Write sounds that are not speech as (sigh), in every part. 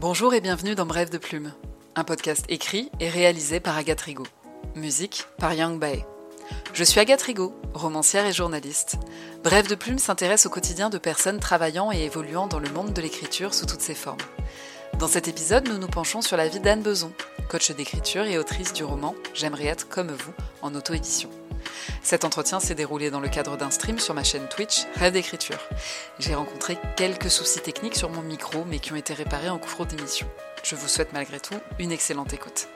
Bonjour et bienvenue dans Bref de Plume, un podcast écrit et réalisé par Agathe Rigaud. Musique par Yang Bae. Je suis Agathe Rigaud, romancière et journaliste. Bref de Plume s'intéresse au quotidien de personnes travaillant et évoluant dans le monde de l'écriture sous toutes ses formes. Dans cet épisode, nous nous penchons sur la vie d'Anne Beson, coach d'écriture et autrice du roman J'aimerais être comme vous en auto-édition. Cet entretien s'est déroulé dans le cadre d'un stream sur ma chaîne Twitch Rêve d'écriture. J'ai rencontré quelques soucis techniques sur mon micro, mais qui ont été réparés en cours d'émission. Je vous souhaite malgré tout une excellente écoute.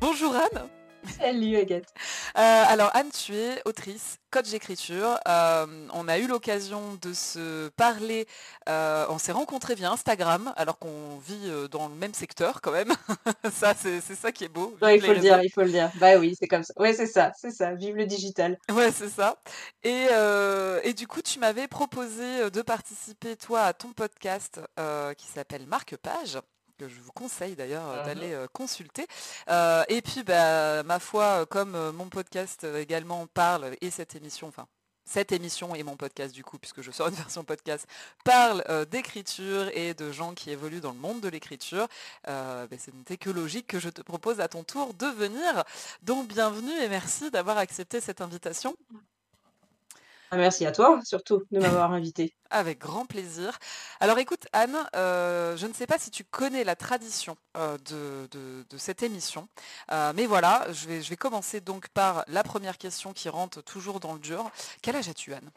Bonjour Anne (laughs) Salut Agathe. Euh, alors Anne, tu es autrice, coach d'écriture. Euh, on a eu l'occasion de se parler, euh, on s'est rencontrés via Instagram, alors qu'on vit dans le même secteur quand même. (laughs) ça, c'est ça qui est beau. il faut le dire, il faut le dire. Bah oui, c'est comme ça. Ouais, c'est ça, c'est ça. Vive le digital. Ouais, c'est ça. Et, et, du coup, tu m'avais proposé de participer, toi, à ton podcast qui s'appelle Marque Page que je vous conseille d'ailleurs euh, d'aller euh, consulter. Euh, et puis, bah, ma foi, comme mon podcast également parle, et cette émission, enfin, cette émission et mon podcast du coup, puisque je sors une (laughs) version podcast, parle d'écriture et de gens qui évoluent dans le monde de l'écriture. Bah, c'est n'était que logique que je te propose à ton tour de venir. Donc bienvenue et merci d'avoir accepté cette invitation. Ah, merci à toi, surtout, de m'avoir invité. (laughs) Avec grand plaisir. Alors écoute, Anne, euh, je ne sais pas si tu connais la tradition euh, de, cette émission, euh, mais voilà, je vais, je vais commencer donc par la première question qui rentre toujours dans le dur. Quel âge as-tu, Anne?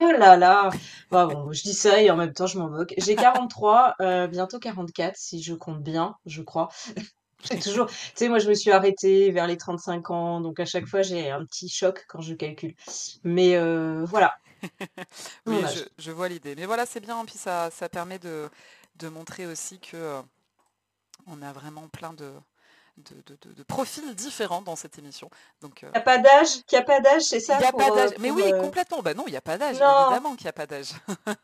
Oh là là, bah, bon, je dis ça et en même temps je m'en moque. J'ai (laughs) 43, bientôt 44 si je compte bien, je crois. J'ai toujours, tu sais, moi, je me suis arrêtée vers les 35 ans, donc à chaque fois, j'ai un petit choc quand je calcule. Mais euh, voilà. (laughs) oui, je, vois l'idée. Mais voilà, c'est bien, puis ça, ça permet de, de montrer aussi que euh, on a vraiment plein de, de, profils différents dans cette émission. Donc, il n'y a pas d'âge, n'y a pas d'âge, c'est ça Il a pas d'âge. Mais oui, complètement. Bah non, il n'y a pas d'âge. Évidemment qu'il n'y a pas d'âge.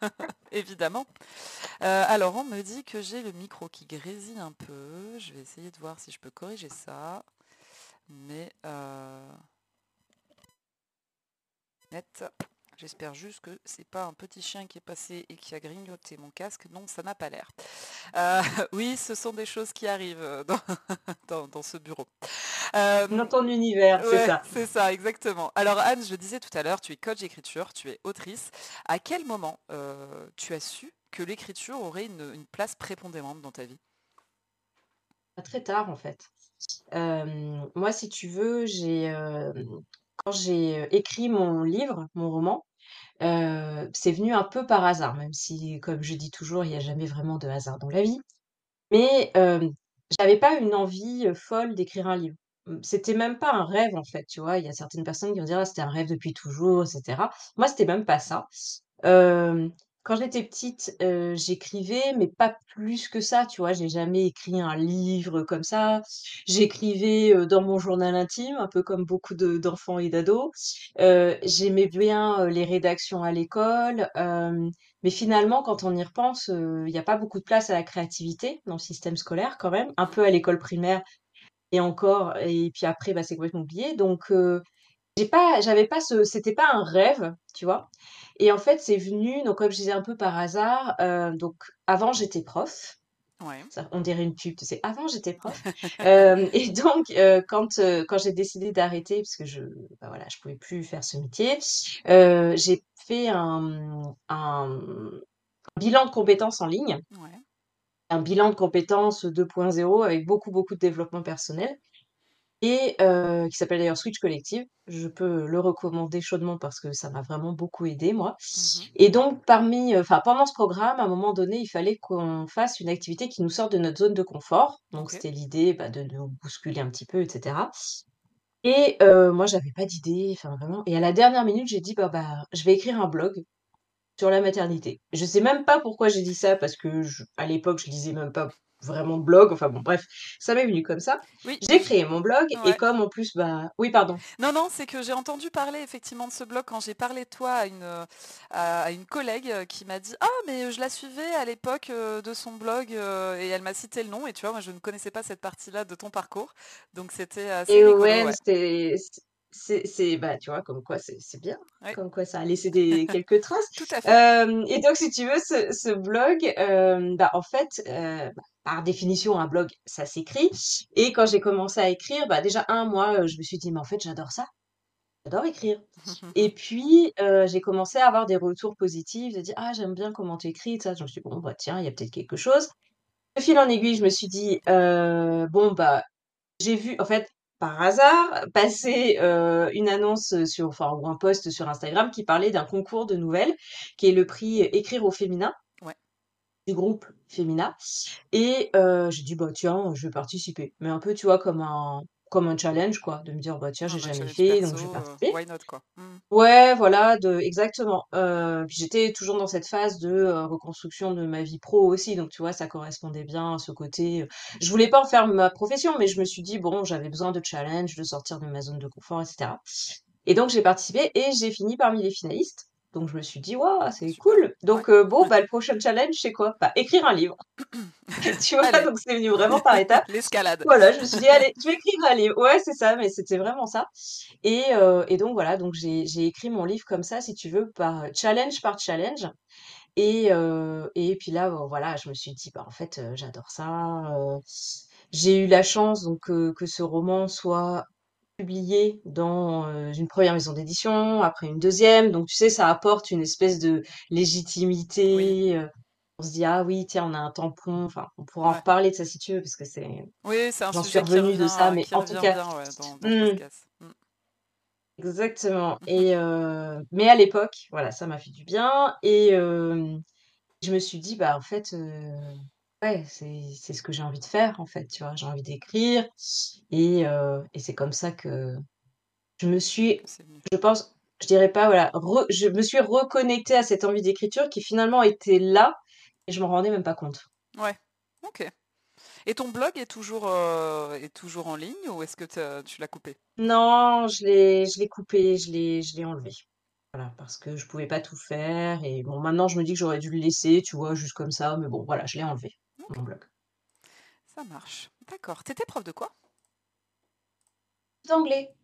(laughs) Évidemment. alors, on me dit que j'ai le micro qui grésille un peu. Je vais essayer de voir si je peux corriger ça. Mais... Net. J'espère juste que c'est pas un petit chien qui est passé et qui a grignoté mon casque. Non, ça n'a pas l'air. Euh, (laughs) oui, ce sont des choses qui arrivent euh, dans, (laughs) ce bureau. Euh, dans ton univers, c'est ça. C'est ça, exactement. Alors Anne, je disais tout à l'heure, tu es coach d'écriture, tu es autrice. À quel moment tu as su que l'écriture aurait une, place prépondérante dans ta vie? Très tard, en fait. moi, si tu veux, j'ai quand j'ai écrit mon livre, mon roman, c'est venu un peu par hasard, même si, comme je dis toujours, il n'y a jamais vraiment de hasard dans la vie. Mais j'avais pas une envie folle d'écrire un livre. Mmh, c'était même pas un rêve en fait, tu vois. Il y a certaines personnes qui vont dire: «Ah, c'était un rêve depuis toujours», etc. Moi, c'était même pas ça. Quand j'étais petite, heu, j'écrivais, mais pas plus que ça, tu vois? J'ai jamais écrit un livre comme ça. J'écrivais, heu, dans mon journal intime, un peu comme beaucoup de d'enfants et d'ados. Heu, j'aimais bien, les rédactions à l'école, mais finalement, quand on y repense, il y a pas beaucoup de place à la créativité dans le système scolaire quand même, un peu à l'école primaire et encore et puis après, bah, c'est complètement oublié donc j'ai pas j'avais pas ce c'était pas un rêve, tu vois? Et en fait, c'est venu, donc comme je disais un peu par hasard, euh, donc avant j'étais prof. on dirait une pub, tu sais. Avant j'étais prof. (laughs) Euh, et donc euh, quand quand j'ai décidé d'arrêter parce que je bah voilà je pouvais plus faire ce métier, j'ai fait un, un, bilan de compétences en ligne. Un bilan de compétences 2.0 avec beaucoup beaucoup de développement personnel et qui s'appelle d'ailleurs Switch Collective. Je peux le recommander chaudement parce que ça m'a vraiment beaucoup aidé moi mmh et donc parmi, enfin pendant ce programme, à un moment donné, il fallait qu'on fasse une activité qui nous sorte de notre zone de confort. Donc c'était l'idée, bah, de nous bousculer un petit peu etc. et moi j'avais pas d'idée, enfin vraiment et à la dernière minute, j'ai dit: «Bah bah, je vais écrire un blog sur la maternité». Je sais même pas pourquoi j'ai dit ça parce que à l'époque, je lisais même pas vraiment blog. Enfin bon, bref, ça m'est venu comme ça. Oui. J'ai créé mon blog et comme en plus, bah, oui, pardon. Non, non, c'est que j'ai entendu parler effectivement de ce blog quand j'ai parlé de toi à une, à une collègue qui m'a dit Ah, mais je la suivais à l'époque euh, de son blog euh, et elle m'a cité le nom. Et tu vois, moi, je ne connaissais pas cette partie-là de ton parcours. Donc c'était assez. Et ouais, c'était c'est bah, tu vois, comme quoi c'est bien, comme quoi ça a laissé des (laughs) quelques traces. Tout à fait. Hem et donc si tu veux ce ce blog, bah, en fait, bah, par définition un blog ça s'écrit et quand j'ai commencé à écrire, bah, déjà 1 moi, heu, je me suis dit: «Mais en fait j'adore ça, j'adore écrire» (laughs) et puis, j'ai commencé à avoir des retours positifs de dire: «Ah j'aime bien comment tu écris» ça. Je me suis dit: «Bon bah tiens, il y a peut-être quelque chose». De fil en aiguille, je me suis dit, «Bon bah» j'ai vu en fait, par hasard, passer, heu, une annonce, sur enfin ou un post sur Instagram qui parlait d'un concours de nouvelles, qui est le prix Écrire au féminin Ouais. du groupe Femina et heu, j'ai dit: «Bah tiens, je vais participer». Mais un peu, tu vois, comme un comme un challenge quoi, de me dire: «Bah tiens, j'ai Un jamais challenge fait donc je vais heu, participer». why not quoi? Mmh. Ouais, voilà, de exactement, puis j'étais toujours dans cette phase de, heu, reconstruction de ma vie pro aussi, donc tu vois, ça correspondait bien à ce côté, je voulais pas en faire ma profession, mais je me suis dit: «Bon, j'avais besoin de challenge, de sortir de ma zone de confort et cetera» et donc j'ai participé et j'ai fini parmi les finalistes. Donc je me suis dit: «Waouh, c'est cool!» donc heu, bon, bah, le prochain challenge c'est quoi? Bah, écrire un livre. (clears throat) (laughs) Tu vois? Allez, Donc c'est venu vraiment par étapes. (laughs) l'escalade. Voilà, je me suis dit: «Allez, je vais écrire un livre». Ouais, c'est ça, mais c'était vraiment ça et heu et donc voilà, donc j'ai écrit mon livre comme ça, si tu veux, par, challenge par challenge et heu et puis là, bon voilà, je me suis dit: «Bah, en fait, j'adore ça», j'ai eu la chance donc que ce roman soit publié dans, heu, une 1re maison d'édition, après une 2e, donc tu sais, ça apporte une espèce de légitimité, heu, on se dit: «Ah oui, tiens, on a un tampon», enfin, on pourra en reparler de ça si tu veux parce que c'est Oui, c'est un j'en suis revenue de ça, revient mais en tout revient cas bien, ouais, dans dans ce mmh. Mmh. Exactement. Et heu, mais à l'époque, voilà, ça m'a fait du bien. Et je me suis dit: «Bah, en fait, ouais, c'est c'est ce que j'ai envie de faire, en fait», tu vois? J'ai envie d'écrire et heu et c'est comme ça que je me suis, c'est je pense, je dirais pas, voilà, re je me suis reconnectée à cette envie d'écriture qui finalement était là et je m'en rendais même pas compte. Ouais, OK et ton blog est toujours, heu, est toujours en ligne ou est-ce que te tu l'as coupé? Non, je l'ai je l'ai coupé, je l'ai je l'ai enlevé. Voilà, parce que je pouvais pas tout faire et bon, maintenant je me dis que j'aurais dû le laisser, tu vois, juste comme ça, mais bon, voilà, je l'ai enlevé, OK. blog. Ça marche, d'accord. Tu étais prof de quoi? D'anglais,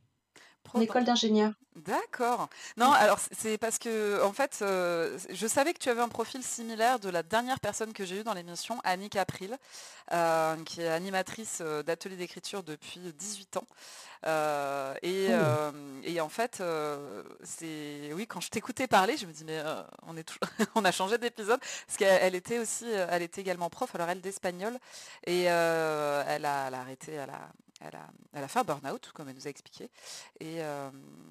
en école d'ingénieur. D'accord. Non, alors c'est parce qu'en fait, heu, c je savais que tu avais un profil similaire de la dernière personne que j'ai eue dans l'émission, Annick April, heu, qui est animatrice, heu, d'ateliers d'écriture depuis 18 ans, et Oh! et en fait, c'est oui, quand je t'écoutais parler, je me dis: «Mais on est toujours (laughs) on a changé d'épisode» parce qu'elle elle était aussi, elle était également prof, alors elle d'espagnol et elle a elle a arrêté, elle a elle a elle a fait un burn-out, comme elle nous a expliqué et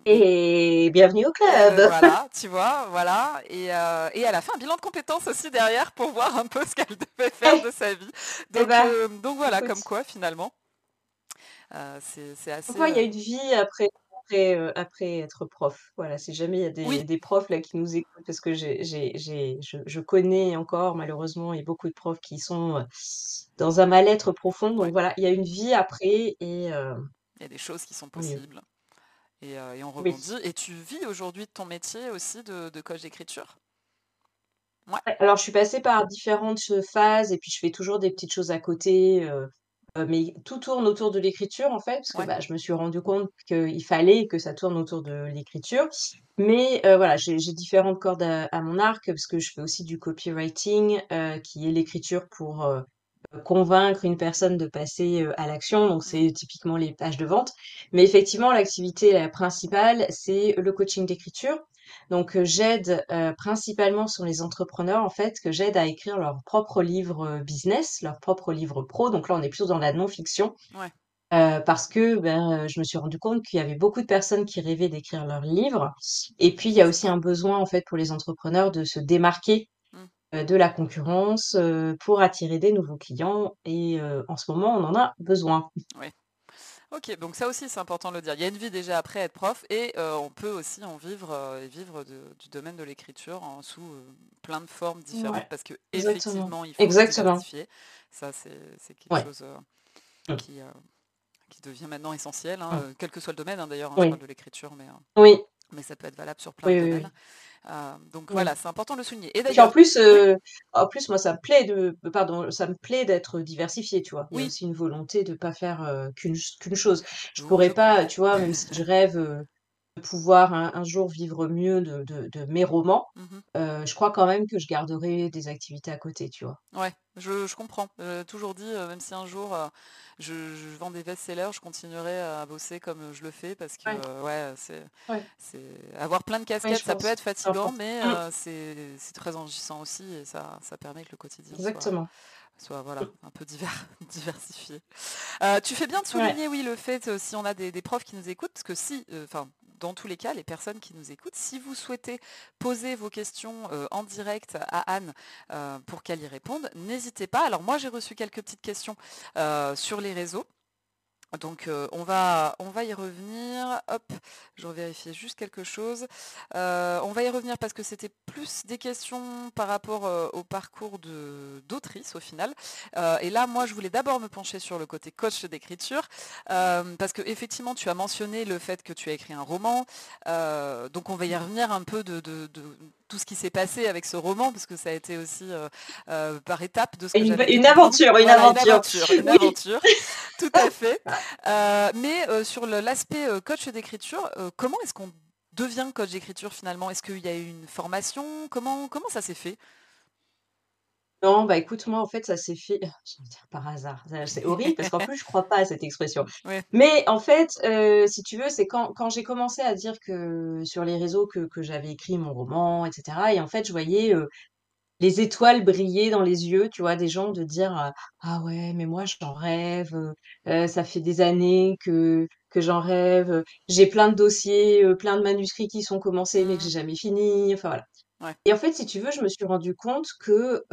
Et bienvenue au beh, club! voilà, (laughs) tu vois? Voilà et heu et elle a fait un bilan de compétences aussi derrière pour voir un peu ce qu'elle devait faire Eh! de sa vie. (laughs) Donc bah, heu, donc voilà, comme quoi finalement c'est assez, quoi il y a une vie après après, être prof. Voilà, si jamais il y a Oui. des profs là qui nous écoutent parce que j'ai j'ai j'ai je je connais encore malheureusement et beaucoup de profs qui sont, dans un mal-être profond, donc voilà, il y a une vie après et Il y a des choses qui sont possibles et on rebondit Oui. et tu vis aujourd'hui de ton métier aussi de de coach d'écriture? Ouais. Alors je suis passée par différentes, phases et puis je fais toujours des petites choses à côté, mais tout tourne autour de l'écriture, en fait, parce que, Ouais. bah, je me suis rendue compte qu'il fallait que ça tourne autour de l'écriture. Mais voilà, j'ai différentes cordes à à mon arc parce que je fais aussi du copywriting, qui est l'écriture pour, convaincre une personne de passer, à l'action, donc Mmh. c'est typiquement les pages de vente. Mais effectivement, l'activité, la principale, c'est le coaching d'écriture. Donc heu, j'aide, heu, principalement sont les entrepreneurs, en fait, que j'aide à écrire leur propre livre, heu, business, leur propre livre pro, donc là, on est plutôt dans la non-fiction, Ouais. parce que, ben, je me suis rendue compte qu'il y avait beaucoup de personnes qui rêvaient d'écrire leur livre et puis il y a aussi un besoin, en fait, pour les entrepreneurs de se démarquer, Mmh. de la concurrence, pour attirer des nouveaux clients et en ce moment, on en a besoin. OK, donc ça aussi, c'est important de le dire. Il y a une vie déjà après être prof et heu, on peut aussi en vivre, heu et vivre de du domaine de l'écriture en sous, heu, plein de formes différentes Ouais, parce exactement, qu'effectivement, il faut se exactement. diversifier. Ça, c'est quelque Ouais. chose, qui, devient maintenant essentiel, hein, quel que soit le domaine, hein, d'ailleurs, hein, je parle Oui. de l'écriture, mais Oui. mais ça peut être valable sur plein de Oui, domaines oui. Donc voilà, c'est important de le souligner. Et en plus, en plus, moi, ça me plaît de, pardon, ça me plaît d'être diversifié, tu vois. A aussi une volonté de pas faire qu'une qu'une chose. Je pourrais pas, tu vois, même si je rêve de pouvoir un, jour vivre mieux de, de, mes romans, mmh je crois quand même que je garderai des activités à côté, tu vois. Ouais, je, je comprends. toujours dit, même si un jour je, vends des best-sellers, je continuerai à bosser comme je le fais parce que ouais, c'est, avoir plein de casquettes, ça peut être fatigant, mais mmh. c'est, très enrichissant aussi et ça, ça permet que le quotidien Exactement. Soit, voilà, un peu (laughs) diversifié. tu fais bien de souligner, oui, le fait, si on a des, des, profs qui nous écoutent, parce que si, enfin, dans tous les cas, les personnes qui nous écoutent, si vous souhaitez poser vos questions euh, en direct à Anne euh, pour qu'elle y réponde, n'hésitez pas. Alors moi, j'ai reçu quelques petites questions euh, sur les réseaux. Donc on, va, on va y revenir. Hop, je vérifier juste quelque chose. on va y revenir parce que c'était plus des questions par rapport au parcours d'autrice au final. et là, moi, je voulais d'abord me pencher sur le côté coach d'écriture parce que effectivement, tu as mentionné le fait que tu as écrit un roman. donc on va y revenir un peu de, tout ce qui s'est passé avec ce roman, parce que ça a été aussi euh, euh, par étapes de ce que une, une, aventure, une, aventure, une aventure, une (laughs) aventure, tout à fait. Euh, mais sur l'aspect coach d'écriture, comment est-ce qu'on devient coach d'écriture finalement? Est-ce qu'il y a eu une formation? Comment comment ça s'est fait? Non, bah écoute, moi, en fait, ça s'est fait, (laughs) dire par hasard. C'est horrible parce qu'en (laughs) plus, je crois pas à cette expression. Mais en fait, si tu veux, c'est quand, quand j'ai commencé à dire que sur les réseaux que, que j'avais écrit mon roman, etc. Et en fait, je voyais les étoiles briller dans les yeux, tu vois, des gens de dire Ah ouais, mais moi, j'en rêve, ça fait des années que, que j'en rêve, j'ai plein de dossiers, plein de manuscrits qui sont commencés, mais que j'ai mmh. jamais fini. Enfin voilà. Et en fait, si tu veux, je me suis rendu compte que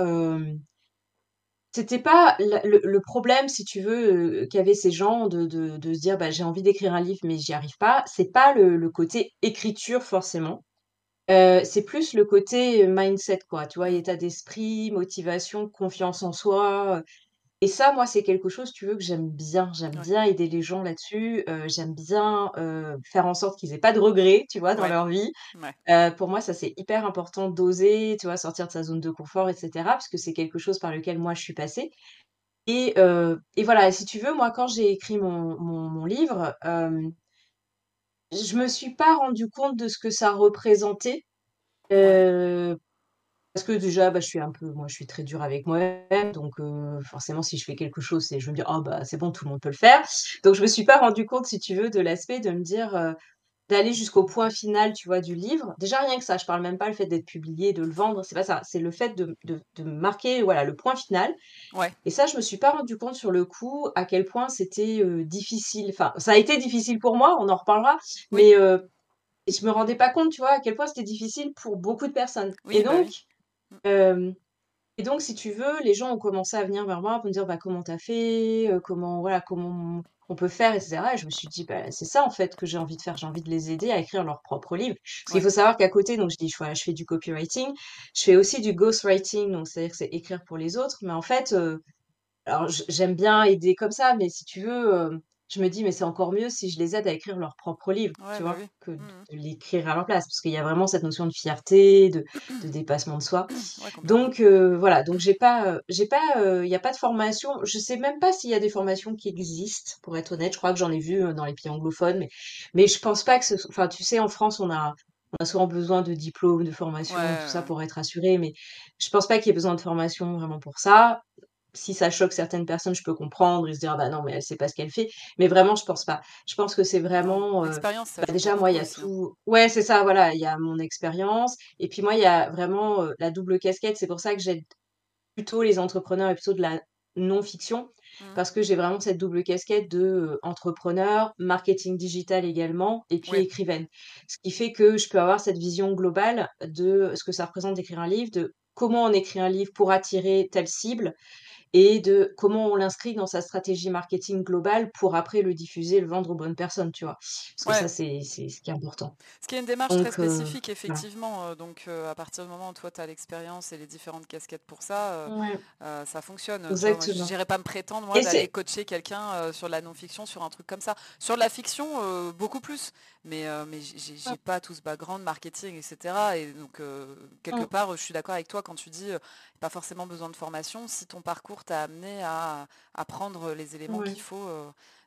c'était pas le, problème, si tu veux, qu'avaient ces gens de, de, se dire bah, j'ai envie d'écrire un livre, mais j'y arrive pas. C'est pas le, côté écriture forcément. c'est plus le côté mindset, quoi. Tu vois, état d'esprit, motivation, confiance en soi. Et ça, moi, c'est quelque chose, tu veux, que j'aime bien. J'aime bien aider les gens là-dessus. j'aime bien faire en sorte qu'ils aient pas de regrets, tu vois, dans leur vie. pour moi, ça, c'est hyper important d'oser, tu vois, sortir de sa zone de confort, etc. Parce que c'est quelque chose par lequel moi, je suis passée. Et, et voilà, si tu veux, moi, quand j'ai écrit mon, mon, livre, je me suis pas rendu compte de ce que ça représentait. Parce que déjà, bah, je suis un peu moi, je suis très dure avec moi-même, donc forcément, si je fais quelque chose, c'est je vais me dire: «Ah bah, c'est bon, tout le monde peut le faire». Donc je me suis pas rendu compte, si tu veux, de l'aspect de me dire, d'aller jusqu'au point final, tu vois, du livre. Déjà, rien que ça, je parle même pas le fait d'être publié, de le vendre, c'est pas ça. C'est le fait de de marquer, voilà, le point final Ouais. et ça, je me suis pas rendu compte sur le coup à quel point c'était, difficile. Enfin, ça a été difficile pour moi, on en reparlera, mais je me rendais pas compte, tu vois, à quel point c'était difficile pour beaucoup de personnes et bah donc Et donc si tu veux, les gens ont commencé à venir vers moi pour me dire: «Bah, comment t'as fait? comment voilà, comment on peut faire?» et cetera et je me suis dit: «Bah, c'est ça en fait que j'ai envie de faire, j'ai envie de les aider à écrire leur propre livre». Parce qu'il faut savoir qu'à côté, donc je dis: «Voilà, je fais du copywriting, je fais aussi du ghostwriting», donc c'est-à-dire que c'est écrire pour les autres, mais en fait, alors j'aime bien aider comme ça, mais si tu veux, je me dis: «Mais c'est encore mieux si je les aide à écrire leur propre livre», tu bah vois? Que mmh de l'écrire à leur place. Parce qu'il y a vraiment cette notion de fierté, de de (clears throat) dépassement de soi. Donc voilà, donc j'ai pas, j'ai pas, il y a pas de formation. Je sais même pas s'il y a des formations qui existent, pour être honnête. Je crois que j'en ai vu, dans les pays anglophones, mais mais je pense pas que ce enfin, tu sais, en France, on a on a souvent besoin de diplômes, de formation, tout ça pour être assuré, mais je pense pas qu'il y ait besoin de formation vraiment pour ça si ça choque certaines personnes, je peux comprendre et se dire: «Ah bah non, mais elle sait pas ce qu'elle fait». Mais vraiment, je pense pas. Je pense que c'est vraiment, bah, déjà, moi, il y a hein. tout ouais, c'est ça, voilà, il y a mon expérience et puis moi, il y a vraiment, la double casquette. C'est pour ça que j'aide plutôt les entrepreneurs et plutôt de la non-fiction mmh. parce que j'ai vraiment cette double casquette de, entrepreneur, marketing digital également et puis écrivaine. Ce qui fait que je peux avoir cette vision globale de ce que ça représente d'écrire un livre, de comment on écrit un livre pour attirer telle cible et de comment on l'inscrit dans sa stratégie marketing globale pour après le diffuser, le vendre aux bonnes personnes, tu vois. Parce que ça, c'est ce qui est important. Ce qui est une démarche très spécifique, effectivement. Donc, à partir du moment où toi, tu as l'expérience et les différentes casquettes pour ça, ça fonctionne. Je n'irais pas me prétendre, moi, d'aller coacher quelqu'un sur la non-fiction, sur un truc comme ça. Sur la fiction, beaucoup plus. Mais, mais j'ai pas tout ce background marketing, etc. Et donc, quelque mm. part, je suis d'accord avec toi quand tu dis pas forcément besoin de formation si ton parcours t'a amené à, apprendre les éléments qu'il faut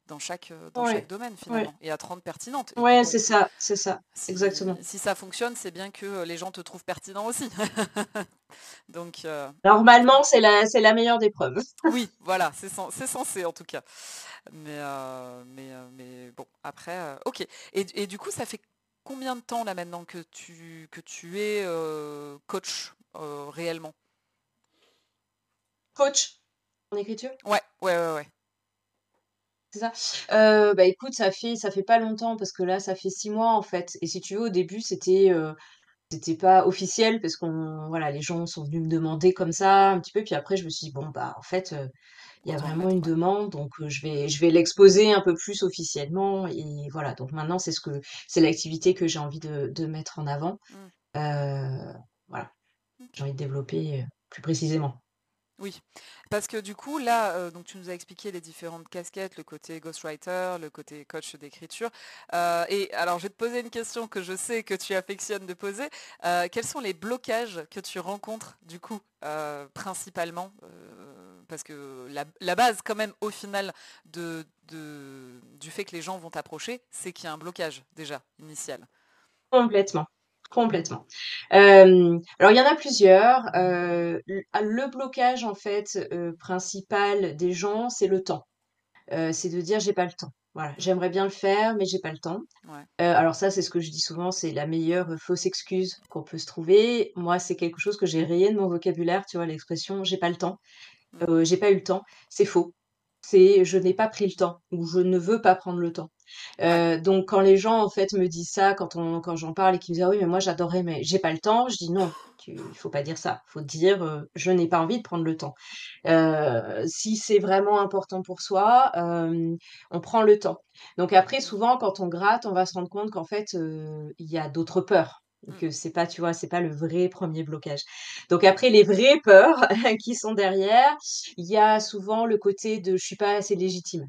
dans chaque, dans chaque domaine finalement et à te rendre pertinente. Ouais, c'est ça, c'est ça, exactement. Si ça fonctionne, c'est bien que les gens te trouvent pertinent aussi. (laughs) Donc normalement, c'est la, c'est la meilleure des preuves. oui, voilà, c'est, c'est censé en tout cas. Mais, mais, mais bon, après, ok. Et, et, du coup, ça fait combien de temps là maintenant que tu, que tu es coach réellement? Coach? En écriture? Ouais, ouais, ouais, ouais. C'est ça? Euh, bah écoute, ça fait ça fait pas longtemps parce que là, ça fait six mois en fait. Et si tu veux, au début, c'était euh, c'était pas officiel parce qu'on voilà, les gens sont venus me demander comme ça un petit peu. Puis après, je me suis dit bon bah en fait, euh, il y a vraiment une demande, donc je vais je vais l'exposer un peu plus officiellement. Et voilà. Donc maintenant, c'est ce que c'est l'activité que j'ai envie de, de mettre en avant. Mmh. voilà. J'ai envie de développer plus précisément. Oui, parce que du coup, là, euh, donc tu nous as expliqué les différentes casquettes, le côté ghostwriter, le côté coach d'écriture. Euh, et alors, je vais te poser une question que je sais que tu affectionnes de poser. Euh, quels sont les blocages que tu rencontres, du coup, principalement Parce que la, base, quand même, au final, du fait que les gens vont t'approcher, c'est qu'il y a un blocage, déjà, initial. Complètement. Complètement. alors il y en a plusieurs. Ah, le blocage en fait, principal des gens, c'est le temps. c'est de dire: «J'ai pas le temps». Voilà, j'aimerais bien le faire, mais j'ai pas le temps. alors ça, c'est ce que je dis souvent, c'est la meilleure, fausse excuse qu'on peut se trouver. Moi, c'est quelque chose que j'ai rayé de mon vocabulaire, tu vois? L'expression: «J'ai pas le temps». Mmh. j'ai pas eu le temps, c'est faux. C'est: «Je n'ai pas pris le temps» ou «Je ne veux pas prendre le temps». Euh, donc quand les gens en fait me disent ça, quand on quand j'en parle et qu'ils me disent: «Ah oui, mais moi j'adorais, mais j'ai pas le temps», je dis: «Non, il faut pas dire ça. Faut dire, euh, je n'ai pas envie de prendre le temps». Euh, si c'est vraiment important pour soi, on prend le temps. Donc après souvent quand on gratte, on va se rendre compte qu'en fait, il y a d'autres peurs. Mmh. Que c'est pas, tu vois, c'est pas le vrai premier blocage. Donc après les vraies peurs (laughs) qui sont derrière, il y a souvent le côté de: «Je suis pas assez légitime».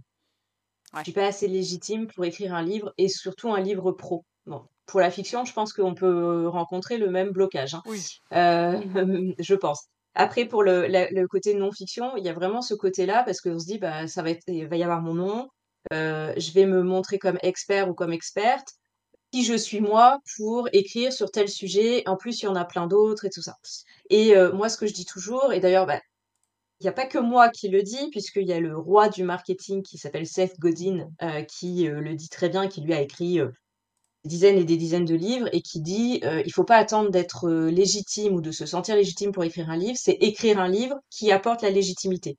Je suis pas assez légitime pour écrire un livre et surtout un livre pro. Bon, pour la fiction, je pense qu'on peut rencontrer le même blocage, hein. Oui. Euh, (laughs) je pense. Après, pour le, le côté non-fiction, il y a vraiment ce côté-là parce qu'on se dit, bah, ça va être, il va y avoir mon nom, euh, je vais me montrer comme expert ou comme experte. Qui je suis moi pour écrire sur tel sujet. En plus, il y en a plein d'autres et tout ça. Et euh, moi, ce que je dis toujours, et d'ailleurs, bah, il n'y a pas que moi qui le dis, puisqu'il y a le roi du marketing qui s'appelle Seth Godin, euh, qui euh, le dit très bien, qui lui a écrit euh, des dizaines et des dizaines de livres, et qui dit il il faut pas attendre d'être légitime ou de se sentir légitime pour écrire un livre, c'est écrire un livre qui apporte la légitimité.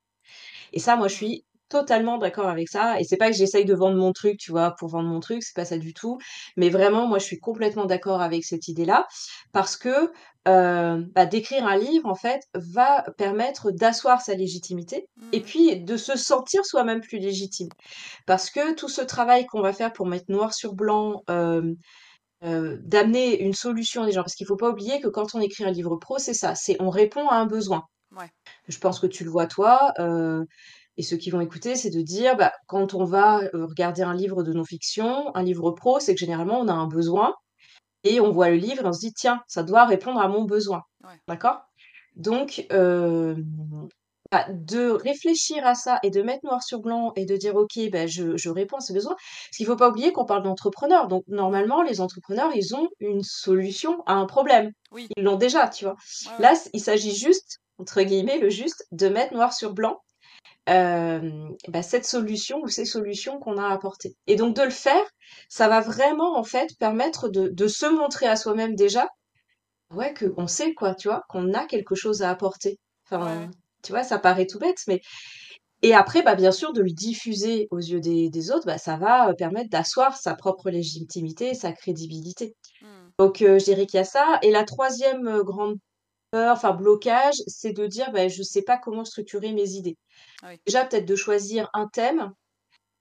Et ça, moi, je suis totalement d'accord avec ça. Et c'est pas que j'essaye de vendre mon truc, tu vois, pour vendre mon truc, c'est pas ça du tout. Mais vraiment, moi, je suis complètement d'accord avec cette idée-là parce que euh, bah, d'écrire un livre, en fait, va permettre d'asseoir sa légitimité et mmh. puis de se sentir soi-même plus légitime. Parce que tout ce travail qu'on va faire pour mettre noir sur blanc, euh, euh, d'amener une solution à des gens, parce qu'il faut pas oublier que quand on écrit un livre pro, c'est ça, c'est on répond à un besoin. Je pense que tu le vois toi. Et ceux qui vont écouter, c'est de dire, bah, quand on va regarder un livre de non-fiction, un livre pro, c'est que généralement, on a un besoin et on voit le livre et on se dit, tiens, ça doit répondre à mon besoin. D'accord? Donc, bah, de réfléchir à ça et de mettre noir sur blanc et de dire, OK, bah, je, je réponds à ce besoin. Parce qu'il ne faut pas oublier qu'on parle d'entrepreneurs. Donc, normalement, les entrepreneurs, ils ont une solution à un problème. Ils l'ont déjà, tu vois. Là, il s'agit juste, entre guillemets, le juste, de mettre noir sur blanc bah, cette solution ou ces solutions qu'on a apportées. Et donc de le faire, ça va vraiment en fait permettre de, de se montrer à soi-même déjà, ouais, qu'on sait quoi, tu vois, qu'on a quelque chose à apporter. Enfin, tu vois, ça paraît tout bête, mais et après, bah, bien sûr, de le diffuser aux yeux des, des autres, bah, ça va permettre d'asseoir sa propre légitimité, sa crédibilité. Mmh. Donc, je dirais qu'il y a ça. Et la troisième grande peur, enfin blocage, c'est de dire: «Bah, je sais pas comment structurer mes idées». Oui. Déjà peut-être de choisir un thème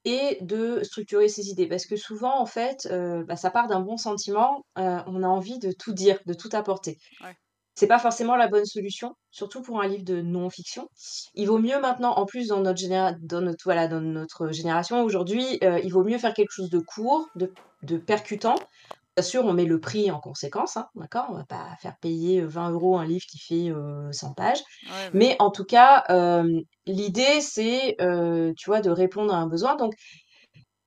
et de structurer ses idées. Parce que souvent en fait, heu, bah, ça part d'un bon sentiment, heu, on a envie de tout dire, de tout apporter. Ouais. C'est pas forcément la bonne solution, surtout pour un livre de non-fiction. Il vaut mieux maintenant, en plus dans notre généra dans notre voilà, dans notre génération aujourd'hui, heu, il vaut mieux faire quelque chose de court, de de percutant. Bien sûr, on met le prix en conséquence, hein, d'accord? On va pas faire payer, heu, 20 € un livre qui fait, heu, 100 pages. Ouais, bah, oui. Mais en tout cas, l'idée c'est, heu, tu vois, de répondre à un besoin, donc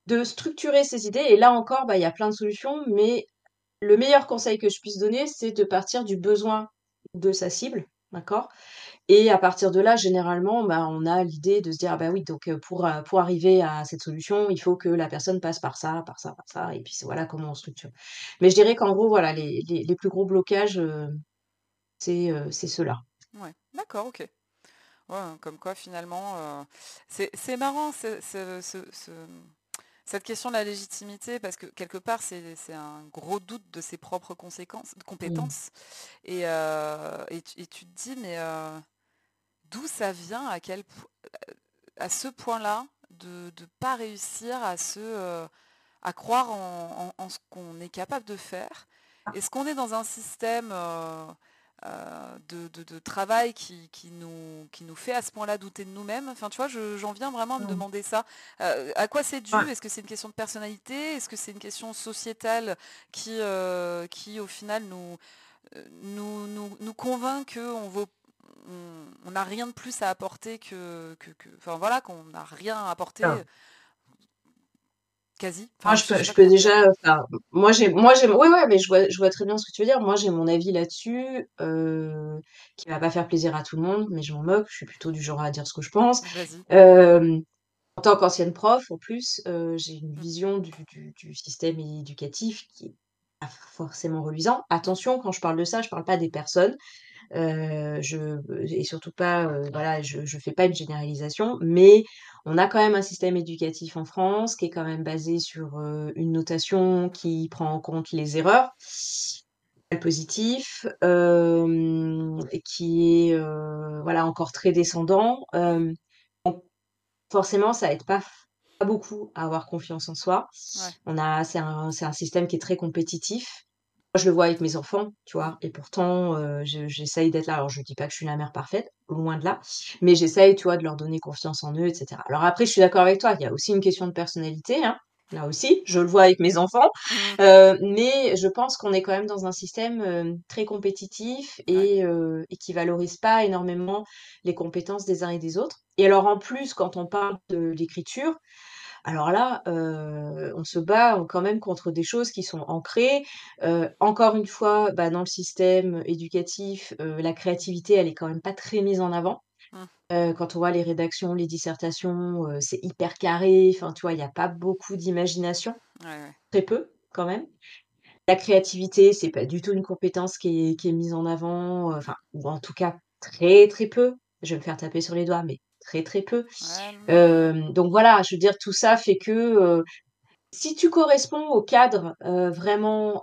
de structurer ses idées et là encore, bah, il y a plein de solutions, mais le meilleur conseil que je puisse donner, c'est de partir du besoin de sa cible, d'accord? Et à partir de là, généralement, bah, on a l'idée de se dire: «Ah bah oui, donc pour, pour arriver à cette solution, il faut que la personne passe par ça, par ça, par ça» et puis voilà comment on structure. Mais je dirais qu'en gros, voilà, les les plus gros blocages, c'est, ceux-là. Ouais, d'accord, OK. Ouais, comme quoi finalement, c'est marrant ce ce cette question de la légitimité parce que quelque part c'est un gros doute de ses propres conséquences Mmh. compétences et heu et tu et tu te dis: «Mais heu, d'où ça vient? À quel po à ce point-là de de pas réussir à se, à croire en en en ce qu'on est capable de faire?» est-ce qu'on est dans un système, de de de travail qui qui nous qui nous fait à ce point-là douter de nous-mêmes? Enfin, tu vois, je j'en viens vraiment à me Mmh. demander ça. Heu, à quoi c'est Ouais. dû? Est-ce que c'est une question de personnalité? Est-ce que c'est une question sociétale qui, heu, qui au final nous, nous nous nous convainc qu'on vaut on on n'a rien de plus à apporter que que que enfin voilà, qu'on n'a rien à apporter, quasi. Moi, Enfin, je je peux je peux déjà, enfin, moi j'ai moi j'ai ouais, ouais, mais je vois je vois très bien ce que tu veux dire. Moi, j'ai mon avis là-dessus, heu, qui va pas faire plaisir à tout le monde, mais je m'en moque, je suis plutôt du genre à dire ce que je pense. En tant qu'ancienne prof, en plus, heu, j'ai une Mmh, vision du du du système éducatif qui est pas forcément reluisant. Attention, quand je parle de ça, je parle pas des personnes, Heu, je et surtout pas, voilà, je je fais pas une généralisation, mais on a quand même un système éducatif en France qui est quand même basé sur, une notation qui prend en compte les erreurs, le positif, qui est, voilà, encore très descendant, donc forcément ça aide pas pas beaucoup à avoir confiance en soi. ouais. On a c'est un c'est un système qui est très compétitif. Je le vois avec mes enfants, tu vois? Et pourtant, je j'essaye d'être là. Alors je dis pas que je suis la mère parfaite, loin de là, mais j'essaye, tu vois, de leur donner confiance en eux et cetera. Alors après, je suis d'accord avec toi, il y a aussi une question de personnalité, hein, là aussi, je le vois avec mes enfants, heu, mais je pense qu'on est quand même dans un système, hem, très compétitif et et qui valorise pas énormément les compétences des uns et des autres. Et alors en plus, quand on parle de l'écriture, alors là, heu, on se bat, quand même contre des choses qui sont ancrées. Heu, encore une fois, bah, dans le système éducatif, heu, la créativité, elle est quand même pas très mise en avant. Mmh, quand on voit les rédactions, les dissertations, c'est hyper carré, enfin, tu vois, il y a pas beaucoup d'imagination, ouais, ouais. très peu quand même. La créativité, c'est pas du tout une compétence qui est qui est mise en avant, enfin, ou en tout cas très, très peu. Je vais me faire taper sur les doigts, mais très, très peu. Donc voilà, je veux dire tout ça fait que, si tu corresponds au cadre, vraiment,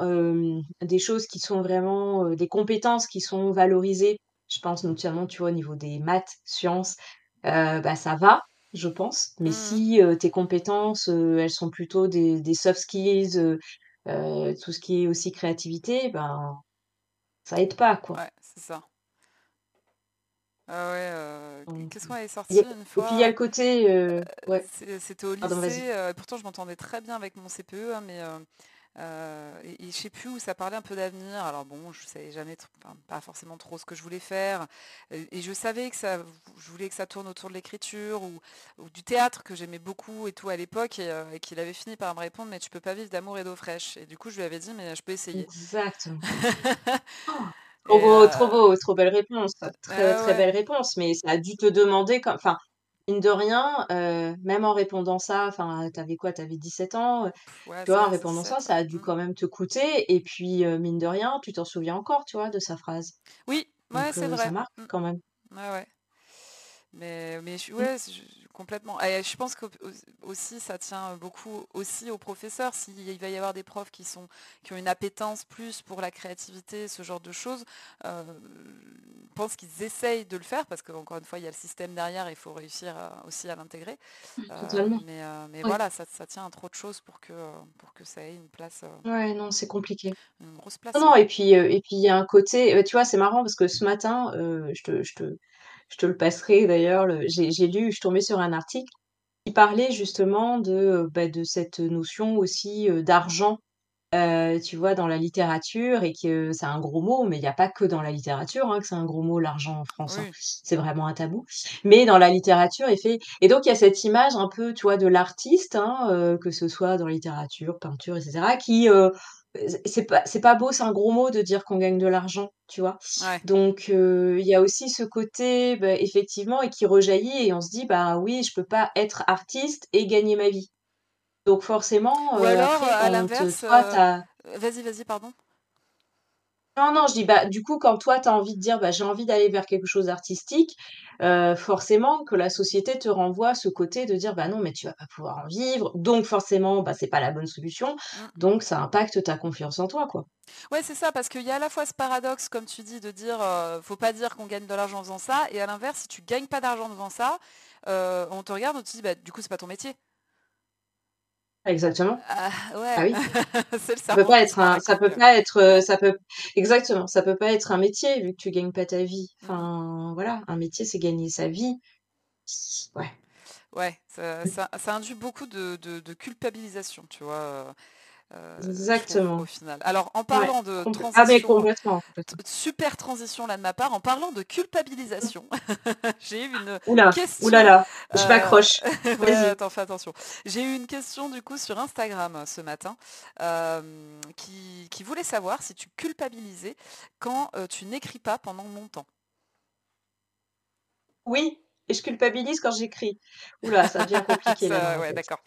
des choses qui sont vraiment, des compétences qui sont valorisées, je pense notamment, tu vois, au niveau des maths, sciences, bah, ça va, je pense. Mais mmh si, tes compétences, elles sont plutôt des des soft skills, tout ce qui est aussi créativité, ben, ça aide pas, quoi. Ouais, c'est ça. Ah ouais, Donc, qu'est-ce qu'on avait a sorti une et puis il y a fois? le côté, ouais, C'est c'était au lycée, pourtant je m'entendais très bien avec mon CPE, hein, mais et et je sais plus où ça parlait un peu d'avenir. Alors bon, je savais jamais enfin, pas forcément trop ce que je voulais faire, et je savais que ça je voulais que ça tourne autour de l'écriture ou ou du théâtre que j'aimais beaucoup et tout à l'époque et qu'il avait fini par me répondre: «Mais tu peux pas vivre d'amour et d'eau fraîche» et du coup je lui avais dit: «Mais je peux essayer». Exact. (laughs) Trop beau, trop heu, beau, trop belle réponse. Très, ah très ouais. belle réponse, mais ça a dû te demander comme enfin, mine de rien, heu, même en répondant ça, enfin, tu avais quoi? Tu avais 17 ans, ouais, tu vois? En 16, répondant ça, 17, ça a dû Mmh. quand même te coûter et puis, mine de rien, tu t'en souviens encore, tu vois, de sa phrase. Oui, ouais, c'est heu, ça vrai. marque Mmh. quand même. Ouais, ouais. Mais, mais je- Mmh. ouais, je- complètement. Et je pense que aussi ça tient beaucoup aussi aux professeurs. S'il va y avoir des profs qui sont qui ont une appétence plus pour la créativité, ce genre de choses, euh, je pense qu'ils essayent de le faire parce qu'encore une fois, il y a le système derrière, il faut réussir à- aussi à l'intégrer. Euh, mais euh, mais voilà, ça, ça tient à trop de choses pour que pour que ça ait une place, euh, Ouais, non, c'est compliqué. une grosse place. Non, et puis et puis il y a un côté, tu vois, c'est marrant parce que ce matin, je te, je te, je te le passerai d'ailleurs, le- j'ai lu, je suis tombée sur un article qui parlait justement de, euh, bah, de cette notion aussi euh, d'argent, euh, tu vois, dans la littérature, et que c'est un gros mot, mais il n'y a pas que dans la littérature hein, que c'est un gros mot, l'argent en France, hein. C'est vraiment un tabou. Mais dans la littérature, il fait... Et donc il y a cette image un peu, tu vois, de l'artiste, hein, euh, que ce soit dans littérature, peinture, etc., qui... euh, c'est pas, c'est pas beau, c'est un gros mot de dire qu'on gagne de l'argent, tu vois. Ouais. Donc, euh, il y a aussi ce côté, bah, effectivement, et qui rejaillit, et on se dit, bah oui, je peux pas être artiste et gagner ma vie. Donc, forcément, Ou euh, alors, après, à l'inverse, euh, vas-y, vas-y, pardon. Non, non, je dis, bah, du coup, quand toi, tu as envie de dire, bah, j'ai envie d'aller vers quelque chose d'artistique, euh, forcément que la société te renvoie ce côté de dire, bah non, mais tu vas pas pouvoir en vivre, donc forcément, bah, c'est pas la bonne solution, Mm. donc ça impacte ta confiance en toi, quoi. Ouais, c'est ça, parce qu'il y a à la fois ce paradoxe, comme tu dis, de dire, euh, faut pas dire qu'on gagne de l'argent en faisant ça, et à l'inverse, si tu gagnes pas d'argent en faisant ça, euh, on te regarde, on te dit, bah, du coup, c'est pas ton métier. Exactement. Ah, ouais, Ah oui. (laughs) c'est le Ça peut pas être un, ça peut pas être, euh, ça peut, exactement, ça peut pas être un métier vu que tu gagnes pas ta vie. Enfin, voilà, un métier, c'est gagner sa vie. Ouais. Ouais, ça, ça, ça induit beaucoup de, de- de culpabilisation, tu vois, euh, euh, trouve, Exactement. au final. Alors, en Ouais. parlant de Complè- ah, mais transition, complètement, super transition là de ma part, en parlant de culpabilisation, (laughs) j'ai eu une Oula, question. oulala, je euh, m'accroche. (laughs) ouais, Vas-y. attends, fais attention. J'ai eu une question du coup sur Instagram euh, ce matin euh, qui, qui voulait savoir si tu culpabilisais quand euh, tu n'écris pas pendant longtemps. Oui, et je culpabilise quand j'écris. Oula, ça devient (laughs) compliqué Ça, ouais, d'accord.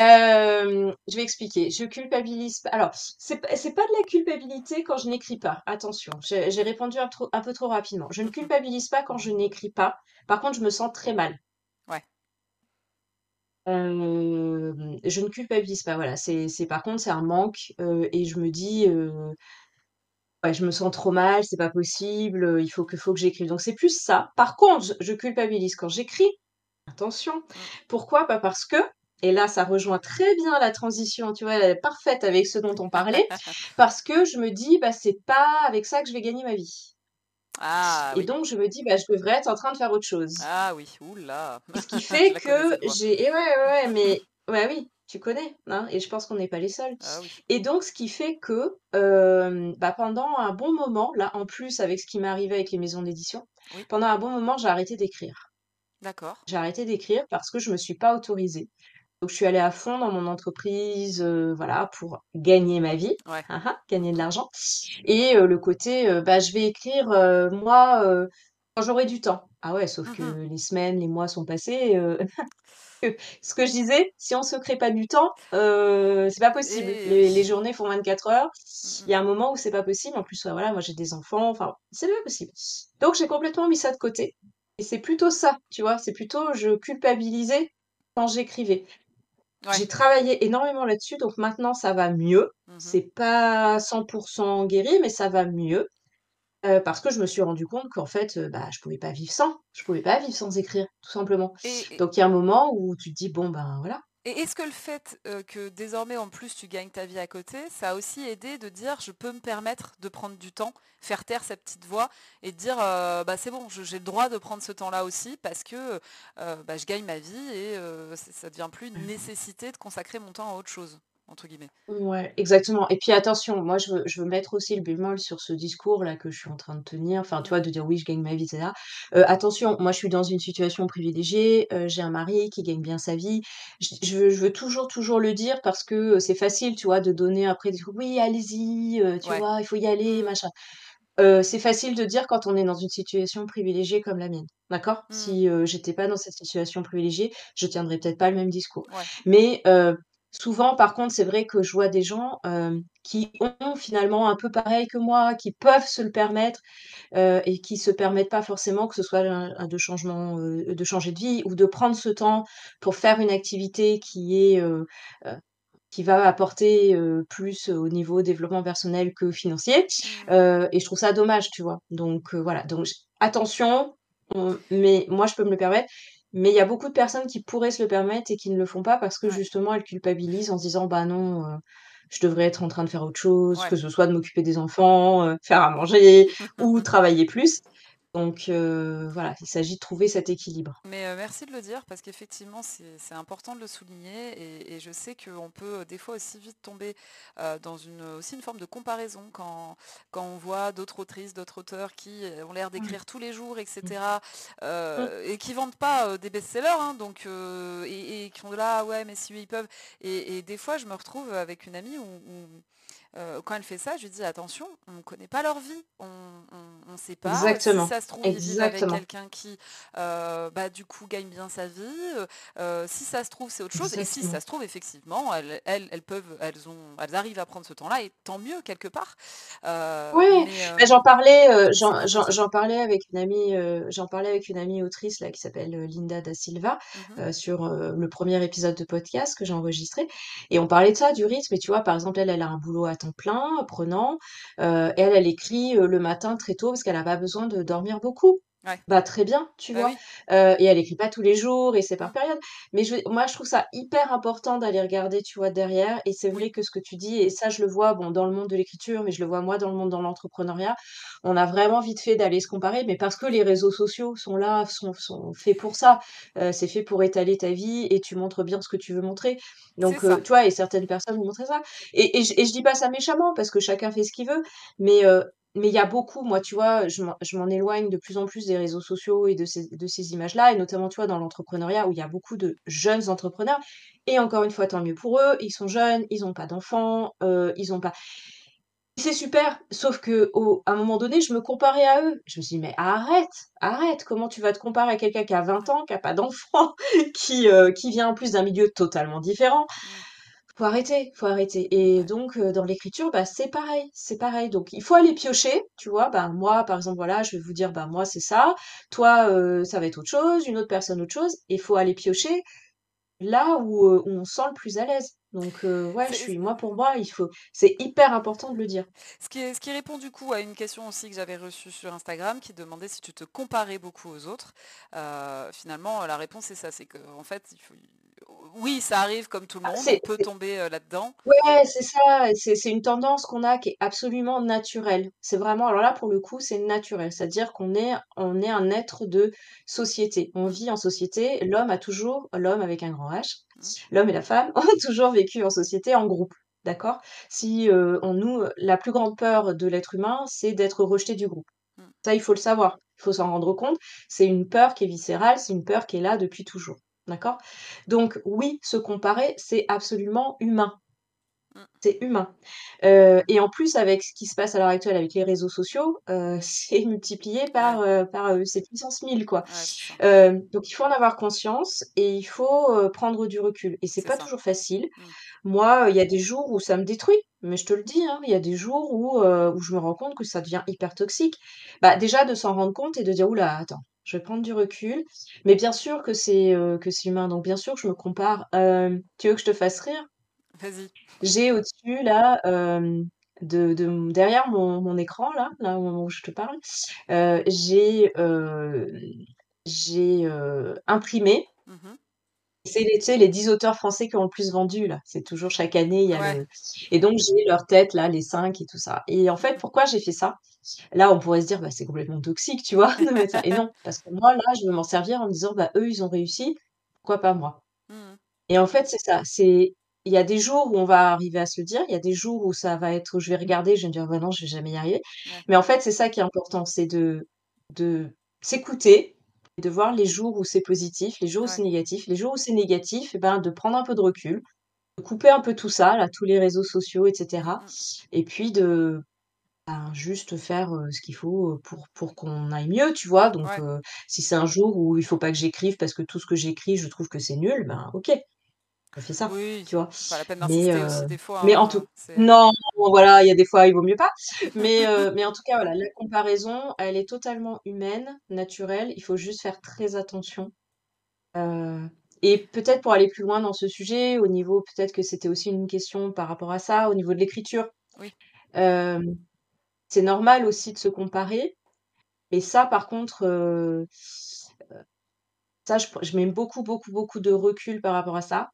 Euh, je vais expliquer. Je culpabilise. Alors, c'est pas de la culpabilité quand je n'écris pas. Attention, j'ai répondu un, peu trop rapidement. Je ne culpabilise pas quand je n'écris pas. Par contre, je me sens très mal. Ouais. Euh, je ne culpabilise pas. Voilà, c'est par contre c'est un manque euh, et je me dis ouais, je me sens trop mal, c'est pas possible. euh, Il faut que faut que j'écrive. Donc c'est plus ça. Par contre, je je culpabilise quand j'écris. Attention. Pourquoi? Pas parce que, et là, ça rejoint très bien la transition, tu vois, elle est parfaite avec ce dont on parlait, (laughs) parce que je me dis, bah, c'est pas avec ça que je vais gagner ma vie. Ah Et oui. donc, je me dis, bah, je devrais être en train de faire autre chose. Ah oui. Oula. Ce qui (laughs) fait que j'ai, et ouais, ouais, ouais, mais, ouais, oui, tu connais, hein, et je pense qu'on n'est pas les seuls. Ah oui. Et donc, ce qui fait que, euh, bah, pendant un bon moment, là, en plus, avec ce qui m'est arrivé avec les maisons d'édition, Oui. pendant un bon moment, j'ai arrêté d'écrire. D'accord. J'ai arrêté d'écrire parce que je me suis pas autorisée. Donc, je suis allée à fond dans mon entreprise, euh, voilà, pour gagner ma vie, Ouais. hein, hein, gagner de l'argent. Et euh, le côté, bah, je vais écrire, moi, quand j'aurai du temps. Ah ouais, sauf que Mhm. les semaines, les mois sont passés. euh, (laughs) ce que je disais, si on se crée pas du temps, euh, c'est pas possible. Et Les, journées font 24 heures. Il y a un moment où c'est pas possible. En plus, ouais, voilà, moi j'ai des enfants. Enfin, c'est pas possible. Donc j'ai complètement mis ça de côté. Et c'est plutôt ça, tu vois. C'est plutôt je culpabilisais quand j'écrivais. Ouais. J'ai travaillé énormément là-dessus, donc maintenant ça va mieux. Mhm. C'est pas 100% guéri, mais ça va mieux. Euh, parce que je me suis rendu compte qu'en fait, euh, bah, je pouvais pas vivre sans. Je pouvais pas vivre sans écrire, tout simplement. Et, Donc il y a un moment où tu te dis, bon, ben voilà. et est-ce que le fait euh, que désormais en plus tu gagnes ta vie à côté, ça a aussi aidé de dire je peux me permettre de prendre du temps, faire taire cette petite voix et de dire bah c'est bon, j'ai le droit de prendre ce temps-là aussi parce que bah, je gagne ma vie et ça devient plus une nécessité de consacrer mon temps à autre chose entre guillemets. Ouais, exactement. Et puis attention, moi je veux, je veux mettre aussi le bémol sur ce discours-là que je suis en train de tenir, enfin tu vois, de dire oui, je gagne ma vie, etc. Euh, attention, moi je suis dans une situation privilégiée, euh, j'ai un mari qui gagne bien sa vie. Je, je veux, je veux toujours, toujours le dire parce que euh, c'est facile, tu vois, de donner après des trucs, oui, allez-y, euh, tu Ouais. vois, il faut y aller, machin. Euh, c'est facile de dire quand on est dans une situation privilégiée comme la mienne, d'accord? Mm. Si euh, j'étais pas dans cette situation privilégiée, je tiendrais peut-être pas le même discours. Ouais. Mais euh, Souvent, par contre, c'est vrai que je vois des gens, hem, qui ont finalement un peu pareil que moi, qui peuvent se le permettre, heu et qui se permettent pas forcément que ce soit un un de changement, heu, de changer de vie ou de prendre ce temps pour faire une activité qui est, qui va apporter, plus au niveau développement personnel que financier, Mmh. et je trouve ça dommage, tu vois? Donc voilà, donc attention, on mais moi je peux me le permettre, mais il y a beaucoup de personnes qui pourraient se le permettre et qui ne le font pas parce que Ouais. justement elles culpabilisent en se disant: «Bah non, heu, je devrais être en train de faire autre chose, Ouais. que ce soit de m'occuper des enfants, heu, faire à manger (laughs) ou travailler plus». Donc heu, voilà, il s'agit de trouver cet équilibre. Mais heu, merci de le dire parce qu'effectivement c'est important de le souligner et et je sais qu'on peut, des fois aussi vite tomber, dans une, aussi une forme de comparaison quand quand on voit d'autres autrices, d'autres auteurs qui, ont l'air Ouais. d'écrire tous les jours et Mmh. Mmh. et qui vendent pas, des best-sellers, hein, donc et et qui ont là: «Ah ouais, mais si ils peuvent» et et des fois je me retrouve avec une amie où où, heu, quand elle fait ça, je lui dis: «Attention, on connaît pas leur vie, on on sait pas, si Exactement, ça se trouve ils vivent avec exactement. quelqu'un qui, heu, bah, du coup gagne bien sa vie, heu, si ça se trouve c'est autre chose. Et si ça Exactement. se trouve effectivement elles elles elles peuvent elles ont elles arrivent à prendre ce temps-là et tant mieux quelque part». Mais bah, j'en parlais, j'en parlais avec une amie, j'en parlais avec une amie autrice là qui s'appelle, Linda Da Silva, Mmh sur, le premier épisode de podcast que j'ai enregistré. Et on parlait de ça, du rythme. Et tu vois, par exemple, elle, elle a un boulot à plein, prenant, heu, elle, elle écrit, heu, le matin très tôt parce qu'elle a pas besoin de dormir beaucoup. Ouais. Bah, très bien, tu Bah vois? oui. Heu et elle écrit pas tous les jours et c'est par période. Mais je moi, je trouve ça hyper important d'aller regarder, tu vois, derrière et c'est vrai que ce que tu dis et ça je le vois, bon, dans le monde de l'écriture, mais je le vois moi dans le monde dans l'entrepreneuriat, on a vraiment vite fait d'aller se comparer, mais parce que les réseaux sociaux sont là, sont sont faits pour ça. Heu, c'est fait pour étaler ta vie et tu montres bien ce que tu veux montrer. Donc ça. tu vois? Et certaines personnes vont montrer ça et et je et je dis pas ça méchamment parce que chacun fait ce qu'il veut, mais mais il y a beaucoup moi, tu vois, je m'en éloigne de plus en plus des réseaux sociaux et de ces images-là et notamment, tu vois, dans l'entrepreneuriat où il y a beaucoup de jeunes entrepreneurs et encore une fois, tant mieux pour eux, ils sont jeunes, ils ont pas d'enfants, heu, ils ont pas c'est super, sauf qu'au à un moment donné, je me comparais à eux. Je me suis dit: «Mais arrête, arrête, comment tu vas te comparer à quelqu'un qui a 20 Ouais. ans, qui a pas d'enfant, (laughs) qui, heu, qui vient en plus d'un milieu totalement différent?» Faut arrêter, faut arrêter et donc heu, dans l'écriture, bah, c'est pareil, c'est pareil. Donc il faut aller piocher, tu vois? Bah, moi, par exemple, voilà, je vais vous dire: «Bah, moi, c'est ça. Toi, heu, ça va être autre chose, une autre personne, autre chose» et il faut aller piocher là où, heu, où on se sent le plus à l'aise. Donc heu, ouais, je suis moi, pour moi, il faut c'est hyper important de le dire. Ce qui est ce qui répond du coup à une question aussi que j'avais reçue sur Instagram qui demandait si tu te comparais beaucoup aux autres. Finalement, la réponse est ça, c'est qu'en fait, il faut oui, ça arrive comme tout le Ah, monde, on peut tomber, heu, là-dedans. ouais, c'est ça, c'est une tendance qu'on a qui est absolument naturelle. C'est vraiment alors là, pour le coup, c'est naturel. C'est-à-dire qu'on est on est un être de société. On vit en société. L'homme a toujours l'homme avec un grand H, Mmh. l'homme et la femme (laughs) ont toujours vécu en société, en groupe, d'accord? Si, heu, on nous la plus grande peur de l'être humain, c'est d'être rejeté du groupe. Mmh. Ça, il faut le savoir, il faut s'en rendre compte. C'est une peur qui est viscérale, c'est une peur qui est là depuis toujours, d'accord? Donc oui, se comparer, c'est absolument humain. Mmh. C'est humain. Heu et en plus, avec ce qui se passe à l'heure actuelle avec les réseaux sociaux, heu, (laughs) c'est multiplié par, heu, par, c'est puissance 1000 quoi. Ouais, donc il faut en avoir conscience et il faut, prendre du recul et c'est pas ça. toujours facile. Mmh. Moi, il y a des jours où ça me détruit, mais je te le dis, hein, il y a des jours où, où je me rends compte que ça devient hyper toxique. Bah, déjà de s'en rendre compte et de dire: «Ouh là, attends, je vais prendre du recul». Mais bien sûr que c'est, que c'est humain, donc bien sûr que je me compare. Hem, tu veux que je te fasse rire? Vas-y. J'ai au-dessus là, hem, de derrière mon mon écran là, là au moment où je te parle, j'ai, imprimé Mmh mh. C'est les tu sais, les 10 auteurs français qui ont le plus vendu là. C'est toujours chaque année, il y a Ouais. le et donc j'ai leur tête là, les 5 et tout ça et en fait, pourquoi j'ai fait ça? Là, on pourrait se dire: «Bah, c'est complètement toxique», tu vois? (laughs) De mettre ça et non, parce que moi là, je veux m'en servir en me disant: «Bah, eux, ils ont réussi, pourquoi pas moi?» Mmh mh. et en fait, c'est ça, c'est il y a des jours où on va arriver à se le dire, il y a des jours où ça va être où je vais regarder, je vais me dire: «Bah non, je vais jamais y arriver», Ouais. mais en fait, c'est ça qui est important, c'est de de s'écouter de voir les jours où c'est positif, les jours où c'est négatif. Les jours où c'est négatif et ben, de prendre un peu de recul, de couper un peu tout ça là, tous les réseaux sociaux et Mmh et puis de, ben, juste faire, ce qu'il faut, pour pour qu'on aille mieux, tu vois? Donc Ouais. si c'est un jour où il faut pas que j'écrive parce que tout ce que j'écris, je trouve que c'est nul, ben OK. Fait ça, Oui, tu vois? pas la peine Mais aussi des fois, mais en hein, tout non, voilà, il y a des fois, il vaut mieux pas. Mais heu, (laughs) mais en tout cas, voilà, la comparaison, elle est totalement humaine, naturelle. Il faut juste faire très attention. Heu et peut-être pour aller plus loin dans ce sujet, au niveau peut-être que c'était aussi une question par rapport à ça, au niveau de l'écriture. oui. C'est normal aussi de se comparer et ça par contre, ça je je mets beaucoup, beaucoup, beaucoup de recul par rapport à ça.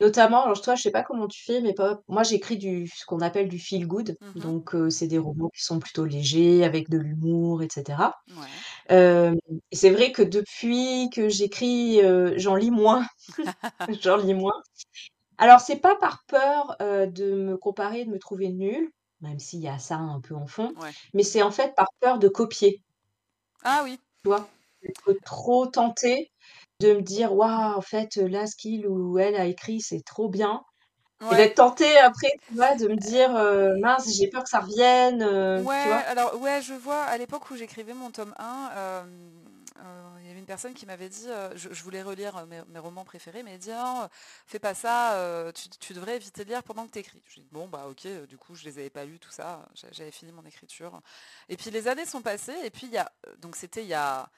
Notamment, alors toi, je sais pas comment tu fais, mais pas moi j'écris du ce qu'on appelle du feel good, Mmh donc c'est des romans qui sont plutôt légers, avec de l'humour et cetera. Ouais. Hem et c'est vrai que depuis que j'écris, j'en lis moins, (laughs) (laughs) j'en lis moins. Alors c'est pas par peur, de me comparer, de me trouver nulle, même s'il y a ça un peu en fond, Ouais. mais c'est en fait par peur de copier, Ah oui. tu vois? D'être trop tentée de me dire: «Waouh, en fait, là, ce qu'il ou elle a écrit, c'est trop bien» et Ouais. d'être tentée après, tu vois, de me dire, heu: «Mince, j'ai peur que ça revienne», heu, Ouais, tu vois? alors ouais, je vois, à l'époque où j'écrivais mon tome 1, hem, heu, il y avait une personne qui m'avait dit, je je voulais relire, mes mes romans préférés, mais elle dit: «Non, fais pas ça, tu tu devrais éviter de lire pendant que tu écris». Je dis: «Bon, bah, OK», du coup, je les avais pas lus, tout ça, j'a j'avais fini mon écriture et puis les années sont passées et puis il y a donc c'était il y a,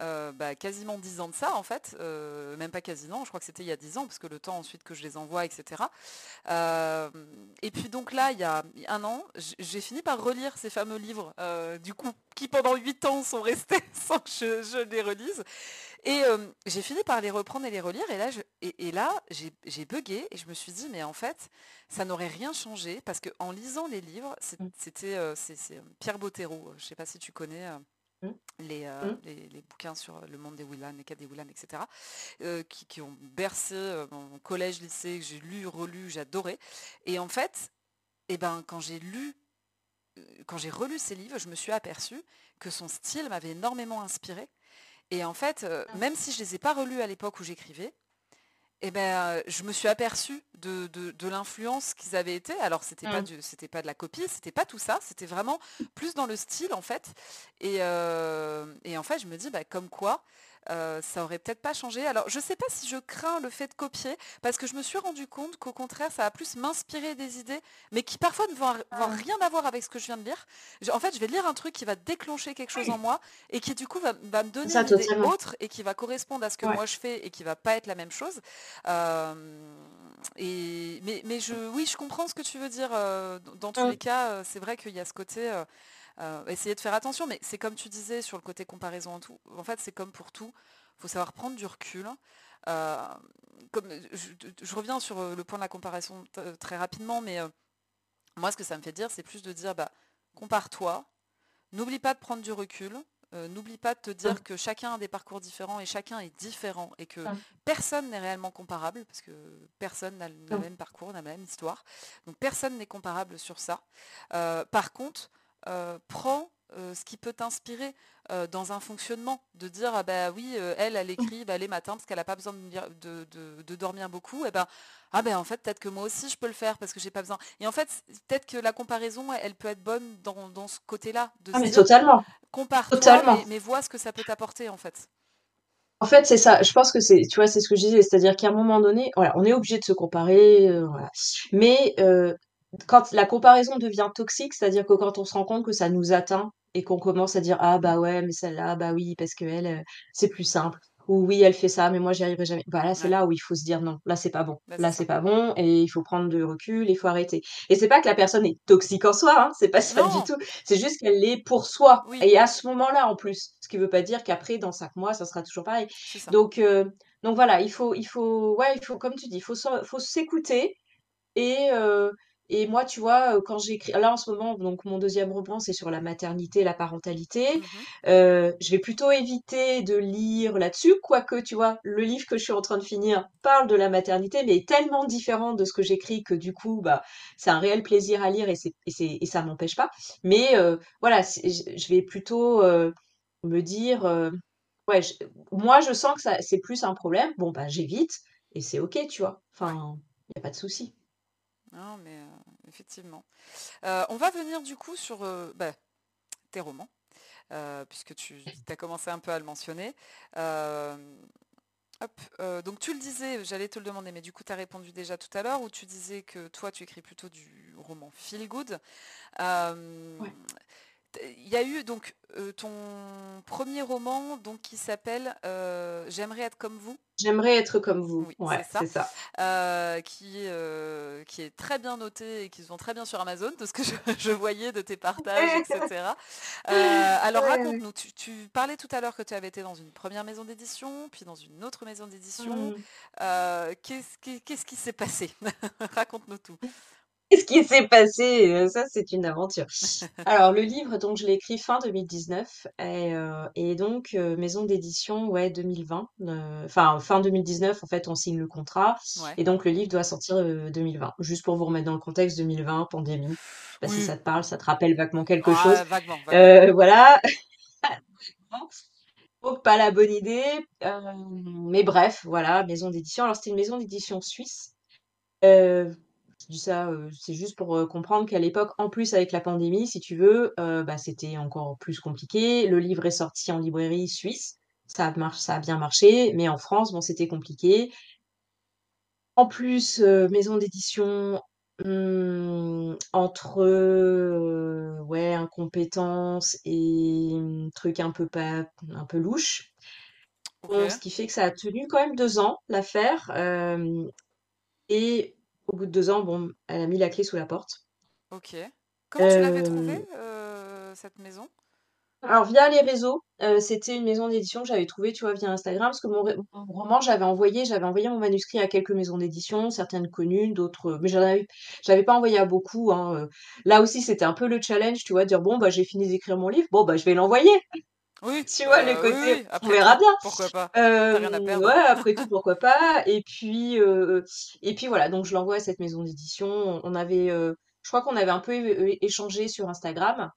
heu, bah, quasiment 10 ans de ça, en fait, heu, même pas quasiment, je crois que c'était il y a 10 ans parce que le temps ensuite que je les envoie et cetera. Hem et puis donc là, il y a un an, j'ai fini par relire ces fameux livres, du coup, qui pendant 8 ans sont restés (laughs) sans que je je les relise et j'ai fini par les reprendre et les relire et là je et et là, j'ai j'ai buggé et je me suis dit: «Mais en fait, ça n'aurait rien changé» parce qu'en lisant les livres, Mmh. c'était, Pierre Bottero, je sais pas si tu connais. Les, heu, Mmh. les les bouquins sur le monde des Willan, les quêtes des Willan et cetera, heu, qui qui ont bercé, heu, mon collège, lycée, que j'ai lu, relu, j'adorais et en fait, et ben, quand j'ai lu, quand j'ai relu ces livres, je me suis aperçue que son style m'avait énormément inspirée et en fait, Mmh. même si je les ai pas relus à l'époque où j'écrivais, et ben, heu, je me suis aperçue de de de l'influence qu'ils avaient été. Alors c'était pas Mmh. du c'était pas de la copie, c'était pas tout ça, c'était vraiment plus dans le style en fait et heu et en fait, je me dis, bah, comme quoi, heu, ça aurait peut-être pas changé. Alors je sais pas si je crains le fait de copier parce que je me suis rendu compte qu'au contraire, ça va plus m'inspirer des idées, mais qui parfois ne vont vont Ah. rien avoir avec ce que je viens de lire. En fait, je vais lire un truc qui va déclencher quelque chose en moi et qui du coup va va me donner ça une idée autre et qui va correspondre à ce que Ouais. moi je fais et qui va pas être la même chose. Et mais mais je oui, je comprends ce que tu veux dire, heu, dans tous Mmh. les cas, c'est vrai qu'il y a ce côté, heu, essayer de faire attention, mais c'est comme tu disais sur le côté comparaison et tout, en fait, c'est comme pour tout, faut savoir prendre du recul. Heu, comme, je je reviens sur, heu, le point de la comparaison t très rapidement, mais moi, ce que ça me fait dire, c'est plus de dire: «Bah, compare-toi, N'oublie pas de prendre du recul. euh, n'oublie pas de te Mmh. dire que chacun a des parcours différents et chacun est différent et que Mmh. personne n'est réellement comparable parce que personne n'a le Mmh. même parcours, n'a la même histoire. Donc personne n'est comparable sur ça. Euh, par contre, euh, prends euh, ce qui peut t'inspirer euh, dans un fonctionnement, de dire ah bah oui, euh, elle, elle écrit bah, les matins parce qu'elle n'a pas besoin de, de- de- de dormir beaucoup, et ben ah ben en fait peut-être que moi aussi je peux le faire parce que j'ai pas besoin. Et en fait, peut-être que la comparaison, elle peut être bonne dans, dans ce côté-là, Ah mais totalement, compare-toi, totalement. mais, mais vois ce que ça peut t'apporter en fait. En fait, c'est ça. Je pense que c'est, tu vois, c'est ce que je disais, c'est-à-dire qu'à un moment donné, voilà, on est obligé de se comparer, voilà. Mais quand la comparaison devient toxique, c'est-à-dire que quand on se rend compte que ça nous atteint et qu'on commence à dire: «Ah bah ouais, mais celle-là, bah oui, parce qu'elle, heu, c'est plus simple» ou «Oui, elle fait ça, mais moi j'y arriverai jamais». Bah là, c'est Ouais, là où il faut se dire: «Non, là c'est pas bon. bah Là c'est pas bon et il faut prendre du recul, il faut arrêter» et c'est pas que la personne est toxique en soi, hein, c'est pas ça du tout. C'est juste qu'elle l'est pour soi oui, et à ce moment-là en plus. Ce qui veut pas dire qu'après dans 5 mois, ça sera toujours pareil. Donc heu, donc voilà, il faut il faut ouais, il faut comme tu dis, il faut faut s'écouter et heu et moi, tu vois, quand j'écris là, en ce moment, donc mon deuxième roman, c'est sur la maternité, la parentalité. Heu, je vais plutôt éviter de lire là-dessus, quoique, tu vois, le livre que je suis en train de finir parle de la maternité, mais est tellement différent de ce que j'écris que du coup, bah, c'est un réel plaisir à lire et c'est et et ça m'empêche pas. Mais voilà, je vais plutôt, me dire, ouais, je moi, je sens que ça c'est plus un problème. Bon, bah, j'évite et c'est OK, tu vois? Enfin, il y a pas de souci. Non, mais euh, effectivement. Euh, on va venir du coup sur euh, bah, tes romans, puisque tu as commencé un peu à le mentionner. Hop, donc tu le disais, j'allais te le demander, mais du coup tu as répondu déjà tout à l'heure, où tu disais que toi tu écris plutôt du roman feel good. Il y a eu donc ton premier roman donc qui s'appelle J'aimerais être comme vous. J'aimerais être comme vous. Oui, c'est ça. qui, qui est très bien noté et qui se vend très bien sur Amazon, de ce que je, (laughs) voyais de tes partages, etc. (laughs) alors raconte-nous, tu, parlais tout à l'heure que tu avais été dans une première maison d'édition, puis dans une autre maison d'édition. Mmh. Qu'est-ce qui s'est passé? (laughs) Raconte-nous tout. (laughs) Qu'est-ce qui s'est passé? Euh, ça, c'est une aventure. (laughs) Alors, le livre, donc, je l'ai écrit fin 2019 et, euh, et donc, euh, maison d'édition, ouais, 2020. Enfin, fin 2019, en fait, on signe le contrat et donc le livre doit sortir 2020. Juste pour vous remettre dans le contexte, 2020, pandémie. Bah, si ça te parle, ça te rappelle vaguement quelque chose. vaguement, voilà. (laughs) Donc, pas la bonne idée. mais bref, voilà, maison d'édition. Alors, c'était une maison d'édition suisse. Je dis ça, c'est juste pour, comprendre qu'à l'époque, en plus avec la pandémie, si tu veux, bah, c'était encore plus compliqué. Le livre est sorti en librairie suisse, ça a ça a bien marché, mais en France, bon, c'était compliqué. En plus, maison d'édition, mmh, entre, ouais, incompétence et mmh, trucs un peu pas un peu louches. ce qui fait que ça a tenu quand même deux ans, l'affaire, et au bout de deux ans, bon, elle a mis la clé sous la porte. Ok. Comment tu l'avais trouvée, euh, cette maison? Alors via les réseaux, euh, c'était une maison d'édition que j'avais trouvée, tu vois, via Instagram, parce que mon, roman, j'avais envoyé, j'avais envoyé mon manuscrit à quelques maisons d'édition, certaines connues, d'autres, mais j'en avais, j'avais pas envoyé à beaucoup. Hein, euh. Là aussi, c'était un peu le challenge, tu vois, de dire bon bah j'ai fini d'écrire mon livre, bon bah je vais l'envoyer. Oui, (laughs) Tu vois, le côté, on verra bien. pourquoi pas? rien à perdre. ouais, après tout, (laughs) pourquoi pas? Et puis, et puis voilà, donc je l'envoie à cette maison d'édition. On avait, je crois qu'on avait un peu échangé sur Instagram.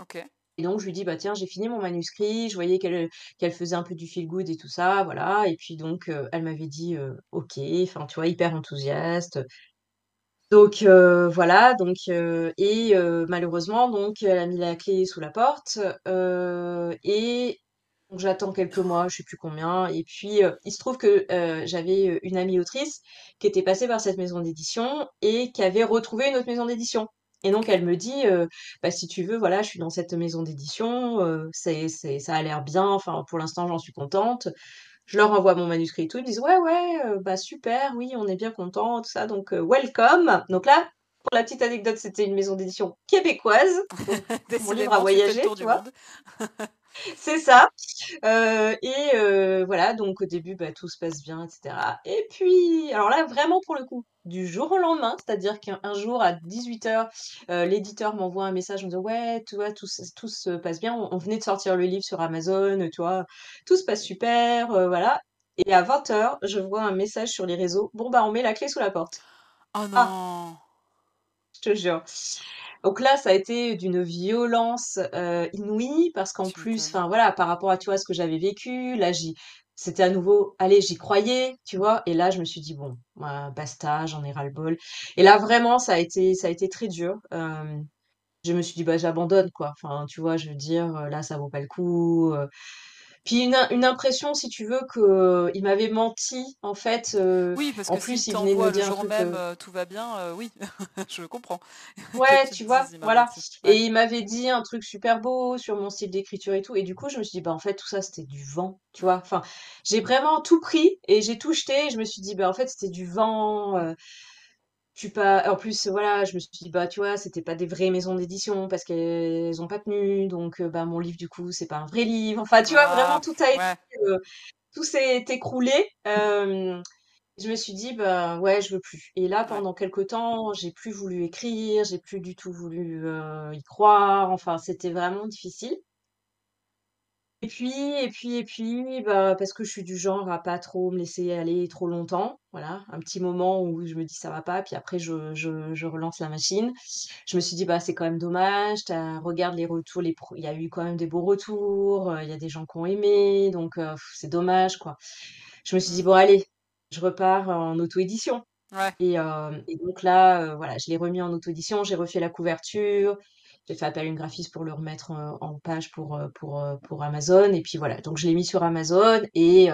OK. Et donc, je lui dis, bah tiens, j'ai fini mon manuscrit. Je voyais qu'elle qu'elle faisait un peu du feel good et tout ça, voilà. Et puis donc, elle m'avait dit, OK, enfin, tu vois, hyper enthousiaste. Donc euh, voilà, donc euh, et euh, malheureusement donc elle a mis la clé sous la porte et j'attends quelques mois, je sais plus combien et puis il se trouve que j'avais une amie autrice qui était passée par cette maison d'édition et qui avait retrouvé une autre maison d'édition. Et donc elle me dit bah si tu veux voilà, je suis dans cette maison d'édition, c'est ça a l'air bien, enfin pour l'instant j'en suis contente. Je leur envoie mon manuscrit et tout. Ils disent ouais, ouais, euh, bah super, oui, on est bien content, tout ça. Donc, euh, welcome. Donc là, pour la petite anecdote, c'était une maison d'édition québécoise. mon livre a voyagé, tu vois. (laughs) (laughs) C'est ça. Euh, et voilà, donc au début, bah, tout se passe bien, etc. Et puis, alors là, vraiment pour le coup, du jour au lendemain, c'est-à-dire qu'un jour à 18h, l'éditeur m'envoie un message en disant Ouais, tu vois, tout, tout se passe bien. On, venait de sortir le livre sur Amazon, tu vois, tout se passe super, voilà. Et à 20h, je vois un message sur les réseaux Bon, bah, on met la clé sous la porte. Oh ah. non! Je te jure. Donc là, ça a été d'une violence inouïe parce qu'en plus, enfin voilà, par rapport à tu vois ce que j'avais vécu, là j'y c'était à nouveau, allez, j'y croyais, tu vois, et là je me suis dit bon, basta, j'en ai ras le bol. Et là vraiment, ça a été ça a été très dur. je me suis dit bah j'abandonne quoi. Enfin, tu vois, je veux dire là ça vaut pas le coup. Puis une, une impression, si tu veux, que euh, il m'avait menti, en fait. Euh, oui, parce que en plus, si il venait me dire le jour même, euh, tout va bien, oui, (laughs) je comprends. (laughs) Ouais, tu vois, voilà. Et il m'avait dit un truc super beau sur mon style d'écriture et tout. Et du coup, je me suis dit, bah en fait, tout ça, c'était du vent, tu vois. Enfin, j'ai vraiment tout pris et j'ai tout jeté. Et je me suis dit, bah en fait, c'était du vent pas en plus voilà je me suis dit bah tu vois c'était pas des vraies maisons d'édition parce qu'elles ont pas tenu. Donc euh, bah mon livre du coup c'est pas un vrai livre. Enfin tu vois vraiment tout a été euh, tout s'est écroulé. Je me suis dit bah ouais je veux plus. Et là pendant quelques temps j'ai plus voulu écrire j'ai plus du tout voulu euh, y croire. Enfin c'était vraiment difficile et puis et puis et puis, bah, parce que je suis du genre à pas trop me laisser aller trop longtemps, voilà, un petit moment où je me dis: «Ça va pas», puis après je je je relance la machine. Je me suis dit: «Bah, c'est quand même dommage, tu regarde les retours, les il y a eu quand même des beaux retours, euh, il y a des gens qui ont aimé, donc heu, c'est dommage, quoi». Je me suis dit: «Bon allez, je repars en auto-édition» Ouais. et heu et donc là, voilà, je l'ai remis en auto-édition, j'ai refait la couverture, j'ai fait appel à une graphiste pour le remettre en, page pour, pour, pour Amazon. Et puis voilà, donc je l'ai mis sur Amazon et,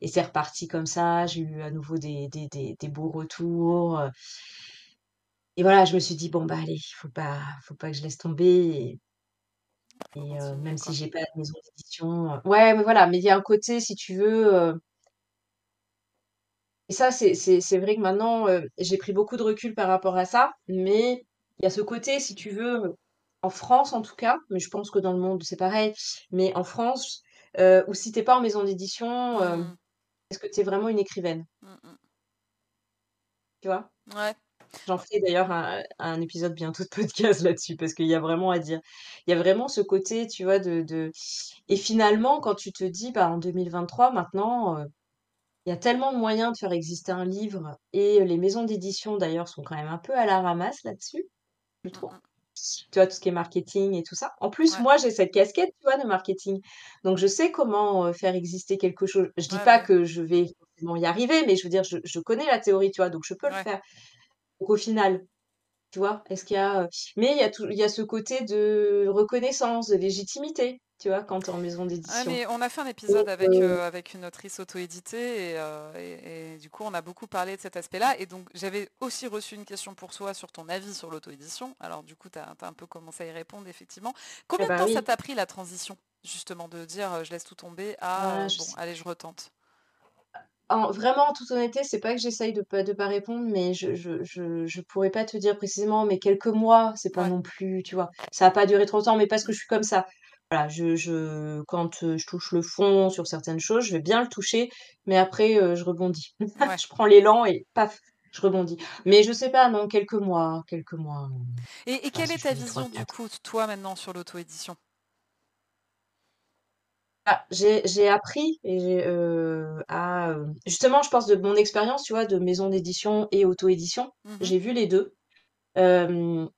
et c'est reparti comme ça. J'ai eu à nouveau des des des des beaux retours, et voilà, je me suis dit: «Bon, bah, allez, il faut pas faut pas que je laisse tomber» et même si j'ai pas de maison d'édition, ouais, mais voilà, mais il y a un côté, si tu veux, et ça, c'est vrai que maintenant, j'ai pris beaucoup de recul par rapport à ça, mais il y a ce côté, si tu veux, en France en tout cas, mais je pense que dans le monde c'est pareil, mais en France, heu, où si tu es pas en maison d'édition, heu, Mmh. est-ce que tu es vraiment une écrivaine? Mmh mh. Tu vois? Ouais. J'en ferai d'ailleurs un un épisode bientôt de podcast (laughs) là-dessus parce qu'il y a vraiment à dire. Il y a vraiment ce côté, tu vois, de de et finalement, quand tu te dis, bah, en 2023 maintenant, heu, il y a tellement de moyens de faire exister un livre et les maisons d'édition d'ailleurs sont quand même un peu à la ramasse là-dessus, je Mmh trouve. Tu vois, tout ce qui est marketing et tout ça. En plus, Ouais. moi, j'ai cette casquette, tu vois, de marketing. Donc je sais comment, heu, faire exister quelque chose. Je dis Ouais, pas que je vais forcément y arriver, mais je veux dire, je je connais la théorie, tu vois? Donc je peux le faire. Donc au final tu vois? Est-ce qu'il y a, heu mais il y a il y a ce côté de reconnaissance, de légitimité, tu vois? Quand tu es en maison d'édition. mais on a fait un épisode avec, heu heu, avec une autrice auto-éditée et heu et et du coup, on a beaucoup parlé de cet aspect-là et donc j'avais aussi reçu une question pour toi sur ton avis sur l'auto-édition. Alors du coup, tu as un peu commencé à y répondre effectivement. eh Combien de bah, temps ça t'a pris la transition, justement, de dire, «Je laisse tout tomber» à, Ah, «Bon, sais allez, je retente»? en vraiment, en toute honnêteté, c'est pas que j'essaye de pas de pas répondre, mais je je je je pourrais pas te dire précisément, mais quelques mois, c'est pas Ouais. non plus, tu vois? Ça a pas duré trop longtemps, mais parce que je suis comme ça. Voilà, je je quand, je touche le fond sur certaines choses, je vais bien le toucher, mais après, je rebondis. (laughs) Ouais. Je prends l'élan et paf, je rebondis. Mais je sais pas, non, quelques mois, quelques mois, Et quelle est ta vision, du 3-4. coup, toi, maintenant, sur l'auto-édition? Ah, j'ai appris et à, justement, je pense de mon expérience, tu vois, de maison d'édition et auto-édition, Mmh mh. j'ai vu les 2. Hem,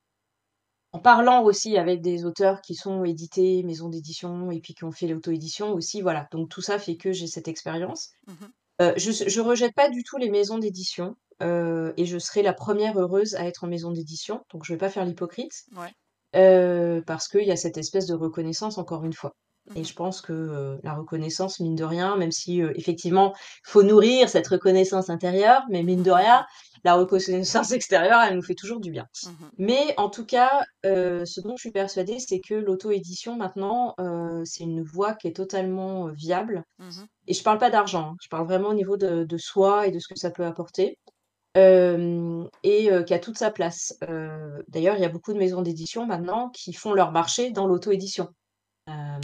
en parlant aussi avec des auteurs qui sont édités, maison d'édition et puis qui ont fait l'auto-édition aussi, voilà. Donc tout ça fait que j'ai cette expérience. Mmh mh. Heu, je je rejette pas du tout les maisons d'édition, heu et je serai la 1re heureuse à être en maison d'édition, donc je vais pas faire l'hypocrite, Ouais. heu, parce qu'il y a cette espèce de reconnaissance encore une fois Mmh et je pense que, la reconnaissance, mine de rien, même si, effectivement, faut nourrir cette reconnaissance intérieure, mais mine de rien, la reconnaissance (laughs) extérieure, elle nous fait toujours du bien. Mmh mh. Mais en tout cas, heu, ce dont je suis persuadée, c'est que l'auto-édition maintenant, heu, c'est une voie qui est totalement, heu, viable Mmh mh. et je parle pas d'argent, hein, je parle vraiment au niveau de de soi et de ce que ça peut apporter, et qui a toute sa place. D'ailleurs, il y a beaucoup de maisons d'édition maintenant qui font leur marché dans l'auto-édition.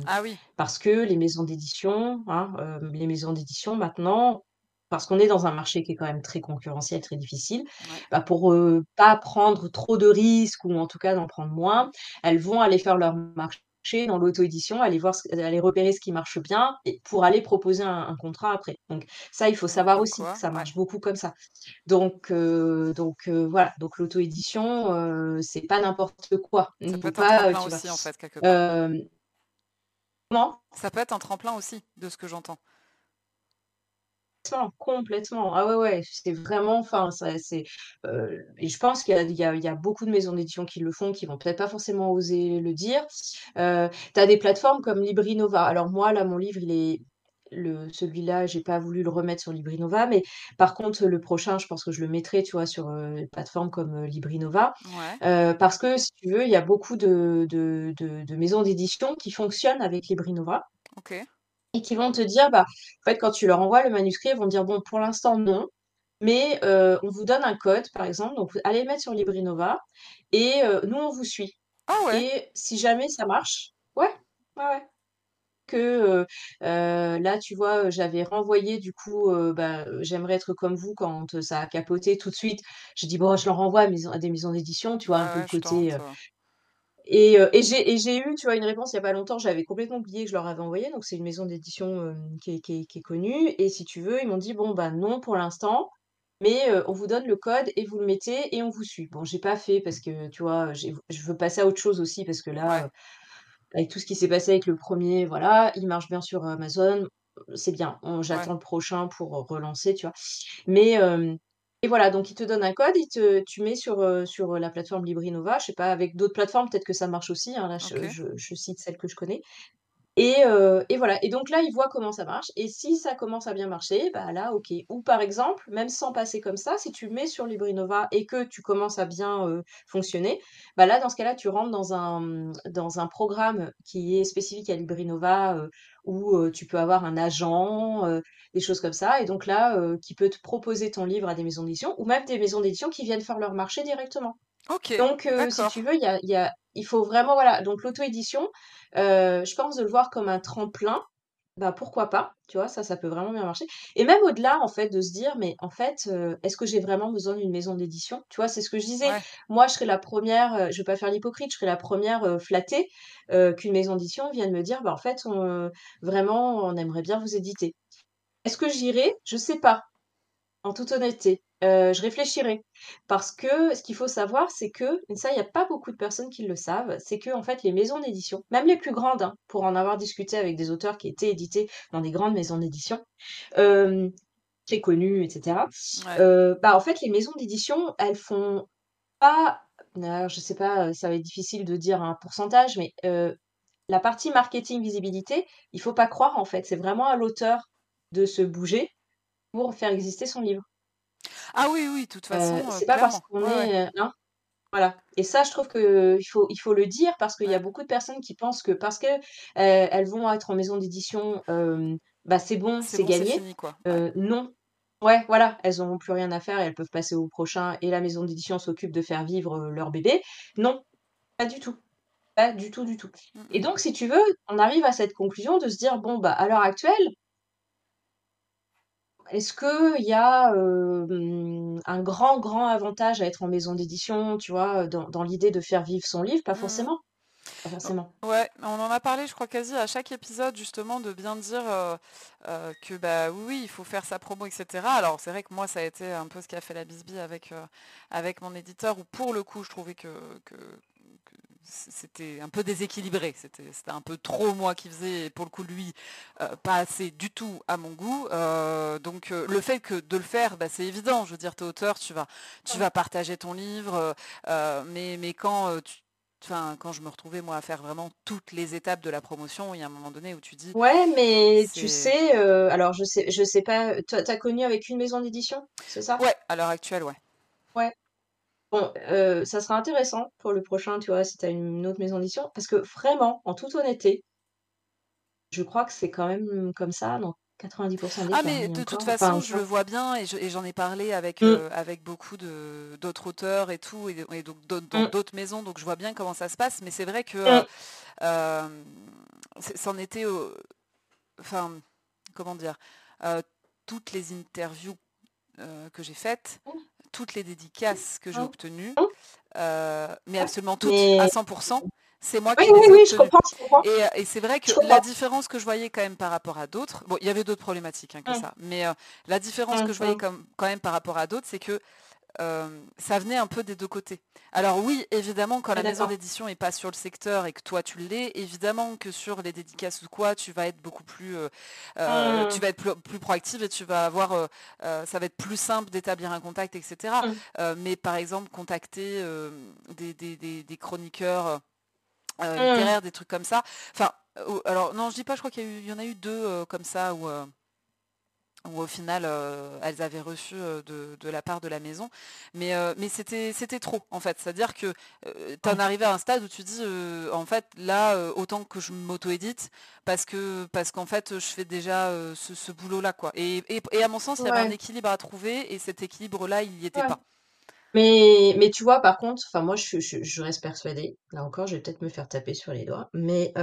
Ah oui. parce que les maisons d'édition, hein, les maisons d'édition maintenant, parce qu'on est dans un marché qui est quand même très concurrentiel, très difficile, Ouais. bah, pour, heu, pas prendre trop de risques ou en tout cas d'en prendre moins, elles vont aller faire leur marché dans l'auto-édition, aller voir ce aller repérer ce qui marche bien et pour aller proposer un un contrat après. Donc ça, il faut Mmh, savoir aussi que ça marche beaucoup comme ça. Donc donc voilà, donc l'auto-édition, heu, c'est pas n'importe quoi. Ça peut être un pas, tremplin vois? aussi, en fait, quelque part. Hem comment? Ça peut être un tremplin aussi, de ce que j'entends. Complètement, complètement. Ah ouais, ouais, c'est vraiment enfin, ça c'est, heu et je pense qu'il y a il y a il y a beaucoup de maisons d'édition qui le font, qui vont peut-être pas forcément oser le dire. Heu, tu as des plateformes comme Librinova. Alors moi, là, mon livre, il est le celui-là, j'ai pas voulu le remettre sur Librinova, mais par contre, le prochain, je pense que je le mettrai, tu vois, sur, heu, une plateforme comme, heu, Librinova. Ouais. Parce que si tu veux, il y a beaucoup de de de de maisons d'édition qui fonctionnent avec Librinova OK. Et qui vont te dire, bah, en fait, quand tu leur envoies le manuscrit, ils vont te dire: «Bon, pour l'instant, non, mais heu, on vous donne un code, par exemple, donc allez le mettre sur Librinova et heu, nous, on vous suit Ah ouais! et si jamais ça marche» ouais, ouais, ouais, que, heu, là, tu vois, j'avais renvoyé du coup, bah, «J'aimerais être comme vous» quand, ça a capoté tout de suite. J'ai dit: «Bon, je le renvoie à maison à des maisons d'édition», tu vois? Un peu le côté, et heu et j'ai eu, tu vois, une réponse il y a pas longtemps, j'avais complètement oublié que je leur avais envoyé, donc c'est une maison d'édition, hem, qui est qui est qui est connue et si tu veux, ils m'ont dit: «Bon, bah, non pour l'instant, mais heu, on vous donne le code et vous le mettez et on vous suit». Bon, j'ai pas fait parce que, tu vois, je veux passer à autre chose aussi parce que là, avec tout ce qui s'est passé avec le premier, voilà, il marche bien sur Amazon, c'est bien. Ouais. j'attends le prochain pour, relancer, tu vois? Mais et voilà, donc ils te donnent un code, ils te tu mets sur, sur, la plateforme Librinova, je sais pas avec d'autres plateformes, peut-être que ça marche aussi, hein, là je OK. je je cite celle que je connais Et, euh, et voilà. Et donc là, il voit comment ça marche. Et si ça commence à bien marcher, bah là, ok. Ou par exemple, même sans passer comme ça, si tu mets sur LibriNova et que tu commences à bien euh, fonctionner, bah là, dans ce cas-là, tu rentres dans un, dans un programme qui est spécifique à LibriNova euh, où tu peux avoir un agent, des choses comme ça. Et donc là, qui peut te proposer ton livre à des maisons d'édition ou même des maisons d'édition qui viennent faire leur marché directement. Ok. Donc, si tu veux, il y a, y a, il faut vraiment, voilà. Donc, l'auto-édition, euh, je pense de le voir comme un tremplin. Bah, pourquoi pas, tu vois, ça, ça peut vraiment bien marcher. Et même au-delà, en fait, de se dire, mais en fait, euh, est-ce que j'ai vraiment besoin d'une maison d'édition? Tu vois, c'est ce que je disais. Moi, je serais la première, euh, je vais pas faire l'hypocrite, je serais la première flattée qu'une maison d'édition vienne me dire, bah, en fait, on, vraiment, on aimerait bien vous éditer. Est-ce que j'irai? Je sais pas, en toute honnêteté. Je réfléchirai. Parce que ce qu'il faut savoir, c'est que, et ça, il n'y a pas beaucoup de personnes qui le savent, c'est que, en fait, les maisons d'édition, même les plus grandes, hein, pour en avoir discuté avec des auteurs qui étaient édités dans des grandes maisons d'édition, très connues, etc., bah, en fait, les maisons d'édition, elles font pas, alors, je sais pas, ça va être difficile de dire un pourcentage, mais la partie marketing, visibilité, il faut pas croire, en fait, c'est vraiment à l'auteur de se bouger pour faire exister son livre. Ah oui, oui, de toute façon, c'est pas parce qu'on est, hein, voilà. Et ça, je trouve que il faut il faut le dire parce qu'il y a beaucoup de personnes qui pensent que parce que, elles vont être en maison d'édition, bah, c'est bon, c'est gagné. non. Ouais, voilà, elles n'auront plus rien à faire et elles peuvent passer au prochain et la maison d'édition s'occupe de faire vivre, leur bébé. Non, pas du tout. Pas du tout, du tout. Mmh et donc si tu veux, on arrive à cette conclusion de se dire: «Bon, bah, à l'heure actuelle, est-ce qu'il y a un grand, grand avantage à être en maison d'édition, tu vois, dans, l'idée de faire vivre son livre? Pas mmh. forcément. Pas forcément. Ouais, on en a parlé, je crois, quasi à chaque épisode, justement, de bien dire que, bah oui, il faut faire sa promo, etc. Alors, c'est vrai que moi, ça a été un peu ce qui a fait la bisbille avec, avec mon éditeur, où pour le coup, je trouvais que, que c'était un peu déséquilibré. C'était un peu trop moi qui faisais, pour le coup, lui, euh, pas assez du tout à mon goût. Euh, donc euh, le fait que de le faire, bah, c'est évident. Je veux dire, tu es auteur, tu vas, tu vas partager ton livre. mais, mais quand tu, Enfin, quand je me retrouvais moi à faire vraiment toutes les étapes de la promotion, il y a un moment donné où tu dis. Ouais, mais tu sais, alors je sais, je sais pas, tu as connu avec une maison d'édition, c'est ça? Ouais, à l'heure actuelle, ouais. Ouais. Bon, euh, ça sera intéressant pour le prochain, tu vois, si tu as une autre maison d'édition, parce que vraiment, en toute honnêteté, je crois que c'est quand même comme ça dans 90 des Ah mais de toute façon, je le vois bien et j'en ai parlé avec, mmh. euh, avec beaucoup d'autres auteurs et tout, et, donc dans mmh. d'autres maisons, donc je vois bien comment ça se passe, mais c'est vrai que mmh. euh, c'en était, enfin, comment dire, toutes les interviews que j'ai faites, toutes les dédicaces que j'ai oh. obtenues, oh. Euh, mais absolument toutes à 100%. C'est moi qui oui, oui, oui, je comprends, Et, c'est vrai que la différence que je voyais quand même par rapport à d'autres, bon, il y avait d'autres problématiques hein, que mmh. ça, mais euh, la différence que je voyais mmh. quand même par rapport à d'autres, c'est que ça venait un peu des deux côtés. Alors oui, évidemment, quand la maison d'édition n'est pas sur le secteur et que toi tu l'es, évidemment que sur les dédicaces ou quoi, tu vas être beaucoup plus, euh, euh, mmh. tu vas être plus, proactive et tu vas avoir, euh, ça va être plus simple d'établir un contact, etc. Mmh. mais par exemple, contacter des, chroniqueurs mmh. littéraires, des trucs comme ça. Enfin, alors non, je dis pas, je crois qu'il y, y, en a eu deux comme ça où où au final euh, elles avaient reçu euh, de, la part de la maison. Mais, euh, mais c'était, c'était trop en fait. C'est-à-dire que tu en arrivé à un stade où tu dis en fait là autant que je m'auto-édite parce que parce qu'en fait je fais déjà ce, boulot-là. quoi. Et, à mon sens, il y avait un équilibre à trouver et cet équilibre-là, il n'y était pas. Mais, mais tu vois, par contre, enfin moi je, je, reste persuadée, là encore je vais peut-être me faire taper sur les doigts, mais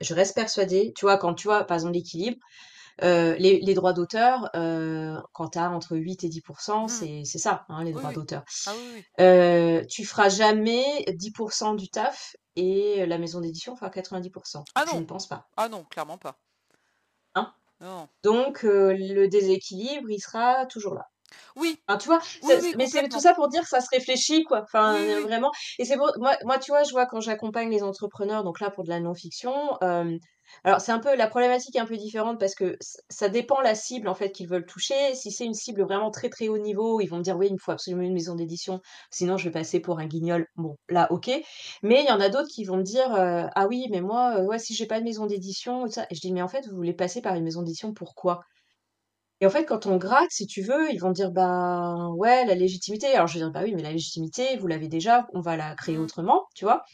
je reste persuadée, tu vois, quand tu vois par exemple l'équilibre, euh, les, droits d'auteur, euh, quand tu as entre 8 et 10% mmh. c'est ça, hein, les droits d'auteur. Ah euh, tu feras jamais 10% du taf et la maison d'édition fera 90 Ah Je ne pense pas. Ah non, clairement pas. Hein? Donc le déséquilibre, il sera toujours là. Oui. tu vois, mais c'est tout ça pour dire que ça se réfléchit, quoi. Enfin, vraiment. Et c'est moi, moi, tu vois, je vois quand j'accompagne les entrepreneurs, donc là pour de la non-fiction, alors c'est un peu la problématique est un peu différente parce que ça dépend la cible en fait qu'ils veulent toucher. Si c'est une cible vraiment très très haut niveau, ils vont me dire oui, il me faut absolument une maison d'édition, sinon je vais passer pour un guignol. Bon, là, ok. Mais il y en a d'autres qui vont me dire ah oui, mais moi, ouais, si j'ai pas de maison d'édition. Et je dis mais en fait, vous voulez passer par une maison d'édition, pourquoi? Et en fait, quand on gratte, si tu veux, ils vont dire, bah ouais, la légitimité. Alors je vais dire, bah oui, mais la légitimité, vous l'avez déjà, on va la créer mmh. autrement, tu vois?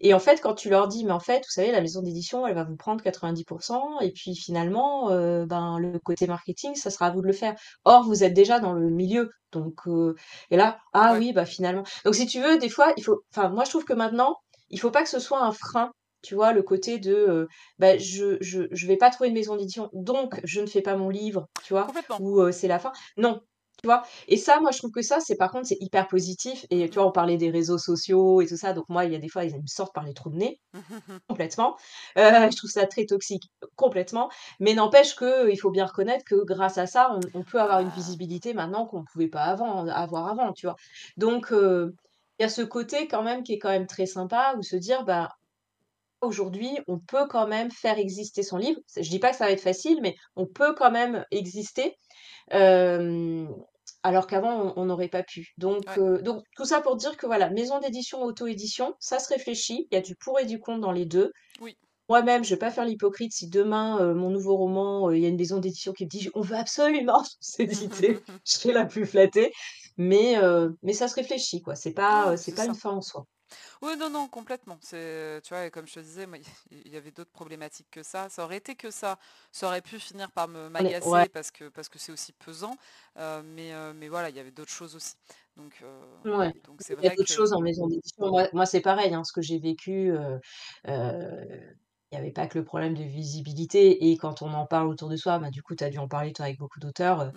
Et en fait, quand tu leur dis, mais en fait, vous savez, la maison d'édition, elle va vous prendre 90%, et puis finalement, euh, ben le côté marketing, ça sera à vous de le faire. Or, vous êtes déjà dans le milieu, donc euh, et là, ah oui, bah finalement. Donc si tu veux, des fois, il faut, enfin, moi je trouve que maintenant, il faut pas que ce soit un frein tu vois, le côté de bah, je, je, je vais pas trouver une maison d'édition, donc je ne fais pas mon livre, tu vois, ou c'est la fin. Non, tu vois. Et ça, moi, je trouve que ça, c'est par contre, c'est hyper positif. Et tu vois, on parlait des réseaux sociaux et tout ça. Donc, moi, il y a des fois, ils me sortent par les trous de nez, (laughs) complètement. je trouve ça très toxique, complètement. Mais n'empêche qu'il faut bien reconnaître que grâce à ça, on, peut avoir une ah. visibilité maintenant qu'on ne pouvait pas avant, avoir avant, tu vois. Donc, il y a ce côté quand même qui est quand même très sympa, où se dire, bah, aujourd'hui, on peut quand même faire exister son livre. Je dis pas que ça va être facile, mais on peut quand même exister, alors qu'avant, on n'aurait pas pu. Donc, donc tout ça pour dire que voilà, maison d'édition, auto-édition, ça se réfléchit. Il y a du pour et du contre dans les deux. Oui. Moi-même, je vais pas faire l'hypocrite si demain, mon nouveau roman, il y a une maison d'édition qui me dit: «On veut absolument (laughs) s'éditer», (laughs) je serai la plus flattée. Mais mais ça se réfléchit, quoi. C'est pas, c'est pas une fin en soi. Oui, non, non, complètement. C'est, tu vois, comme je te disais, (laughs) il y avait d'autres problématiques que ça. Ça aurait été que ça. Ça aurait pu finir par me m'agacer parce que parce que c'est aussi pesant. Euh, mais, euh, mais voilà, il y avait d'autres choses aussi. Donc, euh, donc c'est Il y a d'autres choses en maison d'édition. Moi, c'est pareil, hein, ce que j'ai vécu, il n'y avait pas que le problème de visibilité et quand on en parle autour de soi, bah, du coup, tu as dû en parler toi avec beaucoup d'auteurs, mmh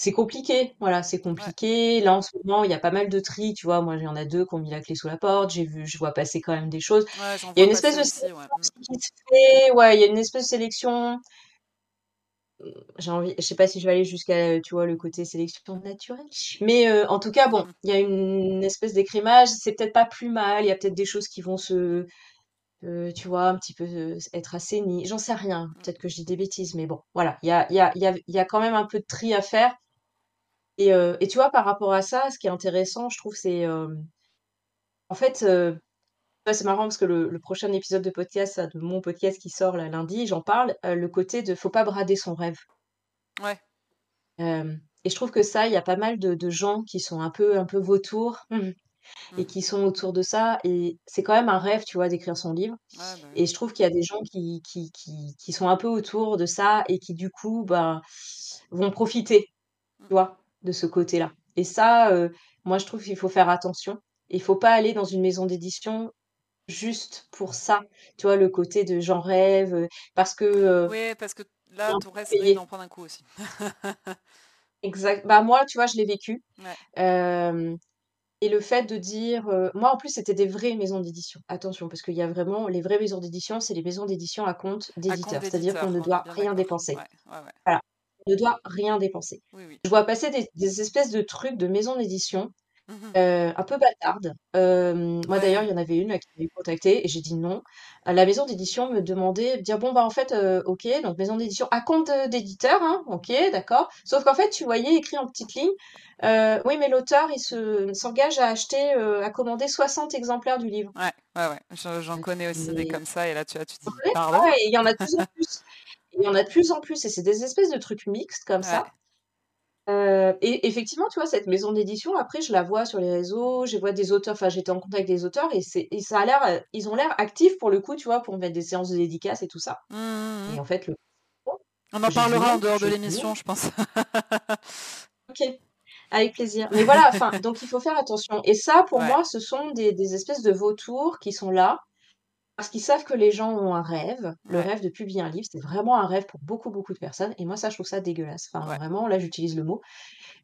c'est compliqué, voilà, c'est compliqué. Là, en ce moment, il y a pas mal de tri, tu vois? Moi, il y en a deux qui ont mis la clé sous la porte, j'ai vu je vois passer quand même des choses. Il y a une espèce de sélection mmh. qui se fait, ouais, il y a une espèce de sélection mmh, j'ai envie je sais pas si je vais aller jusqu'à, tu vois, le côté sélection naturelle, mais en tout cas, bon, il y a une espèce d'écrémage, c'est peut-être pas plus mal, il y a peut-être des choses qui vont se tu vois, un petit peu être assaini. J'en sais rien. Mmh. Peut-être que je dis des bêtises, mais bon, voilà. Il y a, y, a, y, a, y a quand même un peu de tri à faire. Et, et tu vois, par rapport à ça, ce qui est intéressant, je trouve, c'est. en fait, c'est marrant parce que le, prochain épisode de podcast, de mon podcast qui sort là, lundi, j'en parle, le côté de faut pas brader son rêve. Ouais. et je trouve que ça, il y a pas mal de, de, gens qui sont un peu, un peu vautours. Et mmh. qui sont autour de ça. Et c'est quand même un rêve, tu vois, d'écrire son livre. Bah et je trouve qu'il y a des gens qui, qui, qui, qui, sont un peu autour de ça et qui, du coup, bah, vont profiter, tu mmh. vois, de ce côté-là. Et ça, moi, je trouve qu'il faut faire attention. Il faut pas aller dans une maison d'édition juste pour ça. Tu vois, le côté de j'en rêve, parce que... oui, parce que là, ton rêve, c'est d'en prendre un coup aussi. (laughs) exact. Bah, moi, tu vois, je l'ai vécu. Et le fait de dire, moi en plus c'était des vraies maisons d'édition. Attention, parce qu'il y a vraiment les vraies maisons d'édition, c'est les maisons d'édition à compte d'éditeur. C'est-à-dire qu'on ne doit rien dépenser. Voilà, on ne doit rien dépenser. Je vois passer des, espèces de trucs de maisons d'édition Mmh un peu bâtarde. moi d'ailleurs, il y en avait une qui m'avait contactée et j'ai dit non. La maison d'édition me demandait de dire: «Bon, bah, en fait, OK, donc maison d'édition à compte, d'éditeur, hein, OK, d'accord». Sauf qu'en fait, tu voyais écrit en petites lignes, «Oui, mais l'auteur, il se s'engage à acheter, à commander 60 exemplaires du livre». Ouais, ouais, ouais, j'en connais aussi des comme ça et là, tu as tu dis: «Pardon?» et il y en a de plus en plus. Il y en a de plus en plus et c'est des espèces de trucs mixtes comme ça. Euh, et effectivement, tu vois, cette maison d'édition, après, je la vois sur les réseaux, je vois des auteurs, enfin, j'étais en contact avec des auteurs et, c'est, et ça a l'air, euh, ils ont l'air actifs pour le coup, tu vois, pour mettre des séances de dédicaces et tout ça. Mmh, mmh, et mmh. en fait, le... On en parlera en dehors de l'émission, je pense. ok, (laughs) avec plaisir. Mais voilà, enfin, donc il faut faire attention. Et ça, pour moi, ce sont des, des espèces de vautours qui sont là parce qu'ils savent que les gens ont un rêve. Le rêve de publier un livre, c'est vraiment un rêve pour beaucoup, beaucoup de personnes. Et moi, ça, je trouve ça dégueulasse. Enfin, vraiment, là, j'utilise le mot.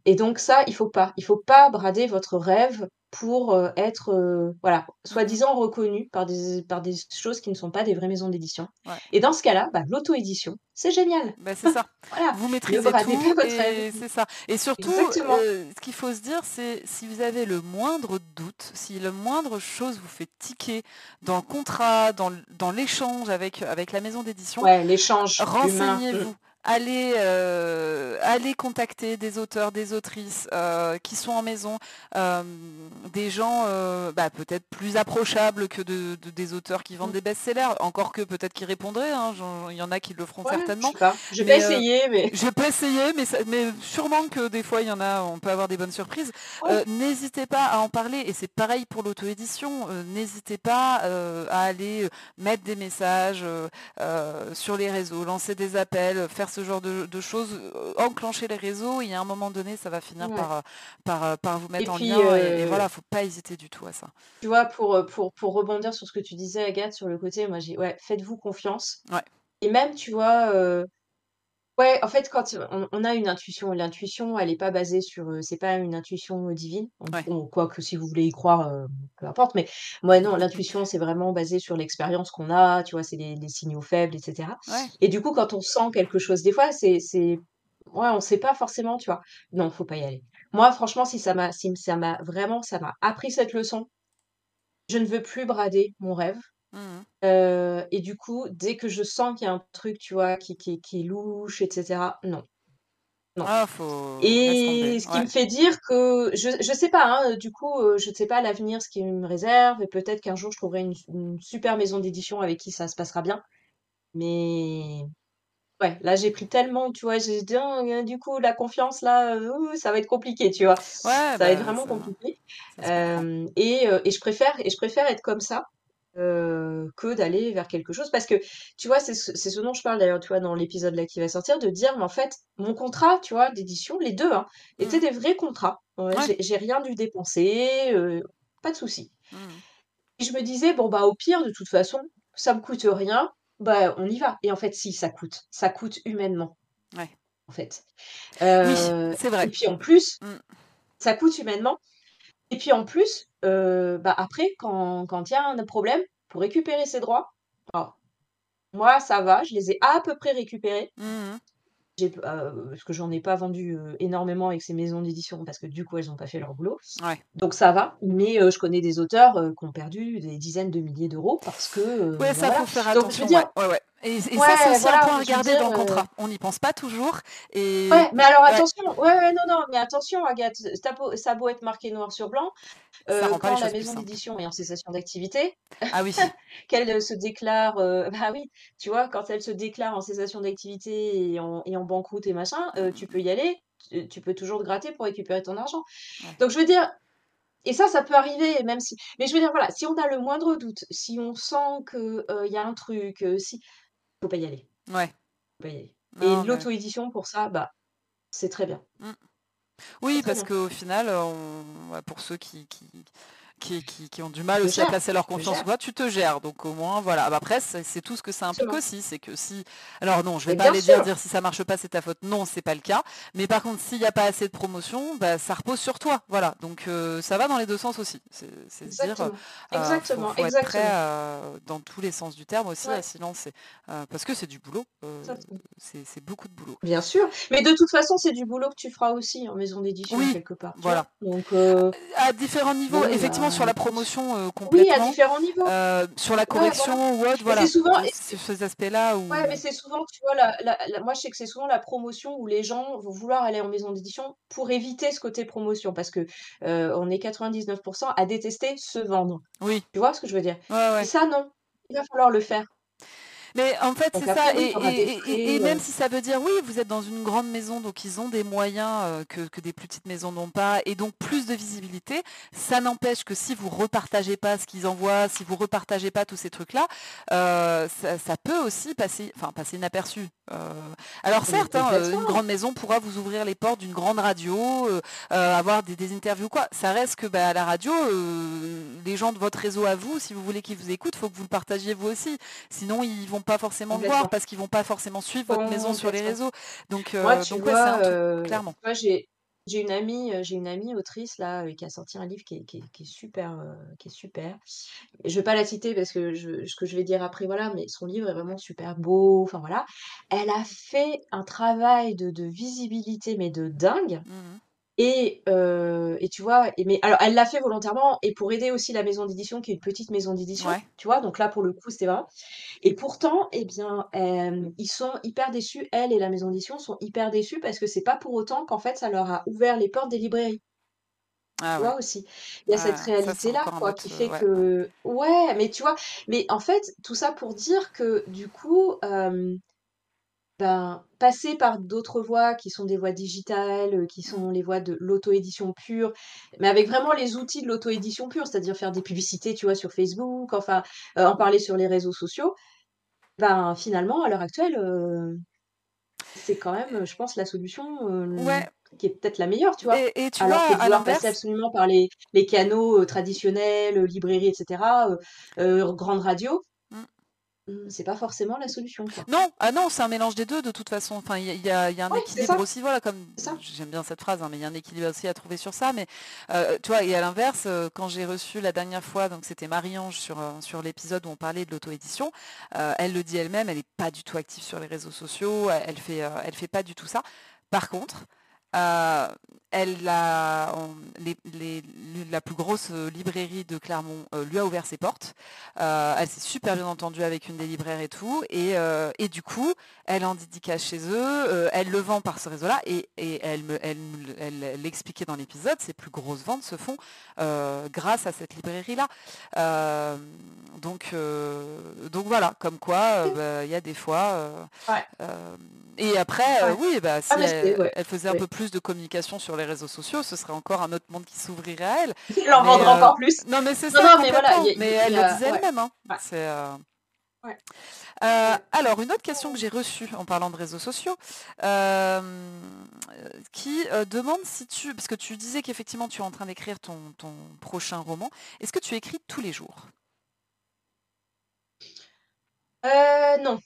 Et donc, ça, il faut pas. Il faut pas brader votre rêve pour euh, être, euh, voilà, soi-disant reconnus par des, par des choses qui ne sont pas des vraies maisons d'édition. Ouais. Et dans ce cas-là, bah, l'auto-édition, c'est génial. Bah, c'est ça. (laughs) Voilà. Vous maîtrisez pas tout votre et rêve. c'est ça. Et surtout, Exactement. euh, ce qu'il faut se dire, c'est si vous avez le moindre doute, si le moindre chose vous fait tiquer dans le contrat, dans, l'échange avec, avec la maison d'édition, Ouais, l'échange renseignez-vous. Allez, euh, allez contacter des auteurs, des autrices euh, qui sont en maison, euh, des gens euh, bah, peut-être plus approchables que de, de- des auteurs qui vendent Mm. des best-sellers, encore que peut-être qu'ils répondraient, hein, il y en a qui le feront Ouais, je certainement. sais pas. Je vais Mais, euh, essayer, mais Je peux essayer, mais, ça- mais sûrement que des fois il y en a, on peut avoir des bonnes surprises. Ouais. Euh, n'hésitez pas à en parler, et c'est pareil pour l'auto-édition. n'hésitez pas euh, à aller mettre des messages sur les réseaux, lancer des appels, faire ce genre de, de choses, euh, enclencher les réseaux. Et à un moment donné, ça va finir Ouais. par, euh, par, euh, par vous mettre Et en puis, lien. Et, et voilà, faut pas hésiter du tout à ça. tu vois, pour, pour, pour rebondir sur ce que tu disais, Agathe, sur le côté, moi, j'ai, ouais, faites-vous confiance. Ouais. Et même, tu vois, euh, ouais, en fait, quand on, on a une intuition, l'intuition, elle n'est pas basée sur, euh, c'est pas une intuition euh, divine, Ouais. ou quoi que si vous voulez y croire, euh, peu importe, mais moi, non, l'intuition, c'est vraiment basé sur l'expérience qu'on a, tu vois, c'est les, les signaux faibles, etc. Ouais. Et du coup, quand on sent quelque chose, des fois, c'est, c'est, ouais, on sait pas forcément, tu vois. Non, faut pas y aller. Moi, franchement, si ça m'a, si ça m'a vraiment, ça m'a appris cette leçon, je ne veux plus brader mon rêve. Euh, et du coup, dès que je sens qu'il y a un truc, tu vois, qui, qui, qui est louche, etc., non. Non. Ah, faut. Et ce qui Ouais. me fait dire que, je, je sais pas, hein, du coup, euh, je ne sais pas l'avenir, ce qui me réserve, et peut-être qu'un jour je trouverai une, une super maison d'édition avec qui ça se passera bien. Mais ouais, là j'ai pris tellement, tu vois, j'ai dit, euh, du coup, la confiance, là, euh, ça va être compliqué, tu vois. Ouais, Ça va être bah, vraiment ça, compliqué. Euh, et, et je préfère, et je préfère être comme ça euh, que d'aller vers quelque chose. Parce que, tu vois, c'est ce, dont je parle d'ailleurs, tu vois, dans l'épisode là qui va sortir, de dire, mais en fait, mon contrat, tu vois, d'édition, les deux, hein, étaient Mhm. des vrais contrats. Ouais, Ouais. j'ai rien dû dépenser, euh, pas de souci. Mhm. Et je me disais, bon, bah, au pire, de toute façon, ça me coûte rien, bah, on y va. Et en fait, si, ça coûte. Ça coûte humainement, Ouais. en fait. Oui, Euh, c'est et vrai. puis en plus, Mm. ça coûte humainement. Et puis en plus, euh, bah après, quand quand il y a un problème, pour récupérer ses droits, alors, moi, ça va, je les ai à peu près récupérés. J'ai, euh, parce que j'en ai pas vendu euh, énormément avec ces maisons d'édition, parce que du coup, elles n'ont pas fait leur boulot. Ouais. Donc ça va. Mais euh, je connais des auteurs qui ont perdu des dizaines de milliers d'euros parce que, Ouais, ça voilà. faut faire Donc je attention. veux dire, Ouais, ouais, Et, ça, c'est aussi un voilà, point à regarder dire, dans le euh, contrat. On n'y pense pas toujours. Et Ouais, mais alors attention, ouais, ouais, non, non, mais attention, Agathe, t'as beau- ça beau être marqué noir sur blanc, ça euh, quand la maison d'édition est en cessation d'activité, Ah oui. (laughs) qu'elle euh, se déclare, euh, bah oui, tu vois, quand elle se déclare en cessation d'activité et en, et en banqueroute et machin, euh, tu peux y aller, tu, tu peux toujours te gratter pour récupérer ton argent. Donc je veux dire, et ça, ça peut arriver, même si, mais je veux dire, voilà, si on a le moindre doute, si on sent que euh, il y a un truc, euh, si, faut pas y aller, Ouais. faut pas y aller. Non, Et l'auto-édition, pour ça, bah, c'est très bien, Mm. oui, parce qu'au final, on... ouais, pour ceux qui, qui, qui, qui, qui ont du mal aussi à placer leur confiance toi, tu te gères. Donc au moins, voilà. Bah, après, c'est tout ce que ça implique aussi. C'est que si. Alors non, je vais Mais pas aller dire, sûr, dire si ça marche pas, c'est ta faute. Non, c'est pas le cas. Mais par contre, s'il n'y a pas assez de promotion, bah, ça repose sur toi. Voilà. Donc euh, ça va dans les deux sens aussi. C'est dire, exactement, euh, faut, exactement, être prêt euh, dans tous les sens du terme aussi à Ouais, s'y lancer. Parce que c'est du boulot. c'est beaucoup de boulot. Bien sûr, mais de toute façon, c'est du boulot que tu feras aussi en maison d'édition Oui, quelque part, voilà. Donc, À différents niveaux, effectivement, sur la promotion euh, oui, à complètement, différents niveaux. euh, sur la Ouais, voilà. correction ou autre, voilà, souvent, ces aspects-là où... ouais, mais c'est souvent, tu vois, la, la- la- moi je sais que c'est souvent la promotion où les gens vont vouloir aller en maison d'édition pour éviter ce côté promotion, parce que euh, on est 99% à détester se vendre. Oui, Tu vois ce que je veux dire? ouais, Et ouais. ça, non, il va falloir le faire. Mais en fait, c'est ça. Et, et- et- et même si ça veut dire, oui, vous êtes dans une grande maison, donc ils ont des moyens euh, que, que des plus petites maisons n'ont pas, et donc plus de visibilité, ça n'empêche que si vous repartagez pas ce qu'ils envoient, si vous repartagez pas tous ces trucs-là, euh, ça, ça peut aussi passer, enfin, passer inaperçu. Euh, alors certes, hein, une grande maison pourra vous ouvrir les portes d'une grande radio, euh, euh, avoir des, des interviews, quoi. Ça reste que bah, à la radio, euh, les gens de votre réseau à vous, si vous voulez qu'ils vous écoutent, faut que vous le partagiez vous aussi. Sinon, ils vont pas forcément voir parce qu'ils vont pas forcément suivre votre maison sur les réseaux. Donc, Moi, euh, tu donc ouais, vois, un truc, euh, clairement. vois, j'ai J'ai une amie, heu, j'ai une amie autrice là, qui a sorti un livre qui est qui est qui est super, heu, qui est super. Je vais pas la citer parce que je ce que je vais dire après, voilà, mais son livre est vraiment super beau, enfin voilà. Elle a fait un travail de de visibilité, mais de dingue Mmh et heu et tu vois? Et mais alors elle l'a fait volontairement et pour aider aussi la maison d'édition qui est une petite maison d'édition, Ouais. tu vois? Donc là, pour le coup, c'était vraiment et pourtant, eh bien, hem, ils sont hyper déçus, elle et la maison d'édition sont hyper déçus parce que c'est pas pour autant qu'en fait, ça leur a ouvert les portes des librairies. Ah Tu ouais. vois aussi? Il y a cette Ah, réalité-là, quoi, qui heu, fait ouais. que ouais, mais tu vois? Mais en fait, tout ça pour dire que du coup, ben, passer par d'autres voies qui sont des voies digitales, heu, qui sont les voies de l'auto-édition pure, mais avec vraiment les outils de l'auto-édition pure, c'est-à-dire faire des publicités, tu vois, sur Facebook, enfin, heu, en parler sur les réseaux sociaux, ben, finalement, à l'heure actuelle, heu, c'est quand même, je pense, la solution, Ouais qui est peut-être la meilleure, tu vois? et et tu vois, Alors que vouloir passer absolument par les les canaux, traditionnels, librairies et cetera, heu heu, grandes radios, c'est pas forcément la solution, quoi. Non, ah non, c'est un mélange des 2 de toute façon. Enfin, il y y a y a un Ouais, équilibre aussi, voilà, comme j'aime bien cette phrase, hein, mais il y a un équilibre aussi à trouver sur ça. Mais heu, tu vois? Et à l'inverse, heu, quand j'ai reçu la dernière fois, donc c'était Marie-Ange sur, heu, sur l'épisode où on parlait de l'auto-édition, heu, elle le dit elle-même, elle est pas du tout active sur les réseaux sociaux, elle fait, elle fait pas du tout ça. Par contre, heu, elle a on les les la plus grosse, heu, librairie de Clermont, heu, lui a ouvert ses portes. Heu, elle s'est super bien entendue avec une des libraires et tout. Et et du coup, elle en dédicace chez eux, elle le vend par ce réseau-là. Et et elle me elle elle l'expliquait dans l'épisode, ses plus grosses ventes se font, grâce à cette librairie-là. Donc donc voilà, comme quoi, bah, il y a des fois, Ouais, et après, oui, bah, Ah si elle ouais, elle faisait un peu plus de communication sur les réseaux sociaux, ce serait encore un autre monde qui s'ouvrirait à elle. (laughs) Il en Mais vendra heu, encore plus. non, mais c'est ça non, mais voilà, y mais y elle le disait elle-même, hein. ouais, C'est, ouais, heu, ouais. alors une autre question que j'ai reçue en parlant de réseaux sociaux, qui, demande si tu parce que tu disais qu'effectivement tu es en train d'écrire ton ton prochain roman. Est-ce que tu écris tous les jours? Non.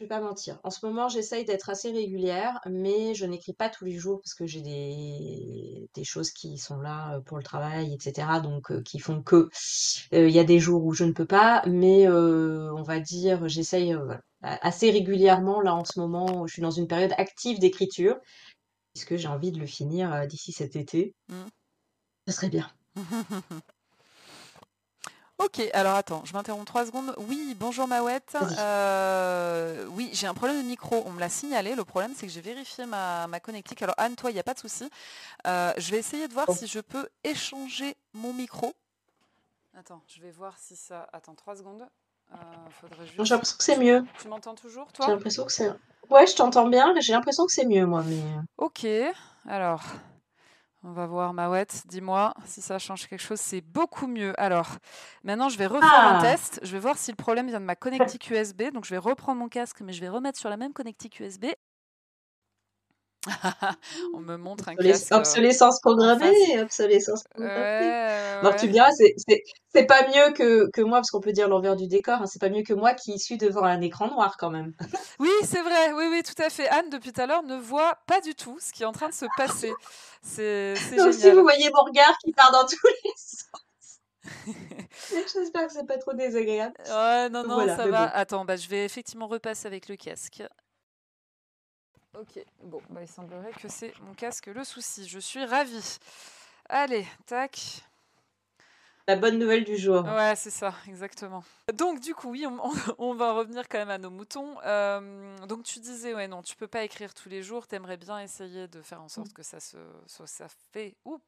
Je vais pas mentir. En ce moment, j'essaye d'être assez régulière, mais je n'écris pas tous les jours parce que j'ai des des choses qui sont là, heu, pour le travail et cetera, donc heu, qui font que, heu, il y a des jours où je ne peux pas, mais on va dire, j'essaye, voilà, assez régulièrement. Là, en ce moment, je suis dans une période active d'écriture, puisque j'ai envie de le finir, d'ici cet été. Mmh. Ce serait bien. (laughs) OK, alors attends, je m'interromps 3 secondes. Oui, bonjour Mawette. Vas-y. Heu, oui, j'ai un problème de micro, on me l'a signalé. Le problème, c'est que j'ai vérifié ma ma connectique. Alors Anne, toi, il y a pas de souci. Heu, je vais essayer de voir Bon. si je peux échanger mon micro. Attends, je vais voir si ça attends 3 secondes. Heu, faudrait J'ai juste l'impression que c'est mieux. tu m'entends toujours, J'ai toi? l'impression que c'est ouais, je t'entends bien, mais j'ai l'impression que c'est mieux moi, mais OK, alors on va voir Mawette, dis-moi si ça change quelque chose. C'est beaucoup mieux. Alors, maintenant je vais refaire un ah! test. Je vais voir si le problème vient de ma connectique USB. Donc je vais reprendre mon casque, mais je vais remettre sur la même connectique USB. (laughs) On me montre un Obsolesc casque, heu, obsolescence programmée, obsolescence programmée. ouais. tu me diras, c'est pas mieux que que moi, parce qu'on peut dire l'envers du décor, hein, c'est pas mieux que moi qui suis devant un écran noir quand même. Oui, c'est vrai, oui, oui, tout à fait. Anne, depuis tout à l'heure, ne voit pas du tout ce qui est en train de se passer. C'est Donc si vous voyez mon regard qui part dans tous les (laughs) sens, (laughs) j'espère que c'est pas trop désagréable. Ouais, non, non, voilà, ça va. bon. Attends, bah, je vais effectivement repasser avec le casque. Ok, bon, bah, il semblerait que c'est mon casque le souci. Je suis ravie. Allez, tac. La bonne nouvelle du jour. Ouais, c'est ça, exactement. Donc, du coup, oui, on, on- on va revenir quand même à nos moutons. Euh, donc, tu disais, ouais, non, tu peux pas écrire tous les jours. T'aimerais bien essayer de faire en sorte que ça se ça fait ou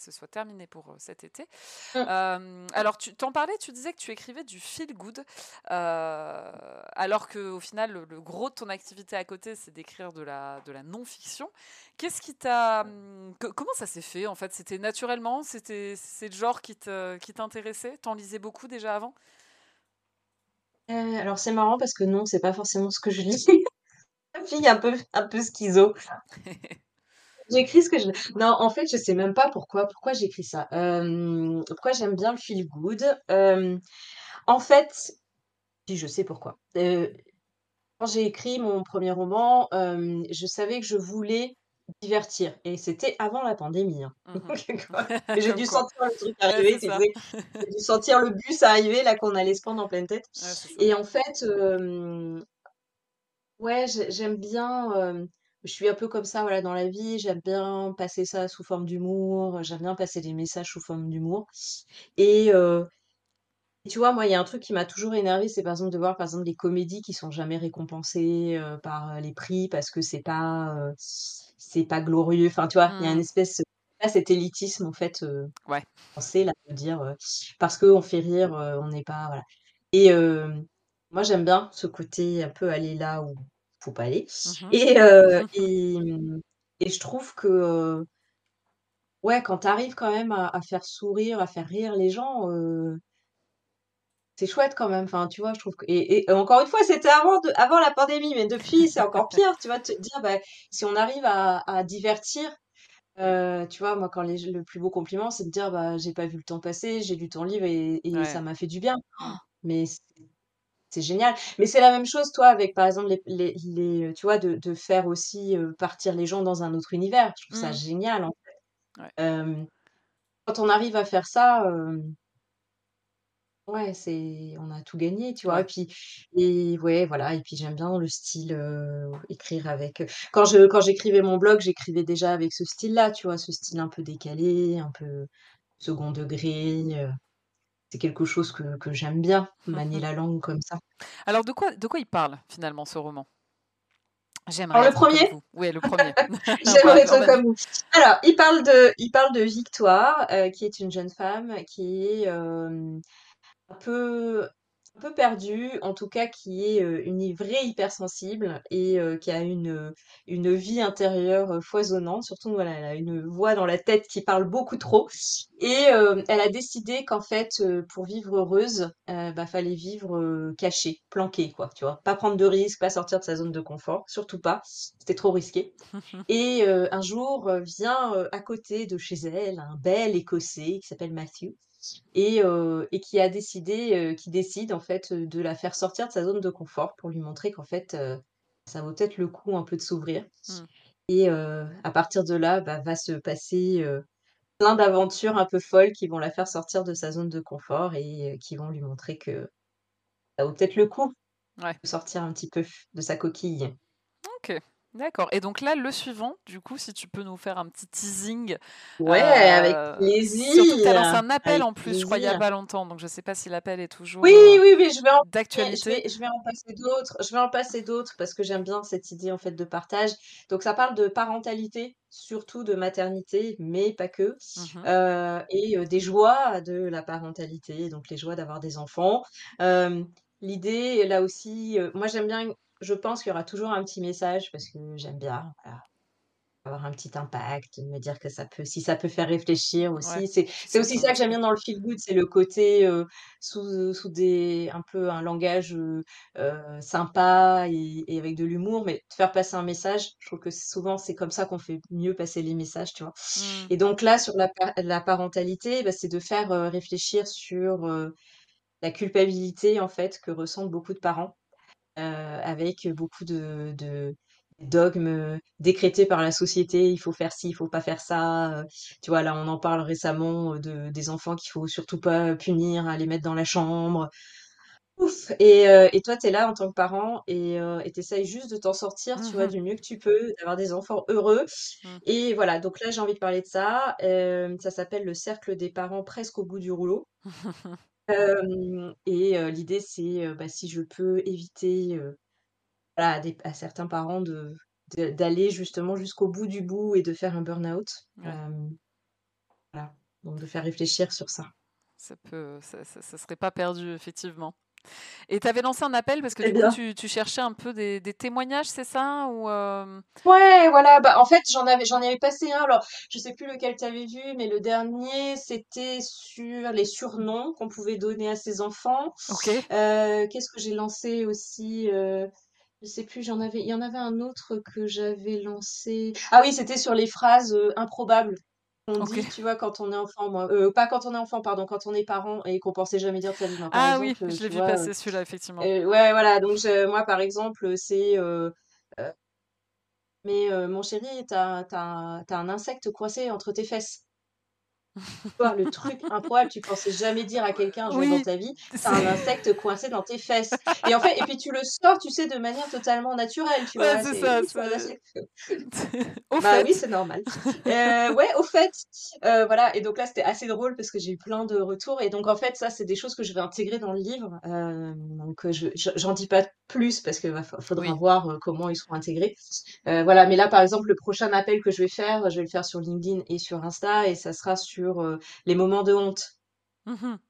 ce soit terminé pour euh, cet été. Mmh. Euh, alors, tu t'en parlais, tu disais que tu écrivais du feel good, euh, alors que au final, le, le gros de ton activité à côté, c'est d'écrire de la, de la non-fiction. Qu'est-ce qui t'a, hum, comment ça s'est fait en fait? C'était naturellement, c'était, c'est le genre qui t'intéressait? T'en lisais beaucoup déjà avant? Heu, alors c'est marrant parce que non, c'est pas forcément ce que je lis. (laughs) Fille un peu un peu schizo. (laughs) J'écris ce que je non, en fait, je sais même pas pourquoi pourquoi j'écris ça. Hem, pourquoi j'aime bien le feel good? Hem, en fait si je sais pourquoi. Heu, quand j'ai écrit mon premier roman, je savais que je voulais divertir et c'était avant la pandémie, hein. Mmh (laughs) (laughs) j'ai dû quoi. sentir le truc arriver? J'ai dû sentir le bus arriver là qu'on allait se prendre en pleine tête Ouais, et en fait, ouais, j'ai j'aime bien, je suis un peu comme ça, voilà, dans la vie, j'aime bien passer ça sous forme d'humour, j'aime bien passer des messages sous forme d'humour et tu vois, moi, il y a un truc qui m'a toujours énervée, c'est par exemple de voir, par exemple, les comédies qui sont jamais récompensées, par, les prix parce que c'est pas, c'est pas glorieux. Enfin, tu vois, il y a une Mmh. espèce pas cet élitisme en fait, Ouais. français là, de dire, parce qu'on fait rire, on n'est pas voilà et moi j'aime bien ce côté un peu aller là où faut pas aller Mmh et (laughs) et mmh et je trouve que, ouais, quand tu arrives quand même à à faire sourire, à faire rire les gens, c'est chouette quand même, enfin, tu vois? Je trouve que et et encore une fois, c'était avant de avant la pandémie, mais depuis, c'est encore (laughs) pire, tu vois? Te dire, bah, si on arrive à à divertir, tu vois? Moi, quand les le plus beau compliment, c'est de dire: «Bah, j'ai pas vu le temps passer, j'ai lu ton livre et et ça m'a fait du bien». Mmh. Mais c'est c'est génial. Mais c'est la même chose, toi, avec, par exemple, les les les, heu, tu vois? De de faire aussi, partir les gens dans un autre univers. Je trouve ça Mmh. génial, en Ouais. fait. Quand on arrive à faire ça, Ouais, c'est on a tout gagné, tu vois? Et puis et ouais, voilà et puis j'aime bien le style, écrire avec, quand je quand j'écrivais mon blog, j'écrivais déjà avec ce style-là, tu vois? Ce style un peu décalé, un peu second degré, c'est quelque chose que que j'aime bien, manier la langue comme ça. Alors de quoi de quoi il parle finalement ce roman? Alors J'aimerais le être comme 1er? vous. Ouais, le 1er. (laughs) J'aimerais être comme vous. Alors, il parle de il parle de Victoire, heu, qui est une jeune femme qui est, hem Un peu peu perdue, en tout cas qui est, une vraie hypersensible et qui a une, une vie intérieure, foisonnante. Surtout, voilà, elle a une voix dans la tête qui parle beaucoup trop et elle a décidé qu'en fait, pour vivre heureuse, heu, bah, fallait vivre, cachée, planquée quoi, tu vois? Pas prendre de risques, pas sortir de sa zone de confort, surtout pas, c'était trop risqué (laughs) et un jour, vient, à côté de chez elle un bel Écossais qui s'appelle Matthew et qui a décidé, qui décide en fait, de la faire sortir de sa zone de confort pour lui montrer qu'en fait, ça vaut peut-être le coup un peu de s'ouvrir Mmh. et à partir de là, bah, va se passer, plein d'aventures un peu folles qui vont la faire sortir de sa zone de confort et qui vont lui montrer que ça vaut peut-être le coup Ouais. de sortir un petit peu de sa coquille. OK, d'accord et donc là, le suivant, du coup, si tu peux nous faire un petit teasing, Ouais, avec heu, surtout que tu as lancé plaisir, un appel avec en plus, je crois, il y a plaisir. pas longtemps, donc je sais pas si l'appel est Oui, toujours, heu, oui, oui, je vais en je vais je vais en passer d'autres je vais en passer d'autres parce que j'aime bien cette idée, en fait, de partage. Donc ça parle de parentalité, surtout de maternité, mais pas que, Mmh heu et heu, des joies de la parentalité, donc les joies d'avoir des enfants. L'idée, là aussi, moi j'aime bien je pense qu'il y aura toujours un petit message parce que j'aime bien, voilà. Avoir un petit impact, me dire que ça peut si ça peut faire réfléchir aussi, c'est aussi ça que j'aime bien dans le feel good, c'est le côté, heu, sous sous des un peu un langage, heu heu, sympa et et avec de l'humour, mais de faire passer un message, je trouve que souvent c'est comme ça qu'on fait mieux passer les messages, tu vois? Mmh. Et donc là, sur la pa la parentalité, bah, c'est de faire, réfléchir sur, la culpabilité, en fait, que ressentent beaucoup de parents avec beaucoup de de dogmes, décrétés par la société. Il faut faire ci, il faut pas faire ça, heu, tu vois? Là, on en parle récemment, heu, de des enfants qu'il faut surtout pas punir, à les mettre dans la chambre. Ouf et toi, tu es là en tant que parent et heu et tu essayes juste de t'en sortir, tu vois? Mmh Du mieux que tu peux, d'avoir des enfants heureux Mmh. et voilà, donc là, j'ai envie de parler de ça. Ça s'appelle «Le cercle des parents presque au bout du rouleau». (laughs) Hem et heu, l'idée, c'est, heu, bah, si je peux éviter, heu voilà, à des à certains parents de de d'aller justement jusqu'au bout du bout et de faire un burn-out. Ouais, Hem, voilà, donc de faire réfléchir sur ça. ça peut ça ça ça serait pas perdu effectivement et tu avais lancé un appel parce que du coup tu tu cherchais un peu des des témoignages, c'est ça? Ou, hem Ouais, voilà, bah, en fait, j'en avais j'en avais passé un, alors je sais plus lequel tu avais vu, mais le dernier, c'était sur les surnoms qu'on pouvait donner à ses enfants. OK, Heu, qu'est-ce que j'ai lancé aussi? Heu, je sais plus, j'en avais il y en avait un autre que j'avais lancé. Ah oui, c'était sur les phrases, heu, improbables. On dit, tu vois, quand on est enfant, moi, heu, pas quand on est enfant, pardon, quand on est parent et qu'on pensait jamais dire de sa vie. Par Ah oui, exemple, je l'ai vu vois, passer celui-là effectivement. heu, ouais, voilà, donc je moi, par exemple, c'est, heu mais euh, mon chéri, t'as, t'as, t'as un insecte coincé entre tes fesses. Le truc improbable, tu pensais jamais dire à quelqu'un un jour dans ta vie, t'as un c'est insecte coincé dans tes fesses. Et en fait, et puis tu le sors, tu sais, de manière totalement naturelle, tu ouais, vois. c'est C'est ça, c'est (laughs) au Bah oui, c'est normal. Heu, ouais, au fait, heu, voilà et donc là, c'était assez drôle parce que j'ai eu plein de retours et donc en fait, ça, c'est des choses que je vais intégrer dans le livre, hem, donc je j'en dis pas plus parce fa faudra Oui. voir, heu, comment ils seront intégrés. Heu, voilà, mais là, par exemple, le prochain appel que je vais faire, je vais le faire sur LinkedIn et sur Insta et ça sera sur, heu, les moments de honte. Mmh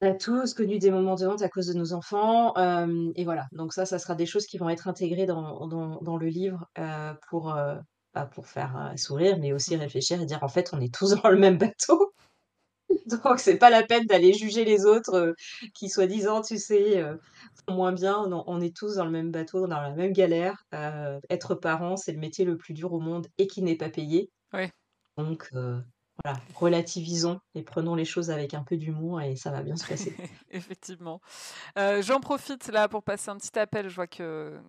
On a tous connu des moments de honte à cause de nos enfants, et voilà, donc ça, ça sera des choses qui vont être intégrées dans dans dans le livre, pour, bah, pour faire, sourire, mais aussi réfléchir et dire: «En fait, on est tous (laughs) dans le même bateau, (laughs) donc c'est pas la peine d'aller juger les autres, heu, qui soi-disant, tu sais, heu, font moins bien». Non, on est tous dans le même bateau, dans la même galère, heu, être parent, c'est le métier le plus dur au monde et qui n'est pas payé, Oui. donc voilà, relativisons et prenons les choses avec un peu d'humour et ça va bien se passer. (laughs) Effectivement. Heu, j'en profite là pour passer un petit appel. Je vois qu'il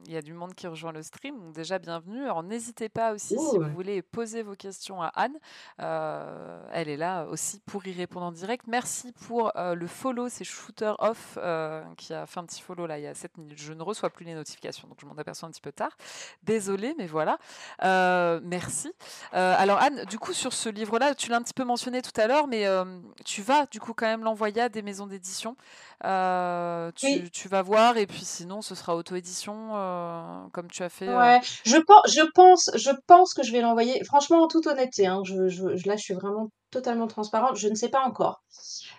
y a du monde qui rejoint le stream, donc déjà bienvenue. Alors n'hésitez pas aussi si vous voulez poser vos questions à Anne, heu, elle est là aussi pour y répondre en direct. Merci pour, heu, le follow, c'est Shooter Off, qui a fait un petit follow là il y a 7 minutes. Je ne reçois plus les notifications, donc je m'en aperçois un petit peu tard. Désolée, mais voilà. Merci. Alors Anne, du coup sur ce livre-là, tu l'as un petit peu mentionné tout à l'heure, mais, hem, tu vas du coup quand même l'envoyer à des maisons d'édition? Oui. tu vas voir et puis sinon ce sera auto-édition, heu, comme tu as fait, Ouais, je pen je pense je pense que je vais l'envoyer franchement, en toute honnêteté, hein, je là, je suis vraiment totalement transparente, je ne sais pas encore.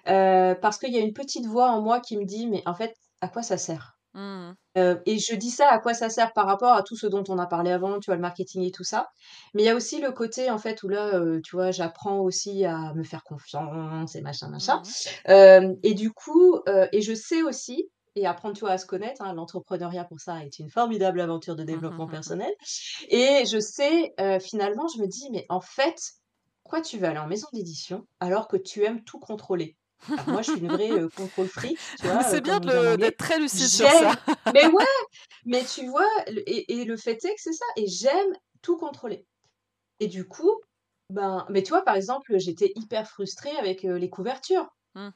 Parce qu'il y a une petite voix en moi qui me dit: «Mais en fait, à quoi ça sert?» Mmh Heu et je dis ça, à quoi ça sert par rapport à tout ce dont on a parlé avant, tu vois, le marketing et tout ça. Mais il y a aussi le côté, en fait, où là, heu, tu vois, j'apprends aussi à me faire confiance et machin, machin. Mmh Hem et du coup, et je sais aussi et apprendre, tu vois, à se connaître, hein, l'entrepreneuriat pour ça est une formidable aventure de développement personnel et je sais, finalement, je me dis: «Mais en fait, pourquoi tu veux aller en maison d'édition alors que tu aimes tout contrôler?» Alors moi, je suis une vraie, heu, control freak, tu (laughs) vois, C'est bien comme de on dit en le anglais. d'être très lucide sur ça. (laughs) Mais ouais, mais tu vois? Et et le fait est que c'est ça et j'aime tout contrôler et du coup, ben mais tu vois, par exemple, j'étais hyper frustrée avec, heu, les couvertures. Mmh.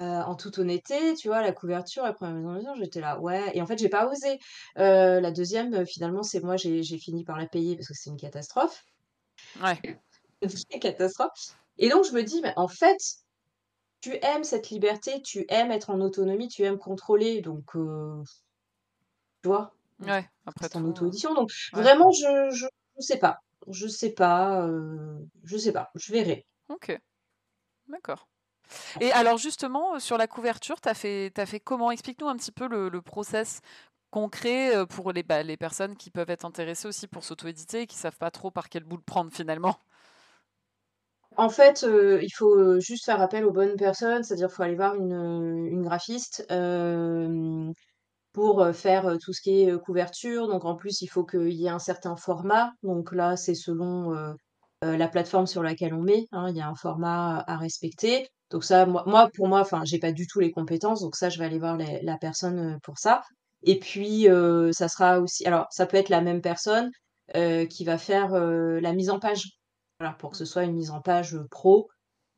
En toute honnêteté, tu vois, la couverture, la 1re maison j'étais là: «Ouais» et en fait, j'ai pas osé. La 2e, heu, finalement, c'est moi, j'ai fini par la payer parce que c'est une catastrophe, Ouais. (laughs) une catastrophe et donc je me dis: «Mais en fait, tu aimes cette liberté, tu aimes être en autonomie, tu aimes contrôler donc heu» Tu vois? Ouais, après en tout, heu, auto-édition, donc ouais. vraiment je je je sais pas. Je sais pas, heu, je sais pas, je verrai. OK, d'accord et alors justement, sur la couverture, tu as fait comment? Explique-nous un petit peu le le process concret, pour les, bah, les personnes qui peuvent être intéressées aussi pour s'auto-éditer et qui savent pas trop par quel bout le prendre finalement. En fait, heu, il faut, juste faire appel aux bonnes personnes, c'est-à-dire faut aller voir une, une graphiste, pour, faire, tout ce qui est, couverture. Donc en plus, il faut qu'il y ait un certain format. Donc là, c'est selon, la plateforme sur laquelle on met, hein. Il y a un format à respecter. Donc ça, moi moi, pour moi, enfin, j'ai pas du tout les compétences, donc ça, je vais aller voir la personne, pour ça. Et puis, ça sera aussi alors ça peut être la même personne, qui va faire, la mise en page. Voilà, pour que Mmh. ce soit une mise en page, pro.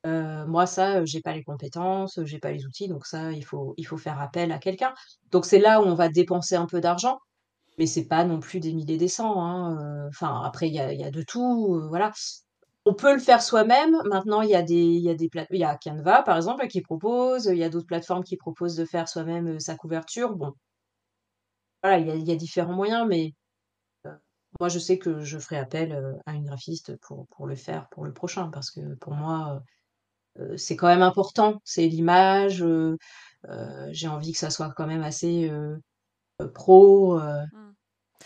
Moi ça, heu, j'ai pas les compétences, heu, j'ai pas les outils, donc ça, il faut il faut faire appel à quelqu'un. Donc c'est là où on va dépenser un peu d'argent, mais c'est pas non plus des milliers des cents, hein, enfin après il y a il y a de tout, voilà. On peut le faire soi-même. Maintenant, il y a des il y a des plate il y a Canva par exemple qui propose, il y a d'autres plateformes qui proposent de faire soi-même, sa couverture. Bon, voilà, il y a il y a différents moyens, mais moi je sais que je ferai appel, à une graphiste pour pour le faire pour le prochain parce que pour moi, c'est quand même important. C'est l'image, j'ai envie que ça soit quand même assez, pro, Mmh.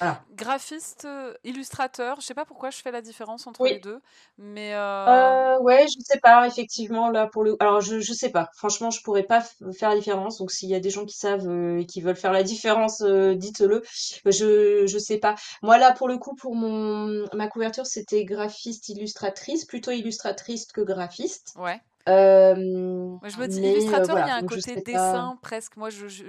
Voilà. Graphiste, heu, illustrateur, je sais pas pourquoi je fais la différence entre les Oui. 2, mais heu, Heu, ouais, je sais pas, effectivement, là, pour le alors je je sais pas. Franchement, je pourrais pas faire la différence, donc s'il y a des gens qui savent, heu, et qui veulent faire la différence, heu, dites-le. Je je sais pas. Moi, là, pour le coup, pour mon ma couverture, c'était graphiste illustratrice, plutôt illustratrice que graphiste. ouais. Hem, Moi, je me dis mais heu, illustrateur, il y voilà, a un donc je côté sais pas dessin presque. Moi, je, je-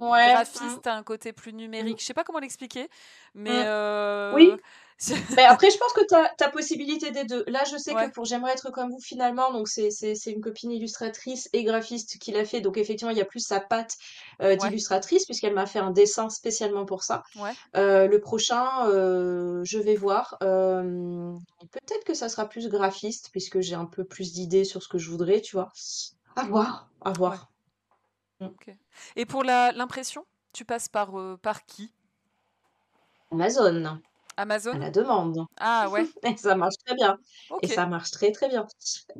ouais, mmh, graphiste a un côté plus mmh, numérique. Je sais pas comment l'expliquer, mais mmh. euh, Oui, (laughs) Mais après, je pense que tu as, possibilité des deux. Là, je sais que pour J'aimerais être comme vous, finalement, donc c'est une copine illustratrice et graphiste qui l'a fait. Donc, effectivement, il y a plus sa patte euh, ouais, d'illustratrice, puisqu'elle m'a fait un dessin spécialement pour ça. ouais. Euh, le prochain, euh, je vais voir. Peut-être que ça sera plus graphiste, puisque j'ai un peu plus d'idées sur ce que je voudrais, tu vois. À voir, à voir. Mm. Et pour l'impression, tu passes par, par qui? Amazon. À Amazon? la demande. Ah ouais, (laughs) Et ça marche très bien. Et ça marche très très bien.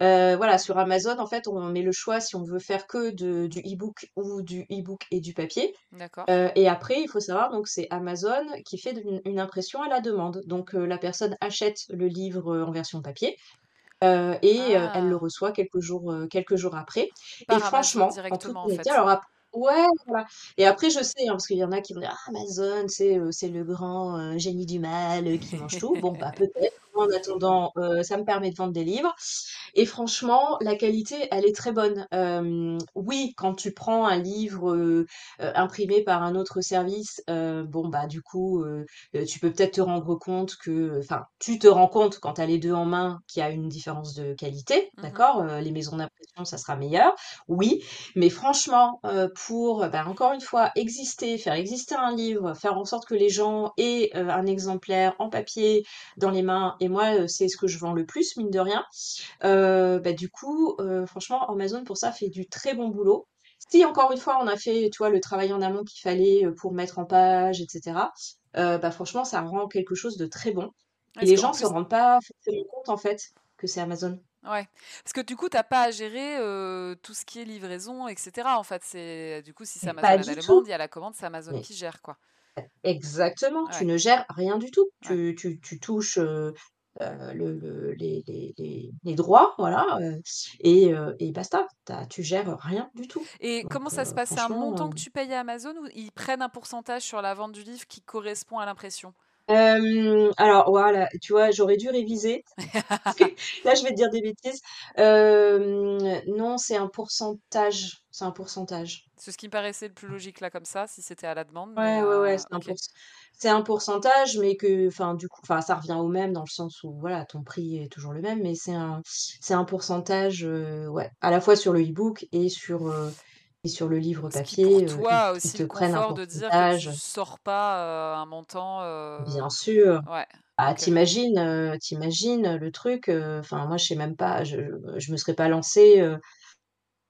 Euh, voilà, sur Amazon, en fait, on met le choix si on veut faire que de, du e-book ou du e-book et du papier. d'accord. Euh, et après, il faut savoir, donc c'est Amazon qui fait une, une impression à la demande. Donc euh, la personne achète le livre en version papier et elle le Ah, reçoit quelques jours, quelques jours après. Et Amazon franchement, en toute en fait. alors ouais, voilà. Et après, je sais, hein, parce qu'il y en a qui vont dire, ah, Amazon, c'est euh, le grand euh, génie du mal euh, qui mange tout. Bon, bah peut-être. En attendant, euh, ça me permet de vendre des livres. Et franchement, la qualité, elle est très bonne. Euh, oui, quand tu prends un livre euh, imprimé par un autre service, bon bah du coup, tu peux peut-être te rendre compte que, enfin, tu te rends compte quand tu as les deux en main qu'il y a une différence de qualité, Mhm. d'accord? Les maisons d'impression, ça sera meilleur, oui. Mais franchement, pour, bah, encore une fois, exister, faire exister un livre, faire en sorte que les gens aient un exemplaire en papier dans les mains, et moi, euh, c'est ce que je vends le plus, mine de rien Heu, bah, du coup, heu, franchement, Amazon pour ça fait du très bon boulot. Si encore une fois on a fait, tu vois, le travail en amont qu'il fallait, pour mettre en page et cetera, heu, bah, franchement ça rend quelque chose de très bon et les gens se plus, rendent pas forcément compte en fait que c'est Amazon. ouais, parce que du coup, t'as pas à gérer euh, tout ce qui est livraison, etc. En fait, c'est du coup, si c'est Amazon pas à la demande, il y a la commande, c'est Amazon qui gère quoi. exactement, tu ne gères rien du tout. ouais. Tu tu tu touches, le le les les les les droits, voilà, heu et heu et basta. Tu tu gères rien du tout. Et comment ça se passe? C'est un montant que tu payes à Amazon ou ils prennent un pourcentage sur la vente du livre qui correspond à l'impression? Alors voilà, tu vois, j'aurais dû réviser parce (laughs) que là, je vais te dire des bêtises. Non, c'est un pourcentage, c'est un pourcentage. C'est ce qui me paraissait le plus logique là comme ça, si c'était à la demande, mais Ouais, ouais, ouais, euh, c'est un ok. pour c'est un pourcentage, mais que enfin, du coup, enfin, ça revient au même dans le sens où voilà, ton prix est toujours le même, mais c'est un c'est un pourcentage, heu, ouais, à la fois sur le e-book et sur, heu et sur le livre qui pour papier, toi aussi te le prennent un de dire que tu sors pas euh, un montant. euh, Bien sûr. Ouais, Ah, ok. t'imagines, imagines, le truc, enfin moi je sais même pas, je je me serais pas lancée, heu,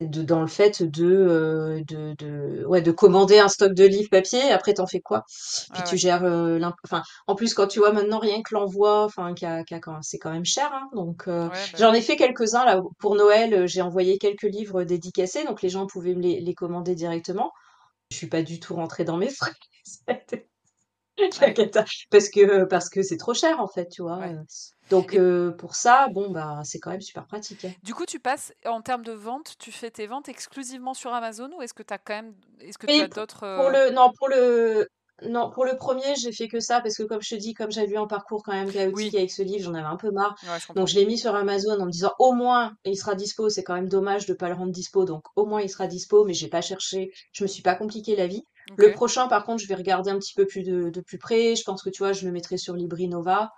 de dans le fait de, heu, de de ouais, de commander un stock de livres papier, après t'en fais quoi? Puis tu ouais. gères, l'imp enfin, en plus quand tu vois maintenant rien que l'envoi, enfin quand c'est quand même cher, hein, donc Ouais, bah j'en ai fait quelques-uns là pour Noël, heu, j'ai envoyé quelques livres dédicacés, donc les gens pouvaient me les les commander directement. Je suis pas du tout rentrée dans mes (laughs) frais. (laughs) Parce que parce que c'est trop cher en fait, tu vois? ouais. Donc heu, pour ça, bon, bah, c'est quand même super pratique, hein. du coup, tu passes en termes de vente, tu fais tes ventes exclusivement sur Amazon ou est-ce que tu as quand même, est-ce que tu as d'autres pour euh, le non, pour le non, pour le premier j'ai fait que ça parce que comme je te dis, comme j'avais eu un parcours quand même chaotique Oui, avec ce livre, j'en avais un peu marre. ouais, je Donc je l'ai mis sur Amazon en me disant: «Au moins, il sera dispo». C'est quand même dommage de pas le rendre dispo, donc au moins il sera dispo, mais j'ai pas cherché, je me suis pas compliqué la vie. Le prochain, par contre, je vais regarder un petit peu plus de de plus près. Je pense que, tu vois, je le mettrai sur Librinova.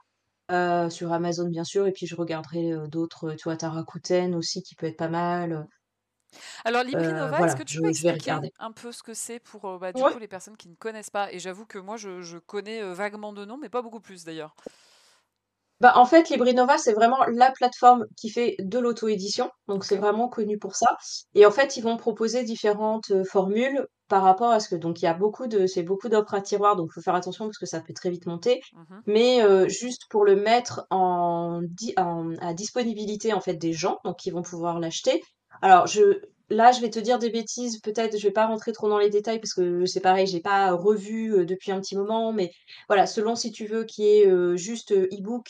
Heu, sur Amazon bien sûr et puis je regarderai, heu, d'autres, tu vois, tu Rakuten aussi qui peut être pas mal, Alors heu, LibriNova, est-ce voilà, que tu je peux expliquer un peu ce que c'est pour euh, bah, du Ouais. coup les personnes qui ne connaissent pas? Et j'avoue que moi je, je connais euh, vaguement de nom, mais pas beaucoup plus d'ailleurs. Bah, en fait, Librinova, c'est vraiment la plateforme qui fait de l'auto-édition, donc c'est vraiment connu pour ça et en fait, ils vont proposer différentes, formules par rapport à ce que donc il y a beaucoup de c'est beaucoup d'offres à tiroir, donc faut faire attention parce que ça peut très vite monter, Mhm. mais heu, juste pour le mettre en à disponibilité, en fait, des gens, donc qui vont pouvoir l'acheter. Alors je là, je vais te dire des bêtises, peut-être je vais pas rentrer trop dans les détails parce que c'est pareil, j'ai pas revu, heu, depuis un petit moment, mais voilà, selon si tu veux y ait, heu, juste, e-book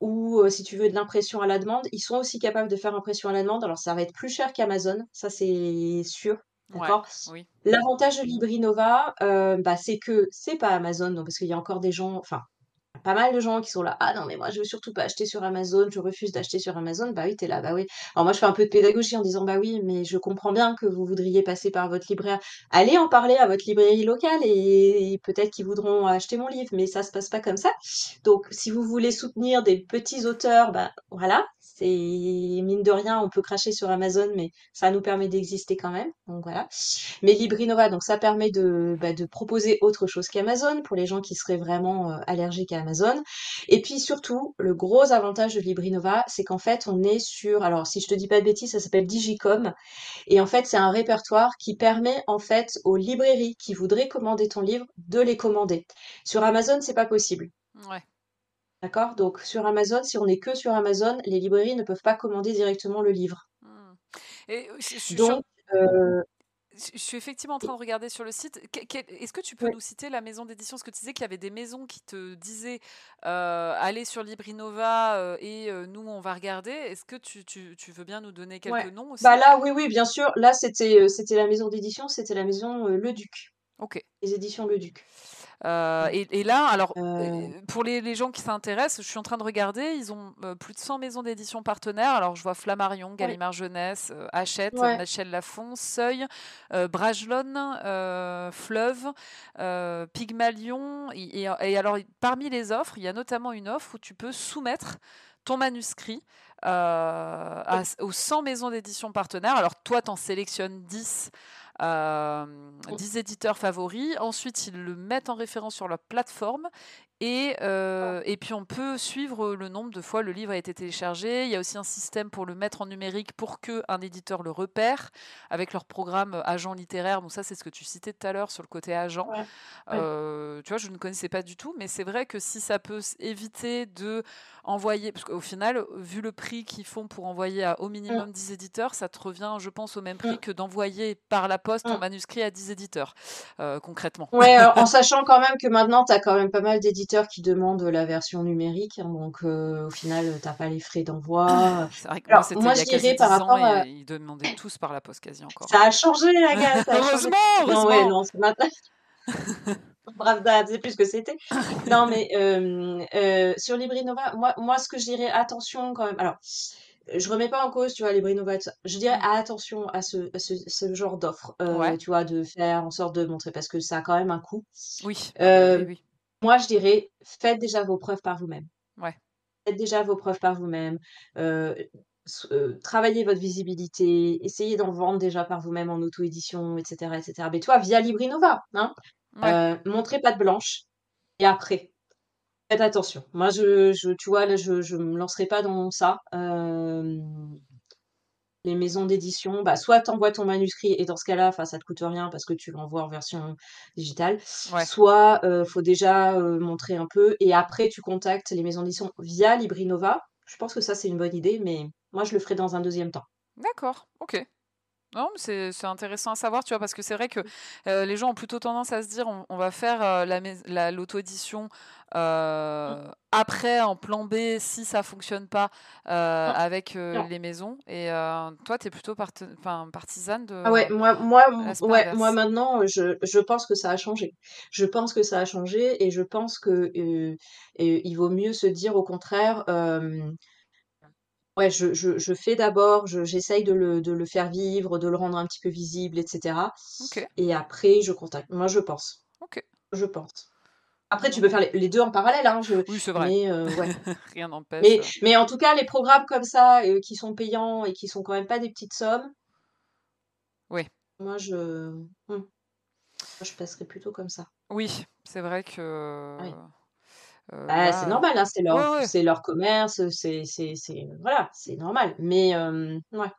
ou si tu veux de l'impression à la demande, ils sont aussi capables de faire impression à la demande. Alors ça va être plus cher qu'Amazon, ça c'est sûr, Ouais, d'accord? oui. L'avantage de Librinova, heu, bah, c'est que c'est pas Amazon, donc parce qu'il y a encore des gens enfin, pas mal de gens qui sont là: «Ah non, mais moi, je veux surtout pas acheter sur Amazon, je refuse d'acheter sur Amazon». Bah oui, tu es là, bah oui. Alors moi, je fais un peu de pédagogie en disant: «Bah oui, mais je comprends bien que vous voudriez passer par votre libraire. Allez en parler à votre librairie locale et, peut-être qu'ils voudront acheter mon livre, mais ça se passe pas comme ça. Donc, si vous voulez soutenir des petits auteurs, bah voilà, c'est mine de rien, on peut cracher sur Amazon, mais ça nous permet d'exister quand même. Donc voilà. Mais Librinova, donc ça permet de, bah, proposer autre chose qu'Amazon pour les gens qui seraient vraiment euh, allergiques à Amazon. Et puis surtout, le gros avantage de Librinova, c'est qu'en fait, on est sur, alors si je te dis pas de bêtises, ça s'appelle Digicom. Et en fait, c'est un répertoire qui permet en fait aux librairies qui voudraient commander ton livre de les commander. Sur Amazon, c'est pas possible. Ouais. D'accord? Donc sur Amazon, si on n'est que sur Amazon, les librairies ne peuvent pas commander directement le livre. Mmh. Et Donc, euh, je suis effectivement en train de regarder sur le site. Est-ce que tu peux nous citer la maison d'édition? Parce que tu disais qu'il y avait des maisons qui te disaient euh, allez sur Librinova euh, et euh, nous on va regarder. Est-ce que tu, tu, tu, veux bien nous donner quelques noms aussi? Bah là, oui, oui, bien sûr. Là, c'était c'était la maison d'édition, c'était la maison Le Duc. Ok. Les éditions Le Duc. Euh, et, là, alors, euh. pour les, gens qui s'intéressent, je suis en train de regarder, ils ont euh, plus de 100 maisons d'édition partenaires. Alors, je vois Flammarion, Gallimard Jeunesse, Hachette, Michel Lafon, Seuil, Bragelonne, Fleuve, Pygmalion. Et, et, alors, parmi les offres, il y a notamment une offre où tu peux soumettre ton manuscrit aux 100 maisons d'édition partenaires. Alors, toi, tu en sélectionnes 10 euh, 10 éditeurs favoris. Ensuite, ils le mettent en référence sur leur plateforme et, euh, et, puis on peut suivre le nombre de fois le livre a été téléchargé. Il y a aussi un système pour le mettre en numérique pour que un éditeur le repère avec leur programme agent littéraire. Bon, ça c'est ce que tu citais tout à l'heure sur le côté agent. Euh, tu vois, je ne connaissais pas du tout, mais c'est vrai que si ça peut éviter de envoyer, parce qu'au final, vu le prix qu'ils font pour envoyer à au minimum 10 éditeurs, ça te revient, je pense, au même prix que d'envoyer par la poste ton manuscrit à 10 éditeurs, euh, concrètement. Ouais, en sachant quand même que maintenant, tu as quand même pas mal d'éditeurs qui demandent la version numérique, hein, donc euh, au final, tu n'as pas les frais d'envoi. C'est vrai que moi, moi je dirais par rapport à... Ils demandaient tous par la poste quasi encore. Ça a changé, la gare. heureusement, (laughs) heureusement. Non, ouais, non, c'est maintenant. (laughs) Brave c'est plus ce que c'était. non, mais euh, euh, sur Librinova, moi, moi, ce que je dirais, attention quand même. Alors, je remets pas en cause, tu vois, Librinova, je dirais mmh. attention à ce, ce, ce genre d'offre, tu vois, de faire en sorte de montrer, parce que ça a quand même un coût. Oui, oui, oui. Moi, je dirais, faites déjà vos preuves par vous-même. Ouais. Faites déjà vos preuves par vous-même. Euh, euh, travaillez votre visibilité, essayez d'en vendre déjà par vous-même en auto-édition, etc., etc. Mais toi, via Librinova, hein, euh, montrez pas de blanche. Et après, faites attention. Moi, je, je tu vois, là, je, ne me lancerai pas dans ça les maisons d'édition, bah, soit tu envoies ton manuscrit et dans ce cas-là, ça te coûte rien parce que tu l'envoies en version digitale, soit il faut déjà montrer un peu et après tu contactes les maisons d'édition via Librinova. Je pense que ça c'est une bonne idée, mais moi je le ferai dans un deuxième temps. D'accord, ok. Non, mais c'est intéressant à savoir, tu vois, parce que c'est vrai que euh, les gens ont plutôt tendance à se dire on, va faire euh, l'auto-édition euh, après en plan B si ça fonctionne pas avec les maisons. Et toi, tu es plutôt partisane de. Ah ouais, moi, moi, ouais, moi maintenant, je, je, pense que ça a changé. Je pense que ça a changé et je pense que il vaut mieux se dire au contraire Ouais, je je je fais d'abord, j'essaye de le de le faire vivre, de le rendre un petit peu visible etc. et après je contacte. Moi, je pense. OK. Je pense. Après, tu peux faire les deux en parallèle, hein, je Oui, c'est vrai. mais euh, ouais. (laughs) Rien n'empêche, Mais mais en tout cas, les programmes comme ça, euh, qui sont payants et qui sont quand même pas des petites sommes Oui. moi je. Moi, je passerais plutôt comme ça. Oui, c'est vrai que euh, bah, c'est normal, hein, c'est leur c'est leur commerce, c'est c'est c'est voilà, c'est normal. Mais ouais,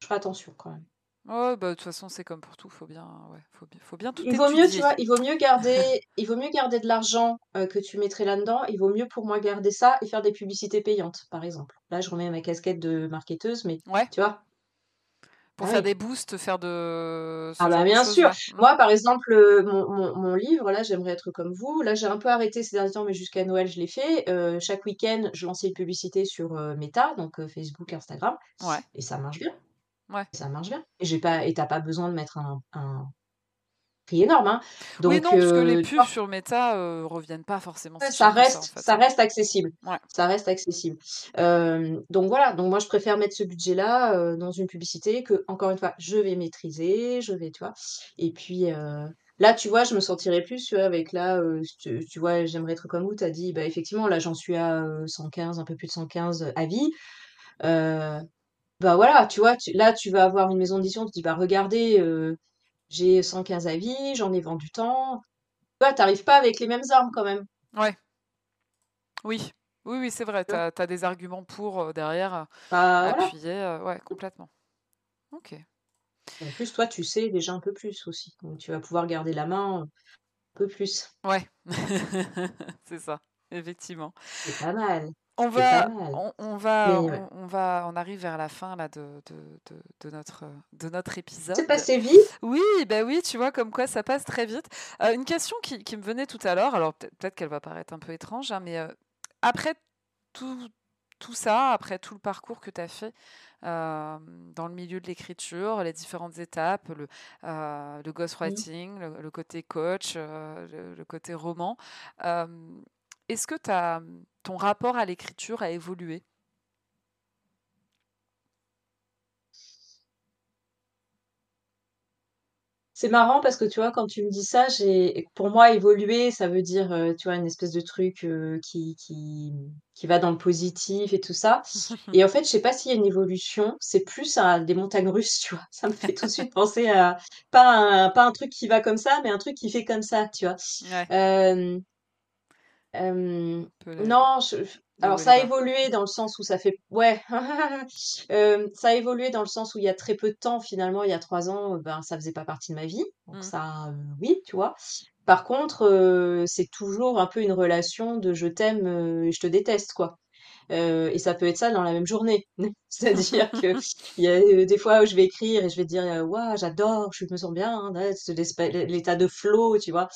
je ferai attention quand même. Ouais, bah, de toute façon, c'est comme pour tout, faut bien ouais, faut bien faut bien tout Il vaut mieux, tu vois, il vaut mieux garder il vaut mieux garder de l'argent, que tu mettrais là-dedans. Il vaut mieux pour moi garder ça et faire des publicités payantes, par exemple. Là, je remets ma casquette de marketeuse, mais tu vois? Pour ah faire des boosts, faire de Ah bah, bien sûr. Moi, par exemple, mon mon mon livre, là, «J'aimerais être comme vous», là, j'ai un peu arrêté ces derniers temps, mais jusqu'à Noël, je l'ai fait. chaque week-end, je lançais une publicité sur, Meta, donc Facebook, Instagram Ouais. et ça marche bien. Ouais. Ça marche bien et j'ai pas et tu pas besoin de mettre un un prix énorme, hein. Oui, Donc, non, parce que les tu pubs sur Meta, heu, reviennent pas forcément si ça en reste fait, ça hein. reste accessible. Ouais. Ça reste accessible. Donc voilà, donc moi je préfère mettre ce budget-là, heu, dans une publicité que, encore une fois, je vais maîtriser, je vais tu vois? Et puis, là, tu vois, je me sentirais plus, avec là, tu tu vois, «J'aimerais être comme vous», tu as dit, bah, effectivement, là, j'en suis à, heu, 115, un peu plus de 115 avis. Heu, bah, voilà, tu vois, tu là, tu vas avoir une maison d'édition, tu dis: «Bah, regardez, j'ai 115 avis, j'en ai vendu tant». Tu vois, tu arrives pas avec les mêmes armes quand même, Ouais. Oui. Oui, oui, c'est vrai, tu as des arguments pour, heu, derrière, heu, Bah, voilà. appuyer, heu, ouais, complètement. OK. En plus, toi, tu sais déjà un peu plus aussi, donc tu vas pouvoir garder la main, un peu plus. Ouais. (laughs) C'est ça, effectivement. C'est pas mal, On c'est va on on va ouais, on on va on arrive vers la fin là de de de de notre, de notre c'est épisode. passé vite? Oui, bah, oui, tu vois comme quoi ça passe très vite. Heu, une question qui qui me venait tout à l'heure, alors peut-être qu'elle va paraître un peu étrange, hein, mais, heu, après tout tout ça, après tout le parcours que tu as fait, hem, dans le milieu de l'écriture, les différentes étapes, le, ghostwriting, le le côté coach, le le côté roman, est-ce que as, mmh, ton rapport à l'écriture a évolué? C'est marrant parce que tu vois, quand tu me dis ça, j'ai pour moi évoluer, ça veut dire, heu, tu vois, une espèce de truc, heu, qui qui qui va dans le positif et tout ça (laughs) et en fait, je sais pas s'il y a une évolution, c'est plus un des montagnes russes, tu vois? Ça me fait tout de suite penser à pas un pas un truc qui va comme ça, mais un truc qui fait comme ça, tu vois? Ouais, Hem Non, je alors ça a évolué dans le sens où ça fait ouais, (laughs) ça a évolué dans le sens où il y a très peu de temps finalement, il y a 3 ans, heu, ben, ça faisait pas partie de ma vie, donc Mmh. ça, heu, oui, tu vois? Par contre, c'est toujours un peu une relation de je t'aime, et je te déteste, quoi. Heu et ça peut être ça dans la même journée. (laughs) C'est-à-dire (laughs) qu'il y a, heu, des fois où je vais écrire et je vais dire, heu: «Waouh, j'adore, je me sens bien, hein, l'état de flow», tu vois?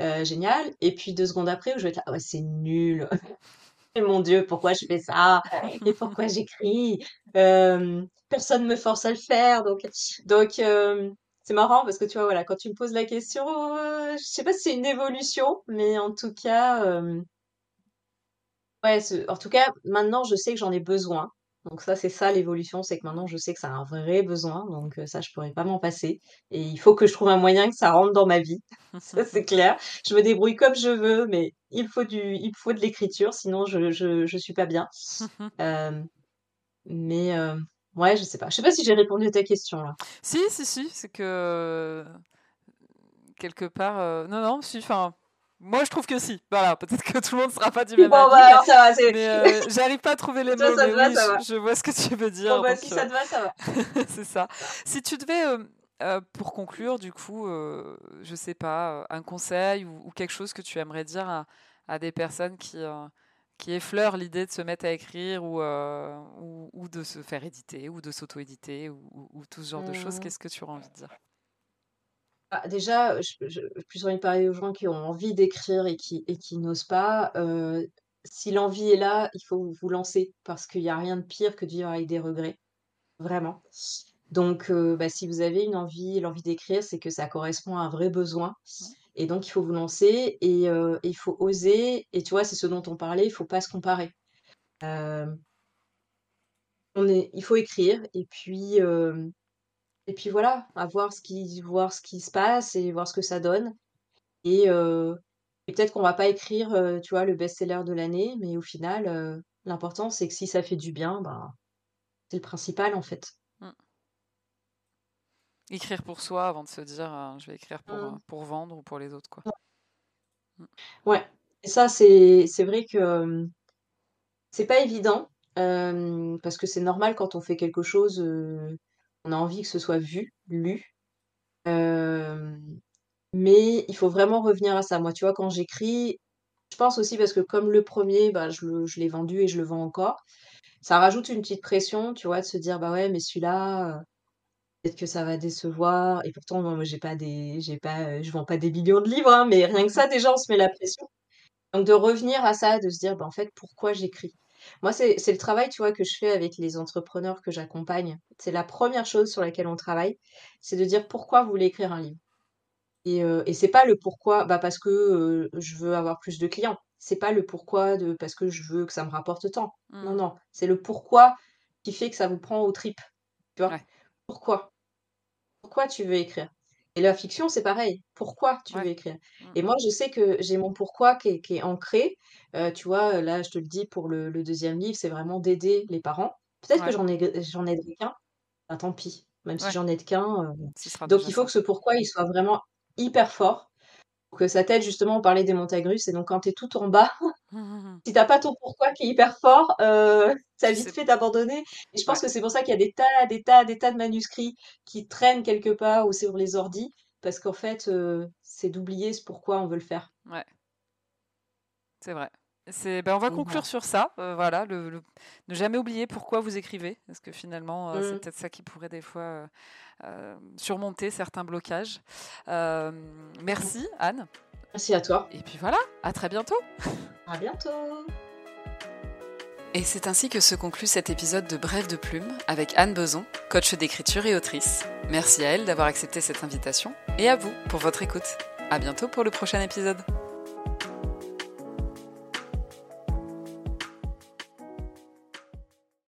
Heu, génial et puis 2 secondes après où je vais être là: «Ouais, c'est nul. (laughs) Mon Dieu, pourquoi je fais ça? Et pourquoi j'écris? Hem, personne me force à le faire», donc donc hem, c'est marrant parce que tu vois, voilà, quand tu me poses la question, je sais pas si c'est une évolution, mais en tout cas, Ouais, ce en tout cas, maintenant, je sais que j'en ai besoin. Donc ça, c'est ça l'évolution, c'est que maintenant, je sais que ça a un vrai besoin, donc heu, ça, je pourrais pas m'en passer et il faut que je trouve un moyen que ça rentre dans ma vie. (laughs) Ça, c'est (laughs) clair. Je me débrouille comme je veux, mais il faut du il faut de l'écriture, sinon je je je suis pas bien. Hem, (laughs) mais heu, ouais, je sais pas. Je sais pas si j'ai répondu à ta question, là. Si, si, si, c'est que quelque part, heu, non, non, si, enfin, moi je trouve que si. Voilà, peut-être que tout le monde sera pas du (laughs) même bon, bah, avis, mais alors ça va, c'est mais heu, (laughs) j'arrive pas à trouver les mots, ça mais va, oui, ça je va. je vois ce que tu veux Bon, dire, bah, donc si ça te va, ça va. (laughs) c'est ça. Si tu devais, hem, heu, pour conclure, du coup, je sais pas, un conseil ou ou quelque chose que tu aimerais dire à à des personnes qui, qui effleurent l'idée de se mettre à écrire ou ou ou de se faire éditer ou de s'auto-éditer ou ou ou tout ce genre de choses, Mmh. qu'est-ce que tu aurais envie de dire? Bah, déjà, je je plus envie de parler aux gens qui ont envie d'écrire et qui et qui n'osent pas, heu, si l'envie est là, il faut vous lancer parce qu'il y a rien de pire que de vivre avec des regrets, vraiment. Donc heu, bah, si vous avez une envie l'envie d'écrire, c'est que ça correspond à un vrai besoin et donc il faut vous lancer et heu, il faut oser et tu vois, c'est ce dont on parlait, il faut pas se comparer. On est il faut écrire et puis, et puis voilà, à voir ce qui voir ce qui se passe et voir ce que ça donne. Et et peut-être qu'on va pas écrire, heu, tu vois, le best-seller de l'année, mais au final, heu, l'important, c'est que si ça fait du bien, ben, c'est le principal, en fait. Mmh. Écrire pour soi avant de se dire, «Je vais écrire pour, Mmh. pour vendre ou pour les autres», quoi. Mmh. Ouais et ça, c'est vrai que, c'est pas évident, parce que c'est normal quand on fait quelque chose, on a envie que ce soit vu, lu, mais il faut vraiment revenir à ça. Moi, tu vois, quand j'écris, je pense aussi parce que comme le premier, bah, je l'ai vendu et je le vends encore, ça rajoute une petite pression, tu vois, de se dire: «Bah, ouais, mais celui-là, peut-être que ça va décevoir» et pourtant, moi j'ai pas des j'ai pas, heu, je vends pas des millions de livres, hein, mais rien que ça, déjà, on se met la pression. Donc de revenir à ça, de se dire: «Bah, en fait, pourquoi j'écris?» Moi, c'est c'est le travail, tu vois, que je fais avec les entrepreneurs que j'accompagne. C'est la première chose sur laquelle on travaille, c'est de dire: «Pourquoi vous voulez écrire un livre?» Et, euh, et c'est pas le pourquoi, bah parce que euh, je veux avoir plus de clients. C'est pas le pourquoi de parce que je veux que ça me rapporte tant. Non, Mmh. non, c'est le pourquoi qui fait que ça vous prend aux tripes. Tu vois? Ouais. Pourquoi? Pourquoi tu veux écrire? Et la fiction, c'est pareil. Pourquoi tu veux écrire? Mmh Et mh. moi, je sais que j'ai mon pourquoi qui est qui est ancré. Tu vois, là, je te le dis pour le le 2e livre, c'est vraiment d'aider les parents. Peut-être que j'en ai j'en aiderai qu'un, bah, tant pis. Même si j'en aide qu'un, sera donc il faut ça. que ce pourquoi, il soit vraiment hyper fort, pour que ça t'aide justement, on parlait des montagnes russes et donc quand tu es tout en bas, (laughs) si tu as pas ton pourquoi qui est hyper fort, (laughs) as Tu vite fait d'abandonner et je pense ouais. que c'est pour ça qu'il y a des tas, des tas, des tas de manuscrits qui traînent quelque part ou sur les ordis parce qu'en fait, heu, c'est d'oublier ce pourquoi on veut le faire. Ouais. C'est vrai. Bah, on va conclure sur ça, heu, voilà, le le ne jamais oublier pourquoi vous écrivez, parce que finalement, heu, c'est Mmh. peut-être ça qui pourrait des fois, surmonter certains blocages. Mmh. merci Anne. Merci à toi. Et puis voilà, à très bientôt. À bientôt. Et c'est ainsi que se conclut cet épisode de Brève de plume avec Anne Beson, coach d'écriture et autrice. Merci à elle d'avoir accepté cette invitation et à vous pour votre écoute. À bientôt pour le prochain épisode.